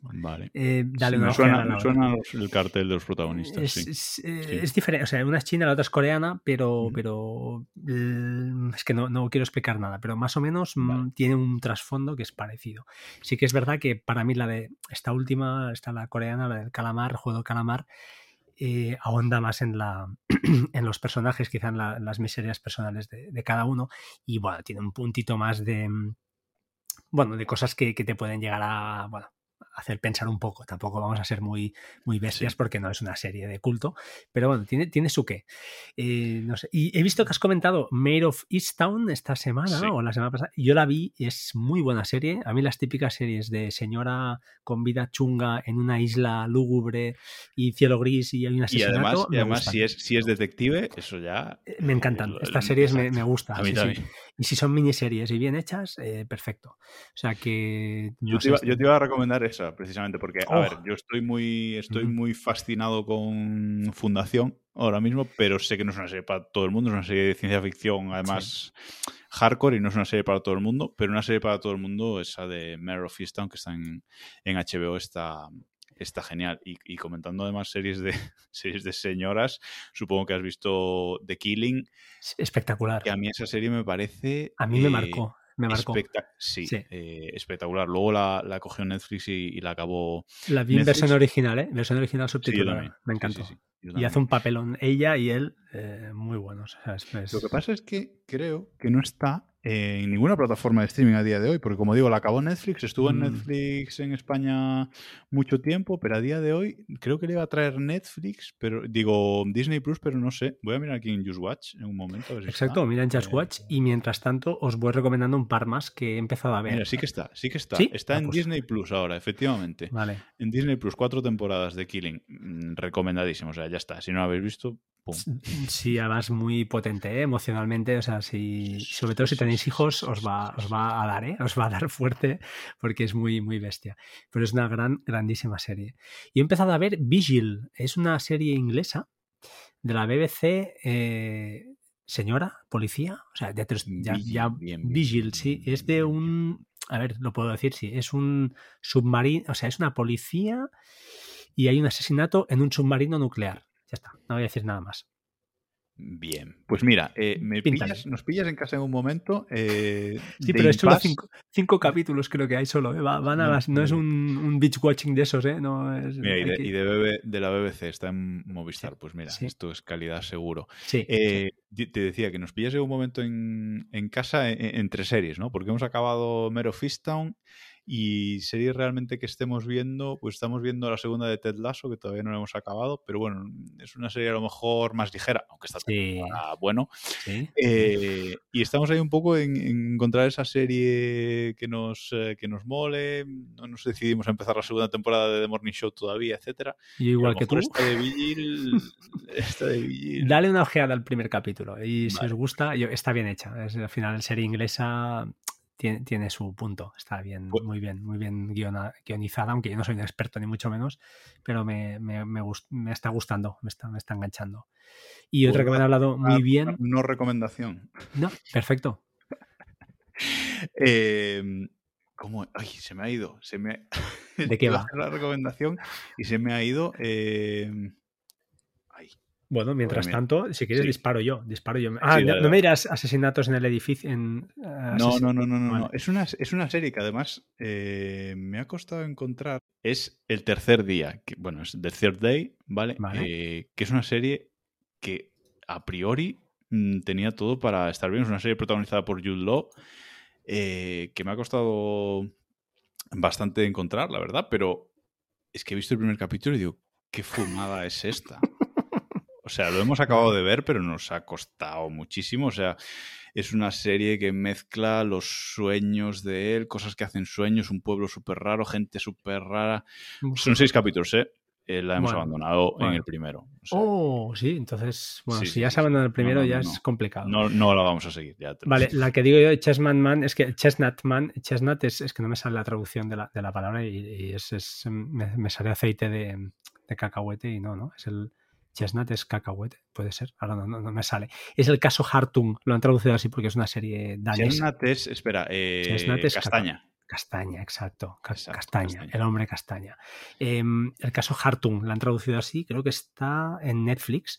Vale. Eh, dale me suena, me suena el cartel de los protagonistas. Es, eh, es, diferente. O sea, una es china, la otra es coreana, pero, pero mm, es que no, no, quiero explicar nada. Pero más o menos mm, tiene un trasfondo que es parecido. Sí que es verdad que para mí la de esta última, está la coreana, la del calamar, el juego del calamar, eh, ahonda más en, la, [clears throat] en los personajes, quizá en, las miserias personales de, cada uno. Y bueno, tiene un puntito más de, bueno, de cosas que, que te pueden llegar a, bueno, hacer pensar un poco. Tampoco vamos a ser muy, muy bestias porque no es una serie de culto, pero bueno, tiene, tiene su qué. Eh, no sé. Y he visto que has comentado Mayor of Easttown esta semana o la semana pasada. Yo la vi, es muy buena serie. A mí las típicas series de señora con vida chunga en una isla lúgubre y cielo gris y hay un asesinato. Y además, si, es, si es detective, eso ya... Eh, me encantan. Estas series me, me, gustan. A mí también. Y si son miniseries y bien hechas, eh, perfecto. O sea que... yo, te iba, a recomendar esa, precisamente, porque, a ver, yo estoy muy, estoy muy fascinado con Fundación ahora mismo, pero sé que no es una serie para todo el mundo, es una serie de ciencia ficción, además hardcore, y no es una serie para todo el mundo, pero una serie para todo el mundo, esa de Mare of Easttown, que está en, en HBO, está, está genial. Y, comentando además series de, [laughs] series de señoras, supongo que has visto The Killing. Espectacular. Que a mí esa serie me parece... A mí me marcó. Me marcó. sí, eh, espectacular. Luego la, la, cogió Netflix y, la acabó. La vi en versión original, ¿eh? Versión original subtitulada. me encantó. y hace un papelón ella y él eh, muy buenos. Lo que pasa es que creo que no está en ninguna plataforma de streaming a día de hoy, porque como digo, la acabó Netflix, estuvo en mm. Netflix en España mucho tiempo, pero a día de hoy creo que le iba a traer Netflix, pero digo Disney Plus, pero no sé. Voy a mirar aquí en Just Watch en un momento. Exacto, mira en Just Watch y mientras tanto os voy recomendando un par más que he empezado a ver. Mira, sí que está, sí que está. Está ah, en pues Disney Plus ahora, efectivamente. Vale. En Disney Plus, cuatro temporadas de Killing. Mm, recomendadísimo, o sea, ya está. Si no lo habéis visto, Sí, además muy potente ¿eh? emocionalmente. O sea, si, sobre todo si tenéis hijos, os va, os va a dar, ¿eh? os va a dar fuerte porque es muy, muy bestia. Pero es una gran, grandísima serie. Y he empezado a ver Vigil. Es una serie inglesa de la BBC. Eh, señora, policía. O sea, ya, ya, Vigil, sí. Es de un. A ver, lo puedo decir, sí. Es un submarino. O sea, es una policía y hay un asesinato en un submarino nuclear. Ya está, no voy a decir nada más. Bien, pues mira, eh, me nos pillas en casa en un momento. Eh, sí, pero es solo cinco, capítulos creo que hay solo. ¿eh? van a no, es un, un, beach watching de esos, ¿eh? No es, mira, y, de, de, la BBC está en Movistar. Pues mira, esto es calidad seguro. Sí, te decía que nos pillas en un momento en, en casa entre series, ¿no? Porque hemos acabado Mero Fistown y series realmente que estemos viendo, pues estamos viendo la segunda de Ted Lasso, que todavía no la hemos acabado, pero bueno, es una serie a lo mejor más ligera, aunque está bueno. Eh, y estamos ahí un poco en, encontrar esa serie que nos, eh, que nos mole, no nos decidimos a empezar la segunda temporada de The Morning Show todavía, etcétera. Y igual que tú. Esta de, [laughs] Vigil, Dale una ojeada al primer capítulo y si os gusta, está bien hecha. Es, al final, serie inglesa tiene, su punto. Está bien, muy bien, muy bien guionizada, aunque yo no soy un experto ni mucho menos, pero me, me, me, está gustando, me está, me está enganchando. Y otra que me han hablado muy bien. No recomendación. No, perfecto. [laughs] eh, ¿Cómo? Ay, se me ha ido. Se me... [laughs] ¿De qué va? La recomendación y se me ha ido. Eh... Bueno, mientras tanto, si quieres, disparo yo. Disparo yo. Ah, no, me dirás asesinatos en el edificio. En, uh, no, no, no, no, no, Es, una, es una serie que además eh, me ha costado encontrar. Es el tercer día. Que, bueno, es The Third Day, ¿vale? Eh, que es una serie que a priori mm, tenía todo para estar bien. Es una serie protagonizada por Jude Law. Eh, que me ha costado bastante encontrar, la verdad, pero es que he visto el primer capítulo y digo, ¿qué fumada es esta? O sea, lo hemos acabado de ver, pero nos ha costado muchísimo. O sea, es una serie que mezcla los sueños de él, cosas que hacen sueños, un pueblo súper raro, gente súper rara. Son seis capítulos, ¿eh? eh la hemos abandonado en el primero. oh, sí, entonces, bueno, si ya se abandonado el primero ya es complicado. No, no la vamos a seguir. Ya vale, la que digo yo de Chestnut Man es que Chestnut Man, Chestnut es, es que no me sale la traducción de la, de la palabra y, es, me, sale aceite de, de cacahuete y no, ¿no? Es el, Chestnut es cacahuete, puede ser, ahora no, me sale. Es el caso Hartung, lo han traducido así porque es una serie danesa. Chestnut es, espera, eh, es castaña. Castaña, exacto. castaña, el hombre castaña. Em, el caso Hartung, la han traducido así, creo que está en Netflix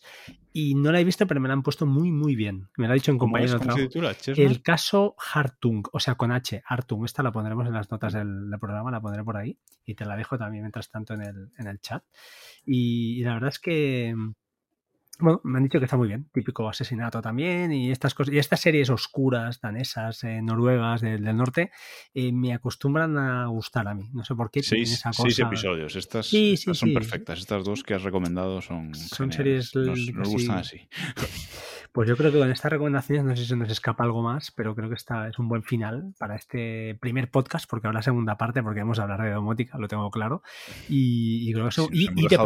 y no la he visto, pero me la han puesto muy, muy bien. Me lo ha dicho un compañero de trabajo. El caso Hartung, o sea, con H, Hartung. Esta la pondremos en las notas del, programa, la pondré por ahí y te la dejo también mientras tanto en el, en el chat. Y, la verdad es que Bueno, me han dicho que está muy bien, típico asesinato también y estas cosas y estas series oscuras danesas, eh, noruegas del, norte eh, me acostumbran a gustar a mí. No sé por qué. Seis, esa seis episodios. Estas, son perfectas. Estas dos que has recomendado son. Son series. Nos, gustan así. Pues yo creo que con estas recomendaciones no sé si se nos escapa algo más, pero creo que esta es un buen final para este primer podcast, porque habrá segunda parte, porque vamos a hablar de domótica, lo tengo claro. Y, creo que y, de,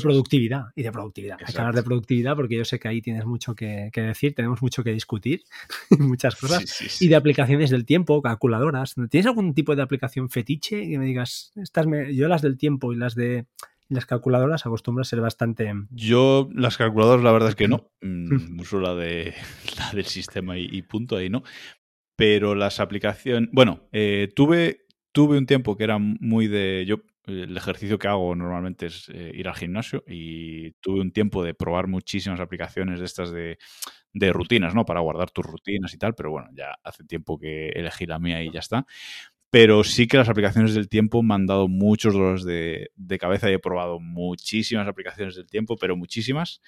productividad. Y de productividad. Hay que hablar de productividad porque yo sé que ahí tienes mucho que, decir, tenemos mucho que discutir, [laughs] muchas cosas. y de aplicaciones del tiempo, calculadoras. ¿Tienes algún tipo de aplicación fetiche que me digas, estas yo las del tiempo y las de las calculadoras acostumbran a ser bastante. Yo, las calculadoras, la verdad es que no. Mm, uso la, de, [laughs] la del sistema y, punto ahí, ¿no? Pero las aplicaciones. Bueno, eh, tuve, tuve un tiempo que era muy de. Yo, el ejercicio que hago normalmente es eh, ir al gimnasio y tuve un tiempo de probar muchísimas aplicaciones de estas de, de rutinas, ¿no? Para guardar tus rutinas y tal, pero bueno, ya hace tiempo que elegí la mía y ya está. Pero sí que las aplicaciones del tiempo me han dado muchos dolores de, cabeza y he probado muchísimas aplicaciones del tiempo, pero muchísimas.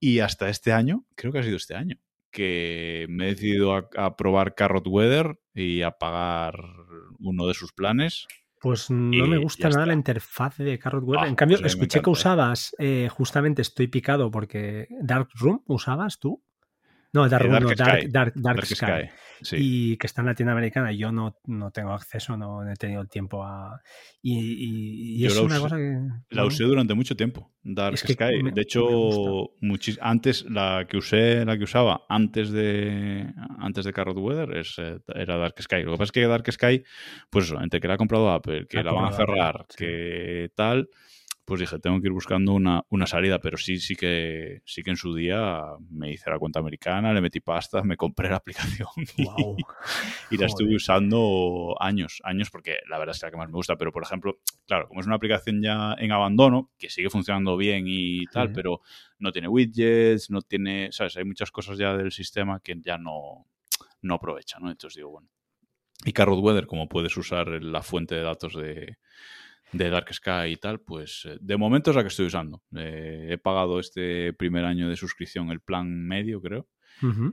Y hasta este año, creo que ha sido este año, que me he decidido a, probar Carrot Weather y a pagar uno de sus planes. Pues no me gusta nada la interfaz de Carrot Weather. Ah, en cambio, pues escuché que usabas, eh, justamente estoy picado porque Dark Room usabas tú. No, Dark, Dark, Dark, Sky. Y que está en Latinoamericana. Yo no, no tengo acceso, no he tenido tiempo a. Y, es una cosa que. La usé durante mucho tiempo, Dark Sky. de hecho, antes, la que usé, la que usaba antes de antes de Carrot Weather es, eh, era Dark Sky. Lo que pasa es que Dark Sky, pues eso, entre que la ha comprado Apple, que la, van a cerrar, que tal pues dije, tengo que ir buscando una, salida, pero sí, sí que sí que en su día me hice la cuenta americana, le metí pastas, me compré la aplicación [laughs] y, la estuve usando años, años, porque la verdad es que la que más me gusta, pero por ejemplo, claro, como es una aplicación ya en abandono, que sigue funcionando bien y tal, pero no tiene widgets, no tiene, sabes, hay muchas cosas ya del sistema que ya no, no aprovecha, ¿no? Entonces digo, bueno. Y Carrot Weather, como puedes usar la fuente de datos de de Dark Sky y tal, pues eh, de momento es la que estoy usando. Eh, he pagado este primer año de suscripción, el plan medio, creo,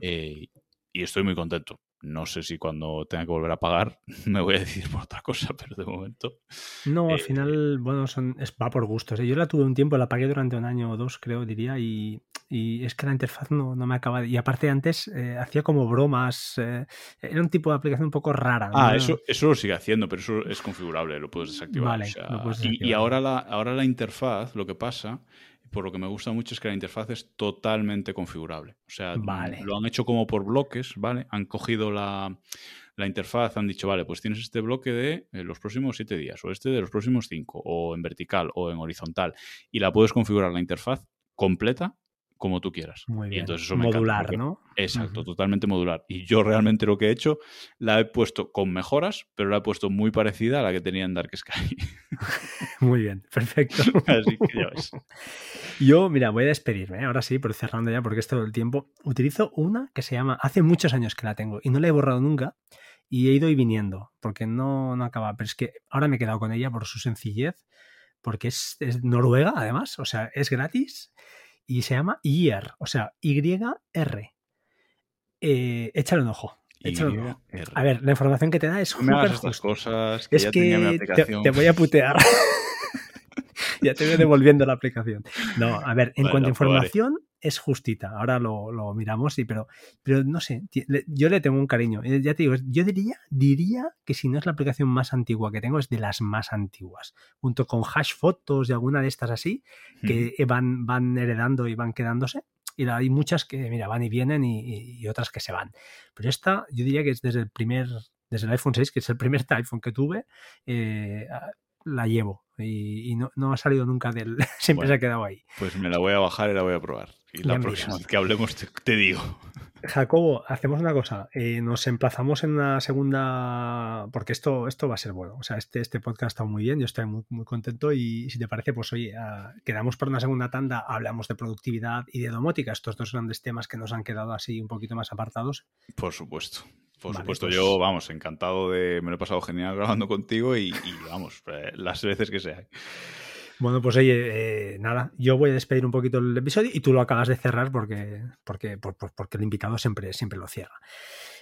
eh, y estoy muy contento. No sé si cuando tenga que volver a pagar [laughs] me voy a decidir por otra cosa, [laughs] pero de momento. No, al final, bueno, son, es, va por gustos. Yo la tuve un tiempo, la pagué durante un año o dos, creo, diría, y, y es que la interfaz no, no me acaba. Y aparte, antes eh, hacía como bromas. Eh, era un tipo de aplicación un poco rara. Ah, eso, eso lo sigue haciendo, pero eso es configurable, lo puedes desactivar. Vale, Y, ahora, la, ahora la interfaz, lo que pasa, por lo que me gusta mucho es que la interfaz es totalmente configurable. O sea, lo han hecho como por bloques, ¿vale? Han cogido la, la interfaz, han dicho, vale, pues tienes este bloque de eh, los próximos siete días, o este de los próximos cinco, o en vertical, o en horizontal, y la puedes configurar la interfaz completa como tú quieras. Muy bien. Y entonces eso modular, ¿no? Exacto, totalmente modular. Y yo realmente lo que he hecho, la he puesto con mejoras, pero la he puesto muy parecida a la que tenía en Dark Sky. [laughs] muy bien, perfecto. [laughs] Así que ya ves. Yo, mira, voy a despedirme, ¿eh? ahora sí, por cerrando ya, porque es todo el tiempo. Utilizo una que se llama, hace muchos años que la tengo y no la he borrado nunca. Y he ido y viniendo, porque no, no acaba. Pero es que ahora me he quedado con ella por su sencillez, porque es, es noruega, además, o sea, es gratis y se llama YR, o sea, YR. Eh, échale un ojo. A ver, la información que te da es no estas cosas es que te, voy a putear. [laughs] ya te voy [laughs] devolviendo la aplicación. No, a ver, en cuanto a información, es justita. Ahora lo, miramos, sí, pero, pero no sé, yo le tengo un cariño. Eh, ya te digo, yo diría, diría que si no es la aplicación más antigua que tengo, es de las más antiguas. Junto con hash fotos y alguna de estas así, que van, van heredando y van quedándose. Y hay muchas que, mira, van y vienen y, otras que se van. Pero esta, yo diría que es desde el primer, desde el iPhone 6, que es el primer [laughs] iPhone que tuve, eh, la llevo y, no, ha salido nunca del... [laughs] Siempre se ha quedado ahí. Pues me la voy a bajar y la voy a probar. Y la próxima vez que hablemos te, digo. Jacobo, hacemos una cosa. Eh, nos emplazamos en una segunda. Porque esto, esto va a ser bueno. O sea, este, este podcast está muy bien. Yo estoy muy, muy contento. Y si te parece, pues oye, ah, quedamos para una segunda tanda. Hablamos de productividad y de domótica. Estos dos grandes temas que nos han quedado así un poquito más apartados. Por supuesto. Por supuesto, pues yo, vamos, encantado de. Me lo he pasado genial grabando [laughs] contigo y, vamos, eh, las veces que sea. Bueno, pues oye, eh, nada, yo voy a despedir un poquito el episodio y tú lo acabas de cerrar porque, porque, porque el invitado siempre, siempre lo cierra.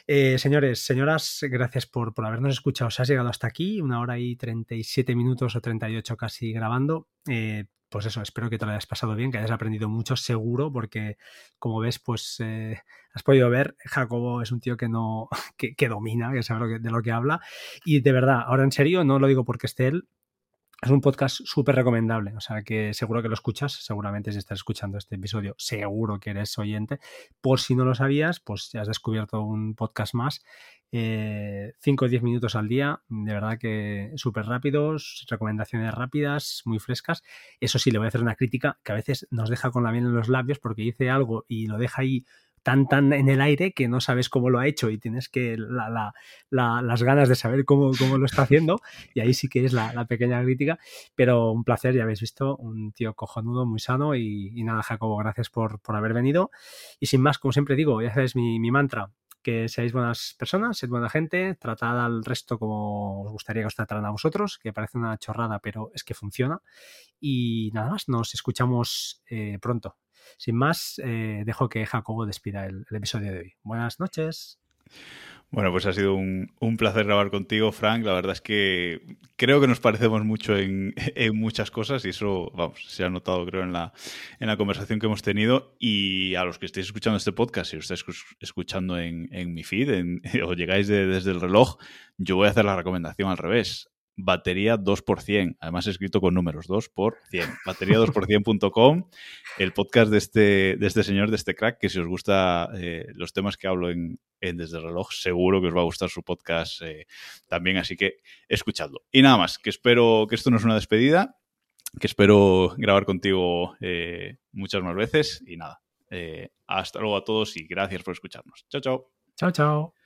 Eh, señores, señoras, gracias por, por, habernos escuchado. Si has llegado hasta aquí, una hora y 37 minutos o 38 casi grabando. Eh, pues eso, espero que te lo hayas pasado bien, que hayas aprendido mucho, seguro, porque como ves, pues eh, has podido ver, Jacobo es un tío que no, [laughs] que, que domina, que sabe de lo que habla. Y de verdad, ahora en serio, no lo digo porque esté él, es un podcast súper recomendable, o sea que seguro que lo escuchas, seguramente si estás escuchando este episodio, seguro que eres oyente. Por si no lo sabías, pues ya has descubierto un podcast más, 5 eh, o 10 minutos al día, de verdad que súper rápidos, recomendaciones rápidas, muy frescas. Eso sí, le voy a hacer una crítica que a veces nos deja con la miel en los labios porque dice algo y lo deja ahí tan tan en el aire que no sabes cómo lo ha hecho y tienes que las ganas de saber cómo, cómo, lo está haciendo. Y ahí sí que es la, pequeña crítica. Pero un placer ya habéis visto un tío cojonudo muy sano y, nada Jacobo gracias por, por, haber venido. Y sin más como siempre digo ya sabéis mi, mi mantra que seáis buenas personas, sed buena gente, tratad al resto como os gustaría que os trataran a vosotros, que parece una chorrada, pero es que funciona. Y nada más, nos escuchamos eh, pronto. Sin más, eh, dejo que Jacobo despida el, episodio de hoy. Buenas noches. Bueno, pues ha sido un, placer grabar contigo, Frank. La verdad es que creo que nos parecemos mucho [laughs] en, muchas cosas y eso, vamos, se ha notado, creo, en la, en la conversación que hemos tenido. Y a los que estéis escuchando este podcast, si lo estáis escuchando en, mi feed [laughs] o llegáis desde el reloj, yo voy a hacer la recomendación al revés batería 2%, además escrito con números, 2 por 100. Batería2%.com, el podcast de este, de este señor, de este crack, que si os gusta eh, los temas que hablo en, Desde el Reloj, seguro que os va a gustar su podcast eh, también, así que escuchadlo. Y nada más, que espero que esto no es una despedida, que espero grabar contigo eh, muchas más veces y nada. hasta luego a todos y gracias por escucharnos. Chao, chao. Chao, chao.